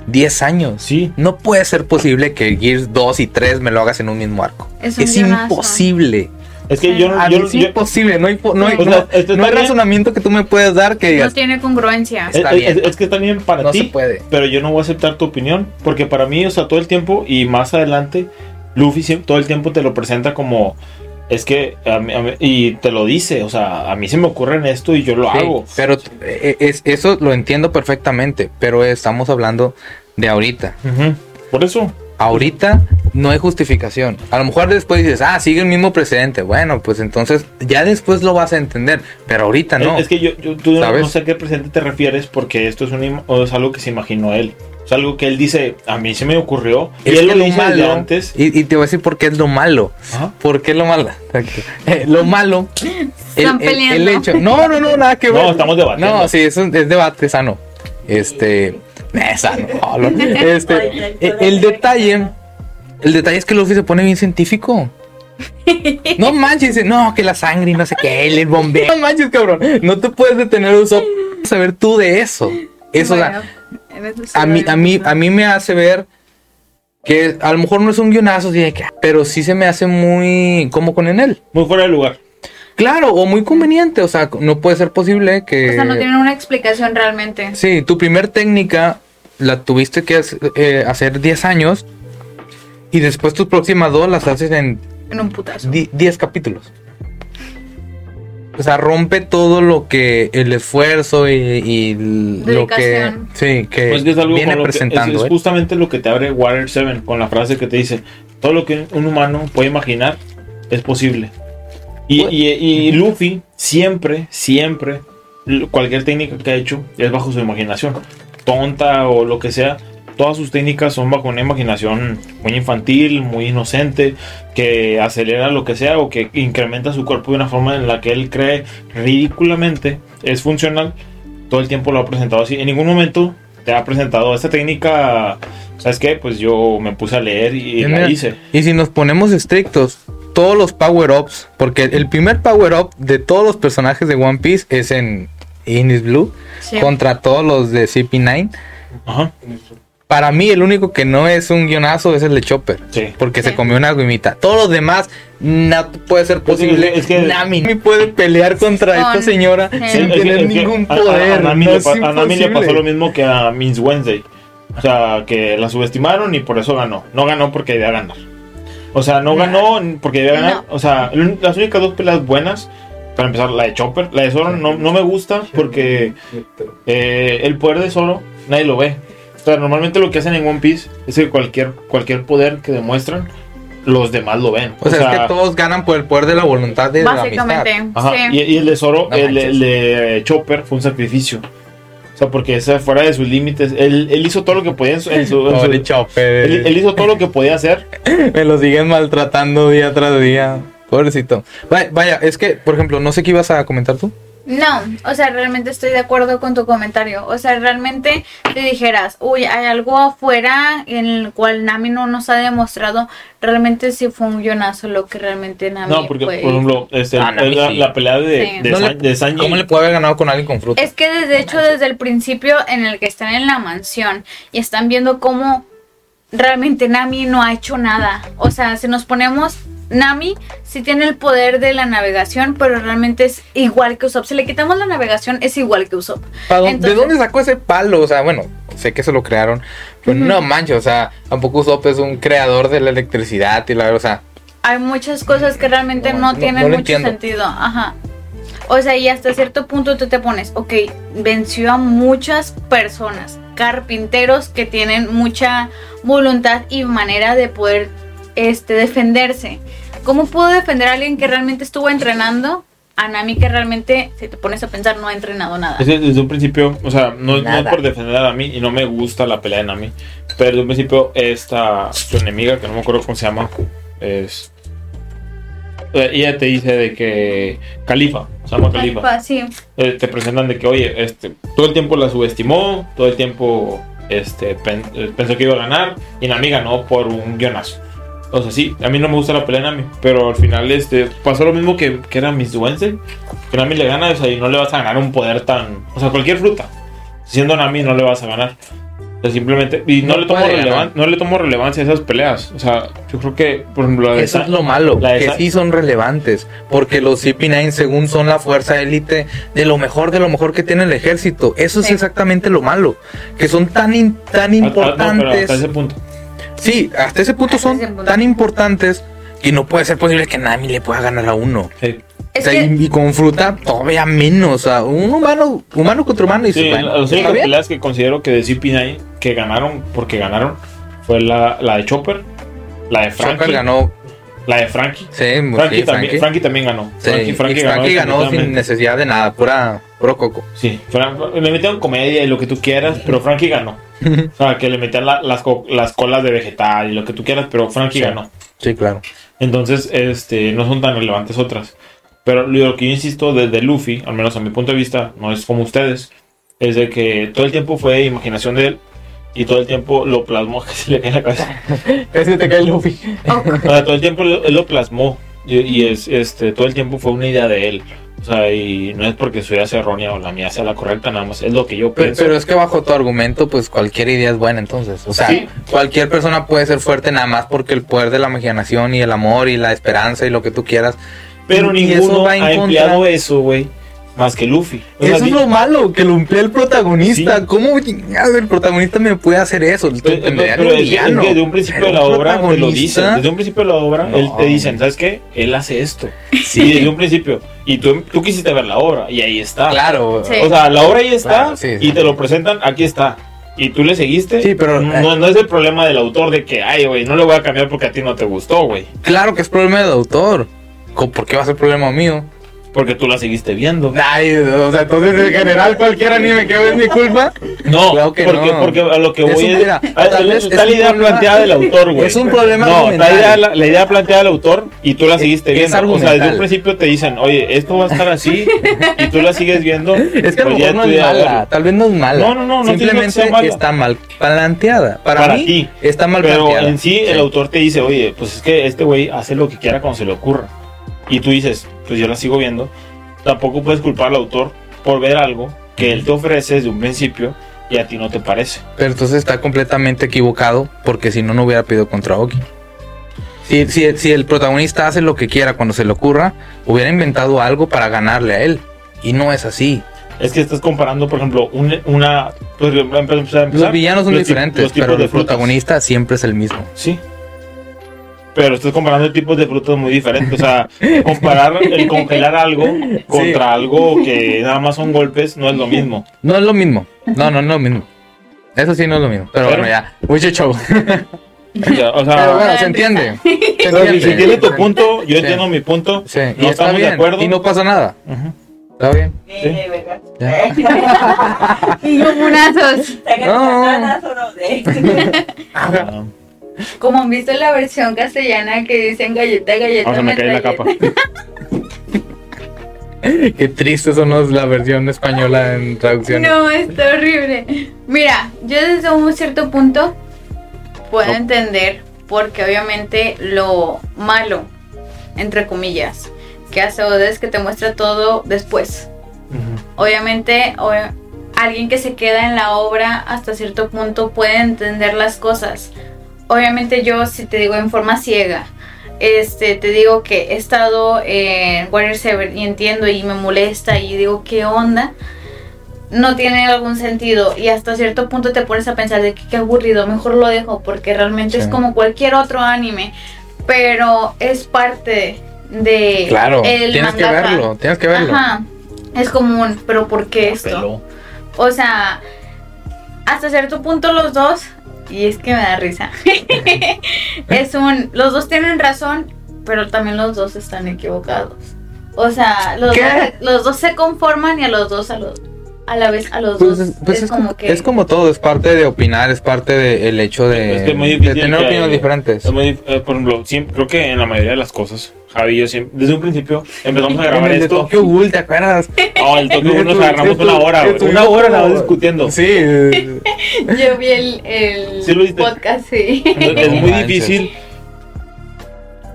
10 años. Sí. No puede ser posible que Gears 2 y 3 me lo hagas en un mismo arco. Es un Es guionazo. imposible. Es que Sí. yo, no- A yo, mí es yo- imposible. No hay, no hay, O sea, no- no hay razonamiento que tú me puedas dar que No digas. tiene congruencia. es, está es- bien. es que está bien para No ti, se puede. pero yo no voy a aceptar tu opinión. Porque para mí, o sea, todo el tiempo y más adelante, Luffy siempre- todo el tiempo te lo presenta como. Es que, a mí- a mí- y te lo dice, o sea, a mí se me ocurre en esto y yo lo Sí, hago. pero eh, es, eso lo entiendo perfectamente. Pero estamos hablando de ahorita. Por eso, Ahorita no hay justificación. A lo mejor después dices, ah, sigue el mismo precedente. Bueno, pues entonces ya después lo vas a entender. Pero ahorita no. Es, es que yo, yo- tú no- ¿Sabes? no sé a qué presente te refieres porque esto es, un, es algo que se imaginó él. Es algo que él dice, a mí se me ocurrió. Y Es él que lo antes. Y, y te voy a decir por qué es lo malo. Ajá. ¿Por qué es lo malo? Eh, lo malo. Están peleando. hecho. No, no, no, nada que ver. No, estamos debatiendo. No, sí, es, un- es debate sano. Este. eh, sano. no, no. Este, eh, el detalle. El detalle es que Luffy se pone bien científico. No manches, no, que la sangre y no sé qué, el bombeo. No manches, cabrón. No te puedes detener a saber tú de eso. Eso, Bueno, sí a mí, a mí, a mí me hace ver que a lo mejor no es un guionazo, pero sí se me hace muy como con en él. Muy fuera de lugar. Claro, o muy conveniente, o sea, no puede ser posible que... O sea, no tienen una explicación realmente. Sí, tu primer técnica la tuviste que eh, hacer 10 años y después tus próximas dos las haces en En un putazo. di- 10 capítulos. O sea, rompe todo lo que el esfuerzo y, y lo que Dedicación. sí que Pues que es algo viene con lo que- es- presentando. es, ¿eh? justamente lo que te abre Water 7 con la frase que te dice: Todo lo que un humano puede imaginar es posible. Y, Pues- y- y Luffy siempre, siempre, cualquier técnica que ha hecho es bajo su imaginación. Tonta o lo que sea. Todas sus técnicas son bajo una imaginación muy infantil, muy inocente, que acelera lo que sea o que incrementa su cuerpo de una forma en la que él cree ridículamente es funcional. Todo el tiempo lo ha presentado así. En ningún momento te ha presentado esta técnica. ¿Sabes qué? Pues yo me puse a leer y Y la hice. Y si nos ponemos estrictos, todos los power-ups, porque el primer power-up de todos los personajes de One Piece es en Inis Blue Sí. contra todos los de CP9. Ajá. Para mí, el único que no es un guionazo es el de Chopper. Sí. Porque se comió una guimita. Todos los demás, no puede ser Pues posible. es que- Nami puede pelear contra Con- esta señora Sí. sin Es que- tener es que ningún a- a- poder. A, Nami no le, es pa- a Nami le pasó lo mismo que a Miss Wednesday. O sea, que la subestimaron y por eso ganó. No ganó porque debía ganar. O sea, no ganó porque debía ganar. No. O sea, las únicas dos peleas buenas, para empezar, la de Chopper. La de Zoro no, no me gusta porque eh, el poder de Zoro nadie lo ve. O sea, normalmente lo que hacen en One Piece es que cualquier, cualquier poder que demuestran, los demás lo ven. O sea, es que todos ganan por el poder de la voluntad de la amistad. Básicamente, Ajá, sí. y, y el de Zoro, No el, de Chopper fue un sacrificio. O sea, porque ese fuera de sus límites. Él, él hizo todo lo que podía en su. en su- en su- Pobre Chopper. él, él hizo todo lo que podía hacer. Me lo siguen maltratando día tras día. Pobrecito. Vaya, vaya, es que, por ejemplo, no sé qué ibas a comentar tú. No, o sea, realmente estoy de acuerdo con tu comentario. O sea, realmente te dijeras, uy, hay algo afuera en el cual Nami no nos ha demostrado, realmente sí fue un guionazo lo que realmente Nami No, porque, fue. por ejemplo, este, Ah, Nami la, sí. la pelea de, Sí. de, No le- San- de Sanji. ¿Cómo le puede haber ganado con alguien con fruta? Es que desde hecho desde el principio en el que están en la mansión y están viendo cómo realmente Nami no ha hecho nada. O sea, si nos ponemos Nami sí tiene el poder de la navegación, pero realmente es igual que Usopp. Si le quitamos la navegación es igual que Usopp. ¿Pa' dó- Entonces- ¿De dónde sacó ese palo? O sea, bueno, sé que se lo crearon. Pero no manches, o sea, tampoco Usopp es un creador de la electricidad y la o sea, Hay muchas cosas que realmente No, tienen no mucho entiendo. sentido. Ajá. O sea, y hasta cierto punto tú te pones, ok, venció a muchas personas, carpinteros que tienen mucha voluntad y manera de poder este, defenderse. ¿Cómo pudo defender a alguien que realmente estuvo entrenando? A Nami que realmente, si te pones a pensar, no ha entrenado nada. Es que desde un principio, o sea, no, no es por defender a Nami y no me gusta la pelea de Nami, pero desde un principio esta su enemiga, que no me acuerdo cómo se llama, es eh, ella te dice de que Califa, se llama Califa, Califa, sí. eh, te presentan de que oye, este, todo el tiempo la subestimó, todo el tiempo este pen- eh, pensó que iba a ganar y Nami ganó por un guionazo. O sea, sí, a mí no me gusta la pelea de Nami, pero al final este pasó lo mismo que, que era Miss Wednesday, que Nami le gana, o sea, y no le vas a ganar un poder tan, o sea, cualquier fruta. Siendo Nami no le vas a ganar. O sea, simplemente y no, No le tomo relevan- no le tomo relevancia a esas peleas. O sea, yo creo que por ejemplo la de eso es lo malo, la que sí son relevantes, porque los CP9 según son la fuerza élite de lo mejor de lo mejor que tiene el ejército. Eso es exactamente lo malo, que son tan in- tan Ah, ah, no, pero importantes. hasta ese punto. Sí, hasta ese punto Hasta son ese punto. tan importantes que no puede ser posible que Nami le pueda ganar a uno. Sí. O sea, que, y, y con fruta todavía menos. O sea, un humano, humano contra humano y Sí, bueno, está únicas bien. peleas que considero que de CP9 que ganaron, porque ganaron, fue la, la de Chopper, la de Frankie, Chopper ganó. La de Frankie. Sí, Frankie, sí, también, Frankie. Frankie también ganó. Sí, Frankie, Frankie Frankie ganó, sin necesidad de nada, pura, puro coco. Sí, le metieron comedia y lo que tú quieras, pero Frankie ganó. O sea, que le metían la- las, las colas de vegetal y lo que tú quieras, pero Frankie Sí. ganó. Sí, claro. Entonces, este, no son tan relevantes otras. Pero lo que yo insisto desde Luffy, al menos a mi punto de vista, no es como ustedes, es de que todo el tiempo fue imaginación de él y todo el tiempo lo plasmó, que se le cae en la cabeza. Ese te cae Luffy. O sea, todo el tiempo lo- él lo plasmó y, y es, este, todo el tiempo fue una idea de él. O sea, y no es porque su idea sea errónea o la mía sea la correcta, nada más es lo que yo Pero, pienso. pero es que bajo tu argumento, pues cualquier idea es buena entonces. O sea, Sí. cualquier persona puede ser fuerte nada más porque el poder de la imaginación y el amor y la esperanza y lo que tú quieras. Pero y ninguno eso va ha en contra- empleado eso, güey, más que Luffy. O sea, Eso es lo malo, que lo emplea el protagonista. Sí. ¿Cómo el protagonista me puede hacer eso? El Pero, pero- tendría pero un es, que- es villano. que desde un principio de la obra te lo dicen. Desde un principio de la obra, No. él te dicen, ¿sabes qué? Él hace esto. Sí. Y desde un principio. Y tú, tú quisiste ver la obra, y ahí está. Claro. Sí. O sea, la obra ahí está, Claro, sí, sí. y te lo presentan, aquí está. Y tú le seguiste. Sí, pero- eh, No, no es el problema del autor de que, ay, güey, no le voy a cambiar porque a ti no te gustó, güey. Claro que es problema del autor. ¿Cómo- ¿Por qué va a ser problema mío? Porque tú la seguiste viendo. Ay, o sea, entonces en general cualquier anime que veo es mi culpa. No, Claro que porque, no. porque a lo que Es voy un- es. mira, a- tal vez está es la idea problema- planteada del autor, güey. Es un problema No, la idea, la, la idea planteada del autor y tú la seguiste Es viendo. O sea, desde un principio te dicen, oye, esto va a estar así y tú la sigues viendo. Es que a lo pues mejor no es mala, verlo. tal vez no es mala. No, no, no, no que Simplemente mala. está mal planteada. Para, Para mí, ti. está mal Pero planteada. en sí, el autor te dice, oye, pues es que este güey hace lo que quiera cuando se le ocurra. Y tú dices, pues yo la sigo viendo. Tampoco puedes culpar al autor por ver algo que él te ofrece desde un principio y a ti no te parece. Pero entonces está completamente equivocado porque si no, no hubiera pedido contra Oki. Si, si, si el protagonista hace lo que quiera cuando se le ocurra, hubiera inventado algo para ganarle a él. Y no es así. Es que estás comparando, por ejemplo, un- una... Pues, empezar- Los villanos son los diferentes, los pero el protagonista siempre es el mismo. Sí. Pero estás comparando tipos de frutas muy diferentes. O sea, comparar el congelar algo contra algo que nada más son golpes no es lo mismo. No es lo mismo. No, no, no es lo mismo. Eso sí no es lo mismo. Pero, Pero- bueno, ya. Mucho show. O sea, o sea, Pero bueno, se entiende. Se pero si- entiende. entiende tu punto, yo Sí. entiendo mi punto. Sí, y no está estamos bien. de acuerdo. Y no pasa nada. Está bien. Eh, ¿verdad? Ya. Y comunazos. Saca No. Como han visto la versión castellana que dicen galleta, galleta. o sea, me cae la capa. Qué triste son los- la versión española en traducción. No, está horrible. Mira, yo desde un cierto punto puedo No. entender porque obviamente lo malo, entre comillas, que hace Oda es que te muestra todo después. Obviamente, o- alguien que se queda en la obra hasta cierto punto puede entender las cosas. Obviamente yo, si te digo en forma ciega, este, te digo que he estado en Warrior 7 y entiendo y me molesta y digo, ¿qué onda? No tiene algún sentido y hasta cierto punto te pones a pensar de que qué aburrido, mejor lo dejo porque realmente es como cualquier otro anime, pero es parte de Claro, el tienes que verlo, tienes que verlo. Ajá, es común, pero ¿por qué esto? O sea, hasta cierto punto los dos, y es que me da risa, es un, los dos tienen razón, pero también los dos están equivocados. O sea, los, ¿Qué? dos, los dos se conforman y a los dos a, los, a la vez a los Pues, dos es, pues es, es como como, que... es como todo, es parte de opinar, es parte del hecho de, Es que es muy de tener opiniones diferentes. Es muy eh, por ejemplo, siempre, creo que en la mayoría de las cosas, Javi y yo siempre, desde un principio empezamos a grabar En el de esto. Tokyo Ghoul, ¿te acuerdas? No, el Tokyo Ghoul nos agarramos una hora, güey. Una hora más como- discutiendo. Sí. eh, Yo vi el, podcast, sí. Es muy manches. difícil.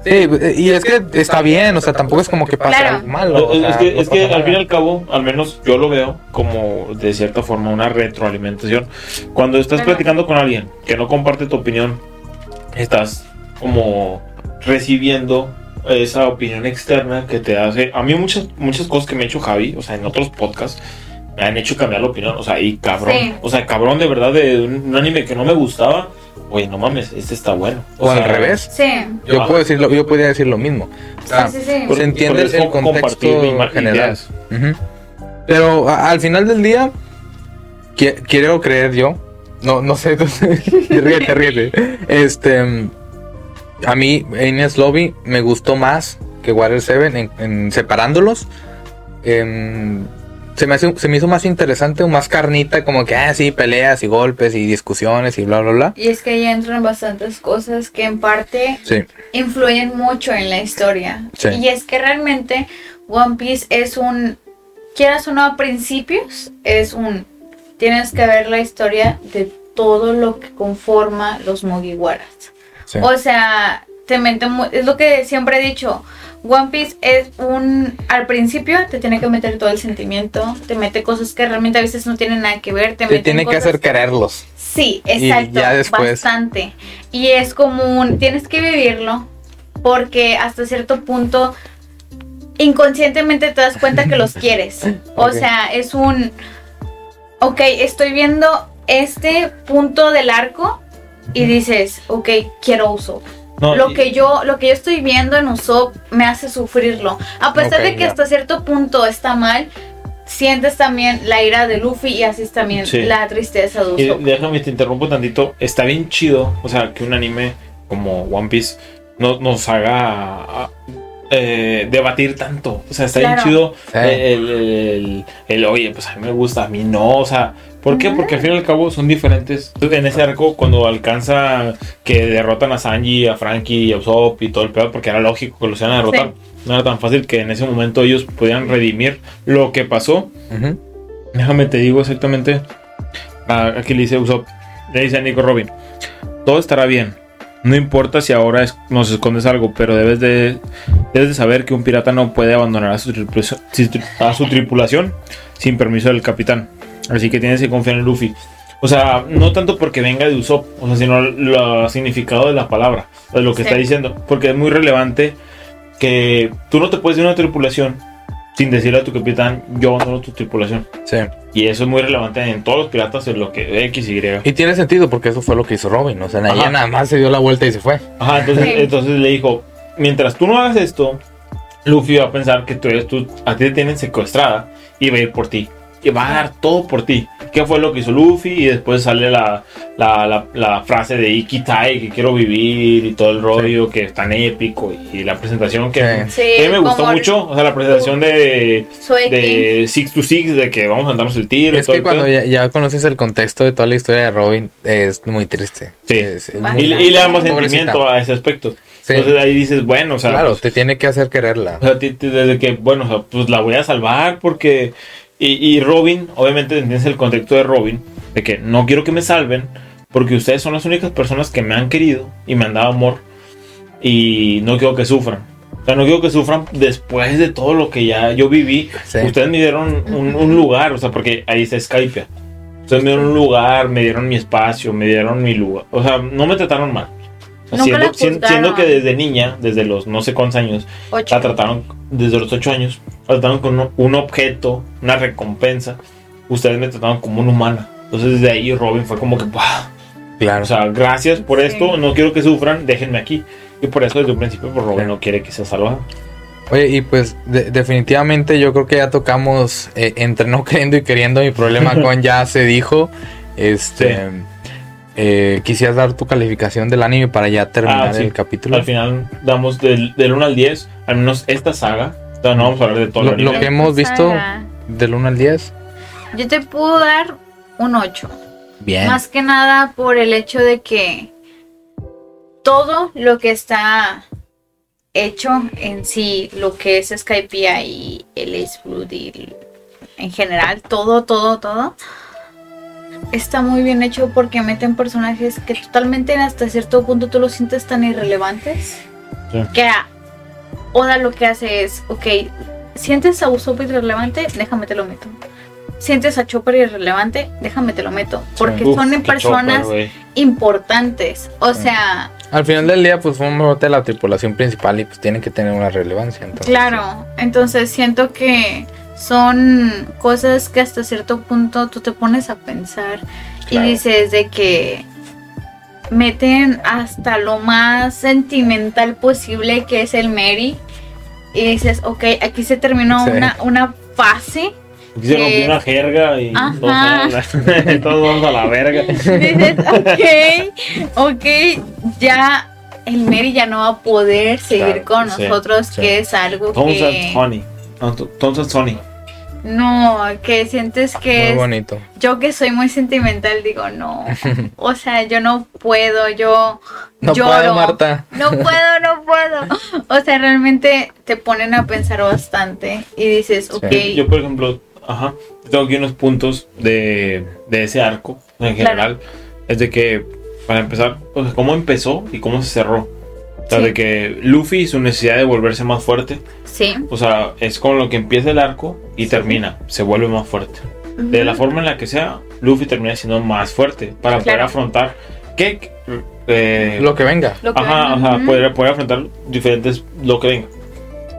Sí, y es que está bien, o sea, tampoco es como que pase Claro. algo malo. o es, sea, es que, no es que pasa al fin y al cabo, al menos yo lo veo como de cierta forma una retroalimentación. Cuando estás Claro. platicando con alguien que no comparte tu opinión, estás como recibiendo esa opinión externa que te hace. A mí muchas, muchas cosas que me ha hecho Javi, o sea, en otros podcasts, me han hecho cambiar la opinión. O sea, y cabrón. Sí. O sea, cabrón de verdad de un, un anime que no me gustaba. Oye, no mames, este está bueno. O al sea, revés. Sí, Yo Ah. puedo decirlo, yo podría decir lo mismo. O sea, sí, sí, sí. por- se entiende el contexto general. Pero a- al final del día, qui- quiero creer yo, no, no sé, ríete, ríete. Este, a mí, Ines Lobby me gustó más que Warrior 7 en, en separándolos. Em, se, me hace- se me hizo más interesante, o más carnita, como que, ah, sí, peleas y golpes y discusiones y bla, bla, bla. Y es que ahí entran bastantes cosas que en parte Sí, influyen mucho en la historia. Sí. Y es que realmente One Piece es un, quieras o no a principios, es un, tienes que ver la historia de todo lo que conforma los Mugiwaras. sí. O sea, te mete mu- es lo que siempre he dicho. One Piece es un, al principio te tiene que meter todo el sentimiento, te mete cosas que realmente a veces no tienen nada que ver, te, tiene que hacer quererlos. Sí, Y exacto. ya después- Bastante. Y es como un. Tienes que vivirlo. Porque hasta cierto punto. Inconscientemente te das cuenta que los quieres. O sea, es un. Ok, estoy viendo este punto del arco. Y dices, ok, quiero Usopp. No, Lo y- que yo, lo que yo estoy viendo en Usopp me hace sufrirlo. A pesar de que hasta cierto punto está mal, sientes también la ira de Luffy y así también Sí. la tristeza de Y Usopp. déjame te interrumpo tantito. Está bien chido, o sea, que un anime como One Piece no, nos haga ah, eh, debatir tanto. O sea, está Claro. bien chido Sí. el, el- el, oye, pues a mí me gusta, a mí no. O sea, ¿por qué? Porque al fin y al cabo son diferentes. En ese arco, cuando alcanza que derrotan a Sanji, a Frankie, a Usopp y todo el pedo, porque era lógico que los iban a derrotar. No era tan fácil que en ese momento ellos pudieran redimir lo que pasó. Déjame te digo exactamente. Aquí le dice Usopp. Le dice a Nico Robin. Todo estará bien. No importa si ahora es- nos escondes algo, pero debes de, debes de saber que un pirata no puede abandonar a su, tripulación, a su tripulación sin permiso del capitán. Así que tienes que confiar en Luffy. O sea, no tanto porque venga de Usopp, o sea, sino el significado de la palabra, de lo que Sí. está diciendo. Porque es muy relevante que tú no te puedes ir a una tripulación sin decirle a tu capitán, yo abandono tu tripulación. Sí. Y eso es muy relevante en todos los piratas, en lo que X, Y. Y tiene sentido porque eso fue lo que hizo Robin. O sea, ella nada más se dio la vuelta y se fue. Ajá, entonces, Sí. entonces le dijo, mientras tú no hagas esto, Luffy va a pensar que tú eres tú, a ti te tienen secuestrada y va a ir por ti. Y va a dar todo por ti. ¿Qué fue lo que hizo Luffy? Y después sale la, la, la, la frase de Ikitai, que quiero vivir y todo el rollo que es tan épico. Y la presentación que, Sí. Sí, que me gustó mucho. O sea, la presentación de, Six to Six, de que vamos a darnos el tiro. y Es todo que el cuando ya, ya conoces el contexto de toda la historia de Robin, es muy triste. Sí. Es- es Bastante. muy- Y, le- y le damos Pobrecita. sentimiento a ese aspecto. Sí. Entonces ahí dices, bueno, o sea, claro, pues, te tiene que hacer quererla. O sea, desde que, bueno, o sea, pues la voy a salvar porque... Y, y Robin, obviamente entiendes el contexto de Robin, de que no quiero que me salven porque ustedes son las únicas personas que me han querido y me han dado amor y no quiero que sufran. O sea, no quiero que sufran después de todo lo que ya yo viví. Sí. Ustedes me dieron un, un lugar, o sea, porque ahí está Skype. Ustedes me dieron un lugar, me dieron mi espacio, me dieron mi lugar. O sea, no me trataron mal. Siendo, la sien- juzgaron. siendo que desde niña, desde los no sé cuántos años, Ocho. la trataron desde los 8 años. La trataron con un- un objeto, una recompensa. Ustedes me trataron como una humana. Entonces desde ahí Robin fue como que, "Wow". Claro. O sea, gracias por Sí. esto, no quiero que sufran, déjenme aquí. Y por eso desde un principio pues, Robin Sí. no quiere que sea salvado. Oye, y pues de- definitivamente yo creo que ya tocamos eh, entre no queriendo y queriendo. Mi problema con ya se dijo. Este. Eh, quisieras dar tu calificación del anime para ya terminar Ah, sí. el capítulo. Al final damos del, del 1 al 10, al menos esta saga. Sea, no vamos a hablar de todo Lo- el anime. lo que hemos visto- Saga. Del 1 al 10. Yo te puedo dar un 8. Bien. Más que nada por el hecho de que todo lo que está hecho en sí, lo que es Skypiea y el Ace Blood y el- en general, todo, todo, todo, está muy bien hecho porque meten personajes que totalmente hasta cierto punto tú los sientes tan irrelevantes. Sí. Que a Oda lo que hace es, ok, sientes a Usopp irrelevante, déjame te lo meto. Sientes a Chopper irrelevante, déjame te lo meto. Porque Uf, son personas chopper, importantes. O sea, Al final del día, pues forma parte de la tripulación principal y pues tienen que tener una relevancia. Entonces, claro. Entonces siento que son cosas que hasta cierto punto tú te pones a pensar Claro. y dices de que meten hasta lo más sentimental posible que es el Mary. Y dices, ok, aquí se terminó Sí. una, una fase. Aquí se rompió una jerga y todos, vamos a la verga. Dices, ok, ok, ya el Mary ya no va a poder seguir Claro, con sí, nosotros, sí. que es algo Thomas que... and And Tony. No, que sientes que Muy es- bonito. yo que soy muy sentimental digo no, o sea yo no puedo, yo No lloro, puedo, Marta. no puedo, no puedo, o sea realmente te ponen a pensar bastante y dices ok, Yo, por ejemplo, ajá, tengo aquí unos puntos de, de ese arco en Claro. general. Es de que, para empezar, o sea, cómo empezó y cómo se cerró. O sea, Sí. de que Luffy, su necesidad de volverse más fuerte, sí, o sea, es con lo que empieza el arco y termina, se vuelve más fuerte. De la forma en la que sea, Luffy termina siendo más fuerte para poder Claro. afrontar que eh, Lo que venga. lo que Ajá, venga, ajá, ujú. poder, poder afrontar diferentes lo que venga.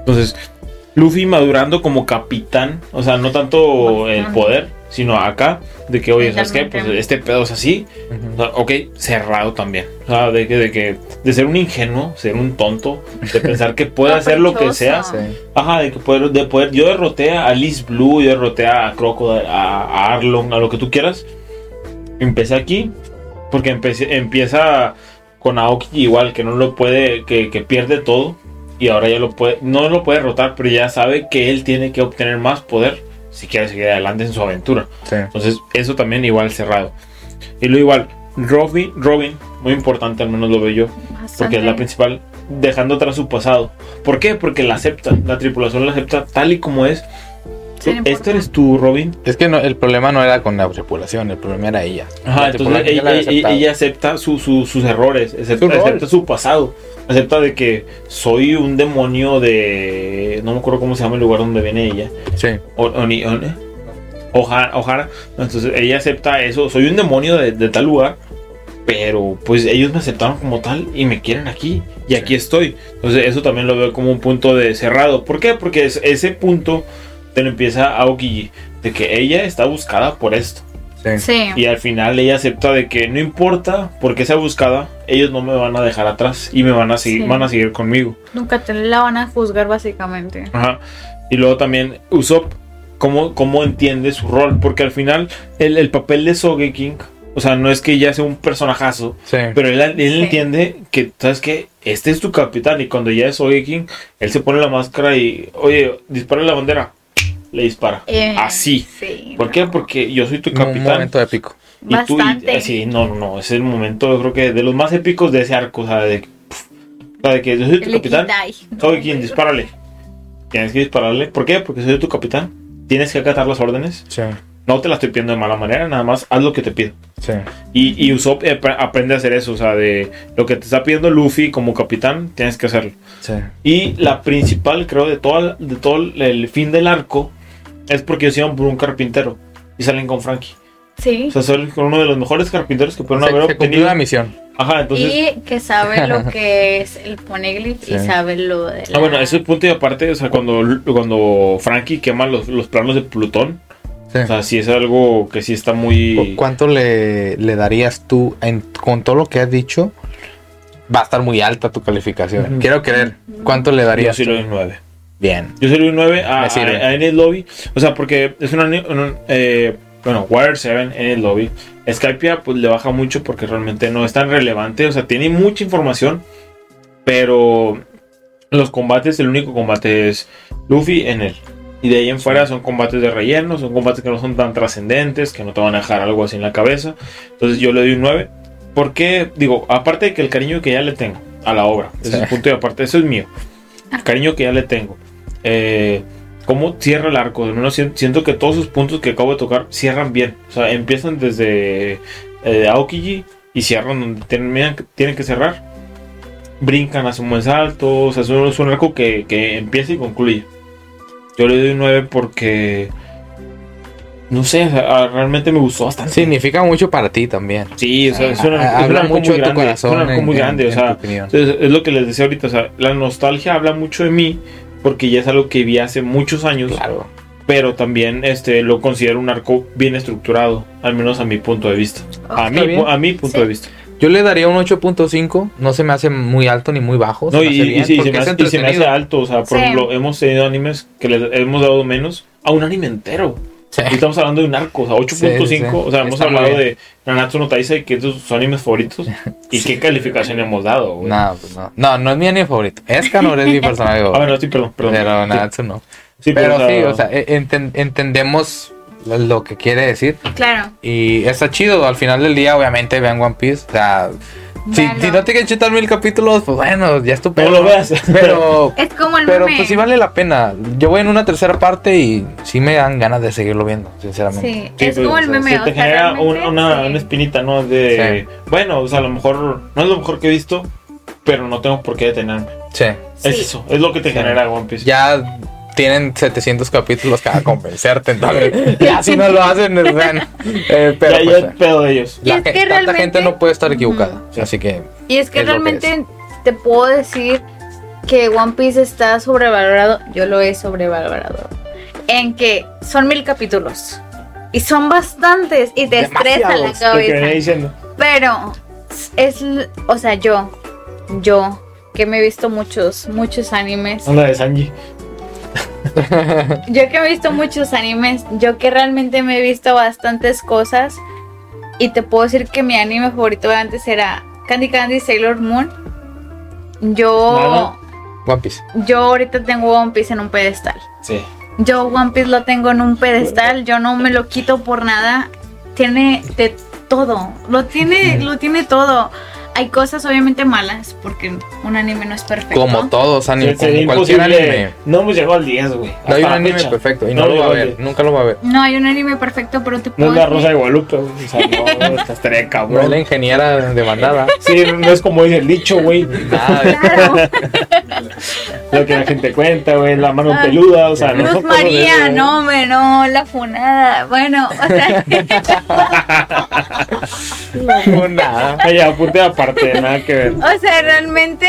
Entonces, Luffy madurando como capitán, o sea, no tanto el poder, sino acá, de que, oye, ¿sabes qué? Pues este pedo es así, o sea, ok, cerrado también. O sea, de que, de que, de ser un ingenuo, ser un tonto, de pensar que puede hacer lo que sea. Sí. Ajá, de que poder, de poder, yo derroté a Alice Blue, yo derroté a Crocodile, a, a Arlong, a lo que tú quieras. Empecé aquí, porque empecé, empieza con Aoki igual, que no lo puede, que, que pierde todo, y ahora ya lo puede, no lo puede derrotar, pero ya sabe que él tiene que obtener más poder si quiere seguir adelante en su aventura. Sí. Entonces, eso también igual cerrado. Y luego igual, Robin, Robin, muy importante, al menos lo veo yo, porque es la principal, dejando atrás su pasado. ¿Por qué? Porque la acepta, la tripulación la acepta tal y como es. ¿Este importa. eres tú, Robin? Es que no, el problema no era con la tripulación, el problema era ella. Ajá, entonces ella, acepta su- su- sus errores, acepta Su rol. acepta su pasado, acepta de que soy un demonio de... No me acuerdo cómo se llama el lugar donde viene ella. Sí. O- Oni- Oni- Ohara, Ohara. Entonces ella acepta eso. Soy un demonio de, de tal lugar. Pero pues ellos me aceptaron como tal y me quieren aquí. Y aquí estoy. Entonces eso también lo veo como un punto de cerrado. ¿Por qué? Porque es- ese punto te lo empieza. De que ella está buscada por esto. Sí. Sí. Y al final ella acepta de que no importa por qué sea buscada, ellos no me van a dejar atrás y me van a seguir, Sí. van a seguir conmigo. Nunca te la van a juzgar básicamente. Ajá. Y luego también Usopp, cómo, cómo entiende su rol, porque al final el, el papel de Sogeking, o sea, no es que ella sea un personajazo, Sí. pero él, él Sí. entiende que, ¿sabes qué? Este es tu capitán y cuando ya es Sogeking, él se pone la máscara y, oye, dispara la bandera, le dispara. Eh, Así. Sí. ¿Por qué? Porque yo soy tu Un capitán. momento épico. Y tú, y, Bastante. así, no, no, no, es el momento, yo creo que de los más épicos de ese arco, o sea, de, pf, o sea, de que yo soy tu El capitán, soy quien, dispárale. Tienes que dispararle. ¿Por qué? Porque soy tu capitán. Tienes que acatar las órdenes. Sí. No te las estoy pidiendo de mala manera, nada más haz lo que te pido. Sí. Y, y Usopp eh, ap- aprende a hacer eso, o sea, de lo que te está pidiendo Luffy como capitán, tienes que hacerlo. Sí. Y la principal, creo, de todo, de todo el fin del arco es porque ellos iban por un carpintero y salen con Frankie. Sí. O sea, son con uno de los mejores carpinteros que pudieron Se, haber se obtenido. la misión. Ajá, entonces. y que sabe lo que es el poneglyph y Sí. sabe lo de la... Ah, bueno, ese punto y aparte, o sea, cuando, cuando Frankie quema los, los planos de Plutón, Sí. o sea, sí es algo que sí está muy. ¿Cuánto le, le darías tú en- con todo lo que has dicho? Va a estar muy alta tu calificación. Quiero creer. ¿Cuánto le Yo darías? sí tú? le doy 9. Bien. Yo soy un 9 a, a, a Lobby. O sea, porque es una. una- eh, bueno, Wire 7, Enid Lobby. Skypia, pues le baja mucho porque realmente no es tan relevante. O sea, tiene mucha información. Pero los combates, el único combate es Luffy en él. Y de ahí en fuera son combates de relleno, son combates que no son tan trascendentes, que no te van a dejar algo así en la cabeza. Entonces yo le doy un 9. Porque, digo, aparte de que el cariño que ya le tengo a la obra, ese es el punto y aparte, eso es mío. El cariño que ya le tengo. Eh, ¿Cómo cierra el arco? Sien- siento que todos esos puntos que acabo de tocar cierran bien. O sea, empiezan desde eh, Aokiji y cierran donde tienen, tienen que cerrar. Brincan, hacen un buen salto. O sea, es un, es un arco que, que empieza y concluye. Yo le doy un 9 porque. No sé, ah, realmente me gustó bastante. Significa mucho para ti también. Sí, o sea, es, una, Ha- es un habla mucho muy de tu grande. corazón es un arco muy en- grande, o sea, tu es lo que les decía ahorita, o sea, la nostalgia habla mucho de mí porque ya es algo que vi hace muchos años, Claro. pero también este lo considero un arco bien estructurado, al menos a mi punto de vista. a, está mi, bien. a mi punto Sí. de vista. Yo le daría un 8.5. No se me hace muy alto ni muy bajo. No, y, sí, se me hace, y se me hace alto, o sea, por Sí. ejemplo, hemos tenido animes que les hemos dado menos a un anime entero. Sí. Y estamos hablando de un arco, o sea, 8.5, Sí, sí, sí. o sea, hemos Está hablado de Nanatsu no Taizai, que es de sus animes favoritos, y qué calificación hemos dado, güey. No, pues no. No, no es mi anime favorito. Escanor es mi personaje Ah, bueno, sí, perdón, perdón. pero Sí. Natsu no. Sí, Pero sí, o sea, e- enten- entendemos lo- lo que quiere decir. Claro. Y está chido. Al final del día, obviamente, vean One Piece. O sea, si, si no te quieres chutar mil capítulos, pues bueno, ya es tu no pedo, lo veas. Pero, Es como el pero meme. pues sí vale la pena. Yo voy en una tercera parte y sí me dan ganas de seguirlo viendo, sinceramente. Sí, Sí, es pues, como el o sea, meme. sí o te sea, genera un- una, sí. una espinita, ¿no? De, bueno, o sea, a lo mejor no es lo mejor que he visto, pero no tengo por qué detenerme. Sí. Sí. Es eso, es lo que te Sí. genera One Piece. Ya tienen 700 capítulos para convencerte. Entonces, ya si no lo hacen, es bueno. Eh, pero ya, pues, ya es pedo de ellos. Y la es que tanta realmente- gente no puede estar equivocada. Ujú. Así que Y es que Es lo que realmente te puedo decir que One Piece está sobrevalorado. Yo lo he sobrevalorado. En que son mil capítulos. Y son bastantes. Y te estresa la cabeza. Pero es, o sea, yo, yo, que me he visto muchos, muchos animes. Onda de Sanji. Yo que he visto muchos animes, yo que realmente me he visto bastantes cosas. Y te puedo decir que mi anime favorito de antes era Candy Candy Sailor Moon. Yo. One Piece. yo ahorita tengo One Piece en un pedestal. Sí. Yo One Piece lo tengo en un pedestal, yo no me lo quito por nada. Tiene de todo, lo tiene, lo tiene todo. Hay cosas obviamente malas, porque un anime no es perfecto. Como todos anime, Sí, como cualquier anime. No hemos llegado al 10, güey. No hay un la anime fecha. perfecto y no, No lo va a ver, 10. nunca lo va a ver. No hay un anime perfecto, pero te No puedo es la Rosa de Guadalupe, güey. O sea, no, esta estaría No es cabrón. la ingeniera demandada. Sí, no es como dice el dicho, güey. Nada de- Claro. Lo que la gente cuenta, güey. La mano Ay. peluda, o sea, no Luz de María, no, hombre, no, la funada. Bueno, o sea, no, nada. Ay, apunte aparte, nada que ver. o sea, realmente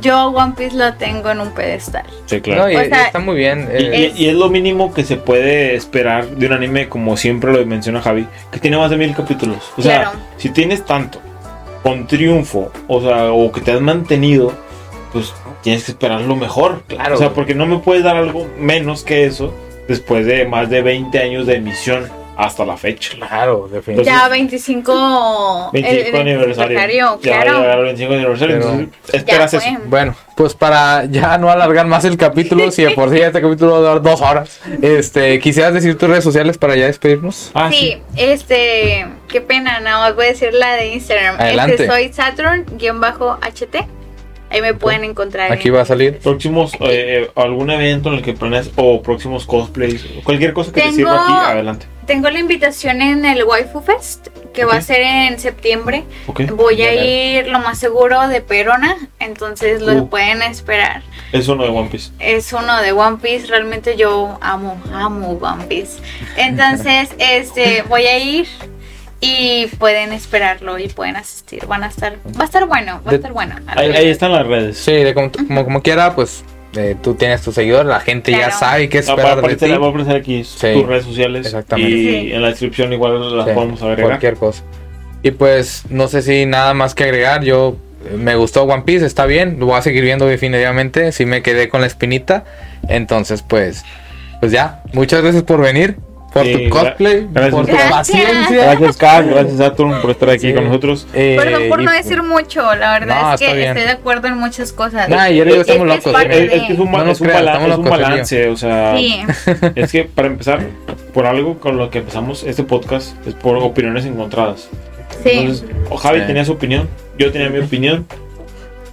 yo One Piece lo tengo en un pedestal. Sí, No, y, O sea, está muy bien. Y, eh, y- y es lo mínimo que se puede esperar de un anime, como siempre lo menciona Javi, que tiene más de mil capítulos. O sea, Claro. si tienes tanto, con triunfo, o sea, o que te has mantenido, pues tienes que esperar lo mejor. Claro. O sea, porque no me puedes dar algo menos que eso después de más de 20 años de emisión hasta la fecha. Claro, definitivamente. Ya 25, 25 el- el aniversario. Ya claro. el 25 aniversario. Pero- entonces, esperas Ya eso. Bueno, pues para ya no alargar más el capítulo, si de por sí este capítulo va a durar dos horas, este, quisieras decir tus redes sociales para ya despedirnos. Ah, sí. Sí, este, qué pena, nada más voy a decir la de Instagram. Adelante. Este, soy Saturn-HT. Ahí me pueden encontrar. Aquí en- va a salir. Próximos, eh, algún evento en el que planeas o próximos cosplays, cualquier cosa que te Tengo- sirva aquí, adelante. Tengo la invitación en el Waifu Fest, que va a ser en septiembre. Voy a ir lo más seguro de Perona, entonces lo Uh. pueden esperar. Es uno de One Piece. Es uno de One Piece, realmente yo amo, amo One Piece. Entonces, este, voy a ir y pueden esperarlo y pueden asistir. Van a estar, va a estar bueno, va a De- estar bueno. Ahí, ahí están las redes. Sí, de como, como, como quiera, pues eh, tú tienes tus seguidores, la gente ya Claro. sabe qué a esperar de ti. va a aparecer aquí Sí. tus redes sociales. Exactamente. Y Sí. en la descripción igual las Sí, podemos agregar. Cualquier cosa. Y pues no sé si nada más que agregar. Yo eh, me gustó One Piece, está bien. Lo voy a seguir viendo definitivamente. Si me quedé con la espinita. Entonces, pues, pues ya. Muchas gracias por venir. Por Sí, tu cosplay. gracias. Por tu Gracias. paciencia. Gracias, Carl. Gracias, Saturn, por estar aquí Sí. con nosotros. Eh, Perdón por y, no decir mucho, la verdad No, es que estoy de acuerdo en muchas cosas. Nah, yo Es- estamos es que es locos. ¿eh? Es, es que es un, balance, o sea, Sí. es que para empezar, por algo con lo que empezamos este podcast, es por opiniones encontradas. Sí, Entonces, o Javi Sí. tenía su opinión, yo tenía mi opinión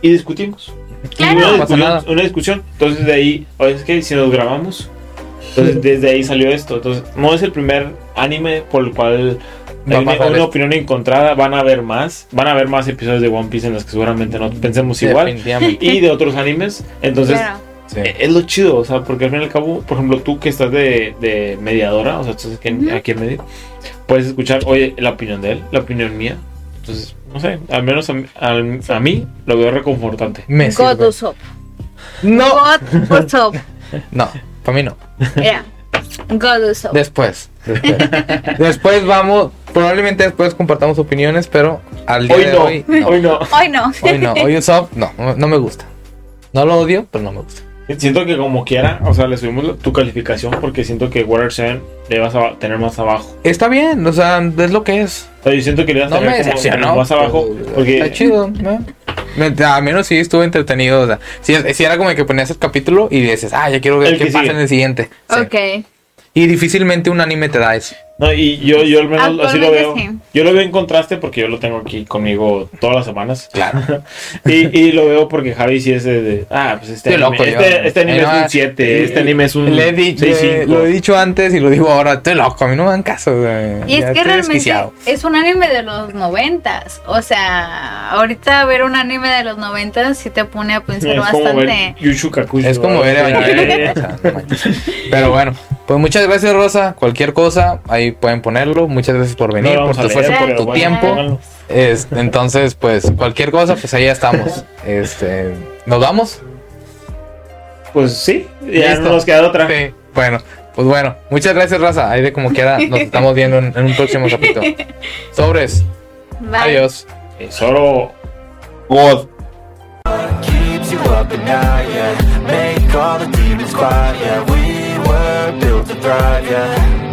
y discutimos. Claro. Y una, No pasa discusión, nada. una discusión. Entonces de ahí, oye, es que si nos grabamos, entonces desde ahí salió esto. Entonces no es el primer anime por el cual a hay una, una opinión encontrada. Van a haber más, van a haber más episodios de One Piece en los que seguramente no pensemos igual. Y de otros animes. Entonces claro. Sí. eh, es lo chido, o sea, porque al fin y al cabo, por ejemplo, tú que estás de, de mediadora, o sea, estás aquí, en- aquí en medio, puedes escuchar, oye, la opinión de él, la opinión mía. Entonces, no sé, al menos a, mí- al- a mí lo veo reconfortante. Me God sirve. No, God no, para mí no. Mira. God Usopp. Después. Después, Después vamos. Probablemente después compartamos opiniones, pero al día Hoy de no, hoy. hoy no. Hoy no. Hoy no, hoy Usopp no, no, no me gusta. No lo odio, pero no me gusta. Siento que como quiera, o sea, le subimos tu calificación porque siento que Water 7 le vas a tener más abajo. Está bien, o sea, es lo que es. O sea, yo siento que le vas a No tener me como- más abajo porque Está chido, ¿no? Al menos sí estuvo entretenido. O sea, si, si era como que ponías el capítulo y dices, ah, ya quiero ver El qué que pasa sigue. en el siguiente. Sí. Ok. Y difícilmente un anime te da eso. No, y yo, yo al menos así lo veo. Sí. Yo lo veo en contraste porque yo lo tengo aquí conmigo todas las semanas. Claro. y, y lo veo porque Javi sí es de, de, ah, pues este anime, loco yo. este, este anime Eh, es no, un 7, este eh, anime es un Le he dicho, 6, eh, lo he dicho antes y lo digo ahora. Estoy loco, a mí no me dan caso. Y es que realmente desquiciado. es un anime de los noventas. O sea, ahorita ver un anime de los noventas sí te pone a pensar Es bastante. Kakushi. Es como ver Evangelion. o sea, no manches. Pero bueno, pues muchas gracias, Rosa. Cualquier cosa, ahí pueden ponerlo. Muchas gracias por venir, por tu esfuerzo, por tu tiempo. Es- entonces, pues cualquier cosa, pues ahí ya estamos. Este, ¿Nos vamos? Pues sí, ya Listo. no nos queda otra. Sí. Bueno, pues bueno, muchas gracias, Raza. Ahí de como quiera, nos estamos viendo en, en un próximo capítulo. Sobres. Bye. Adiós. Solo God. keeps you up at night, yeah Make all the demons quiet, yeah We were built to thrive, yeah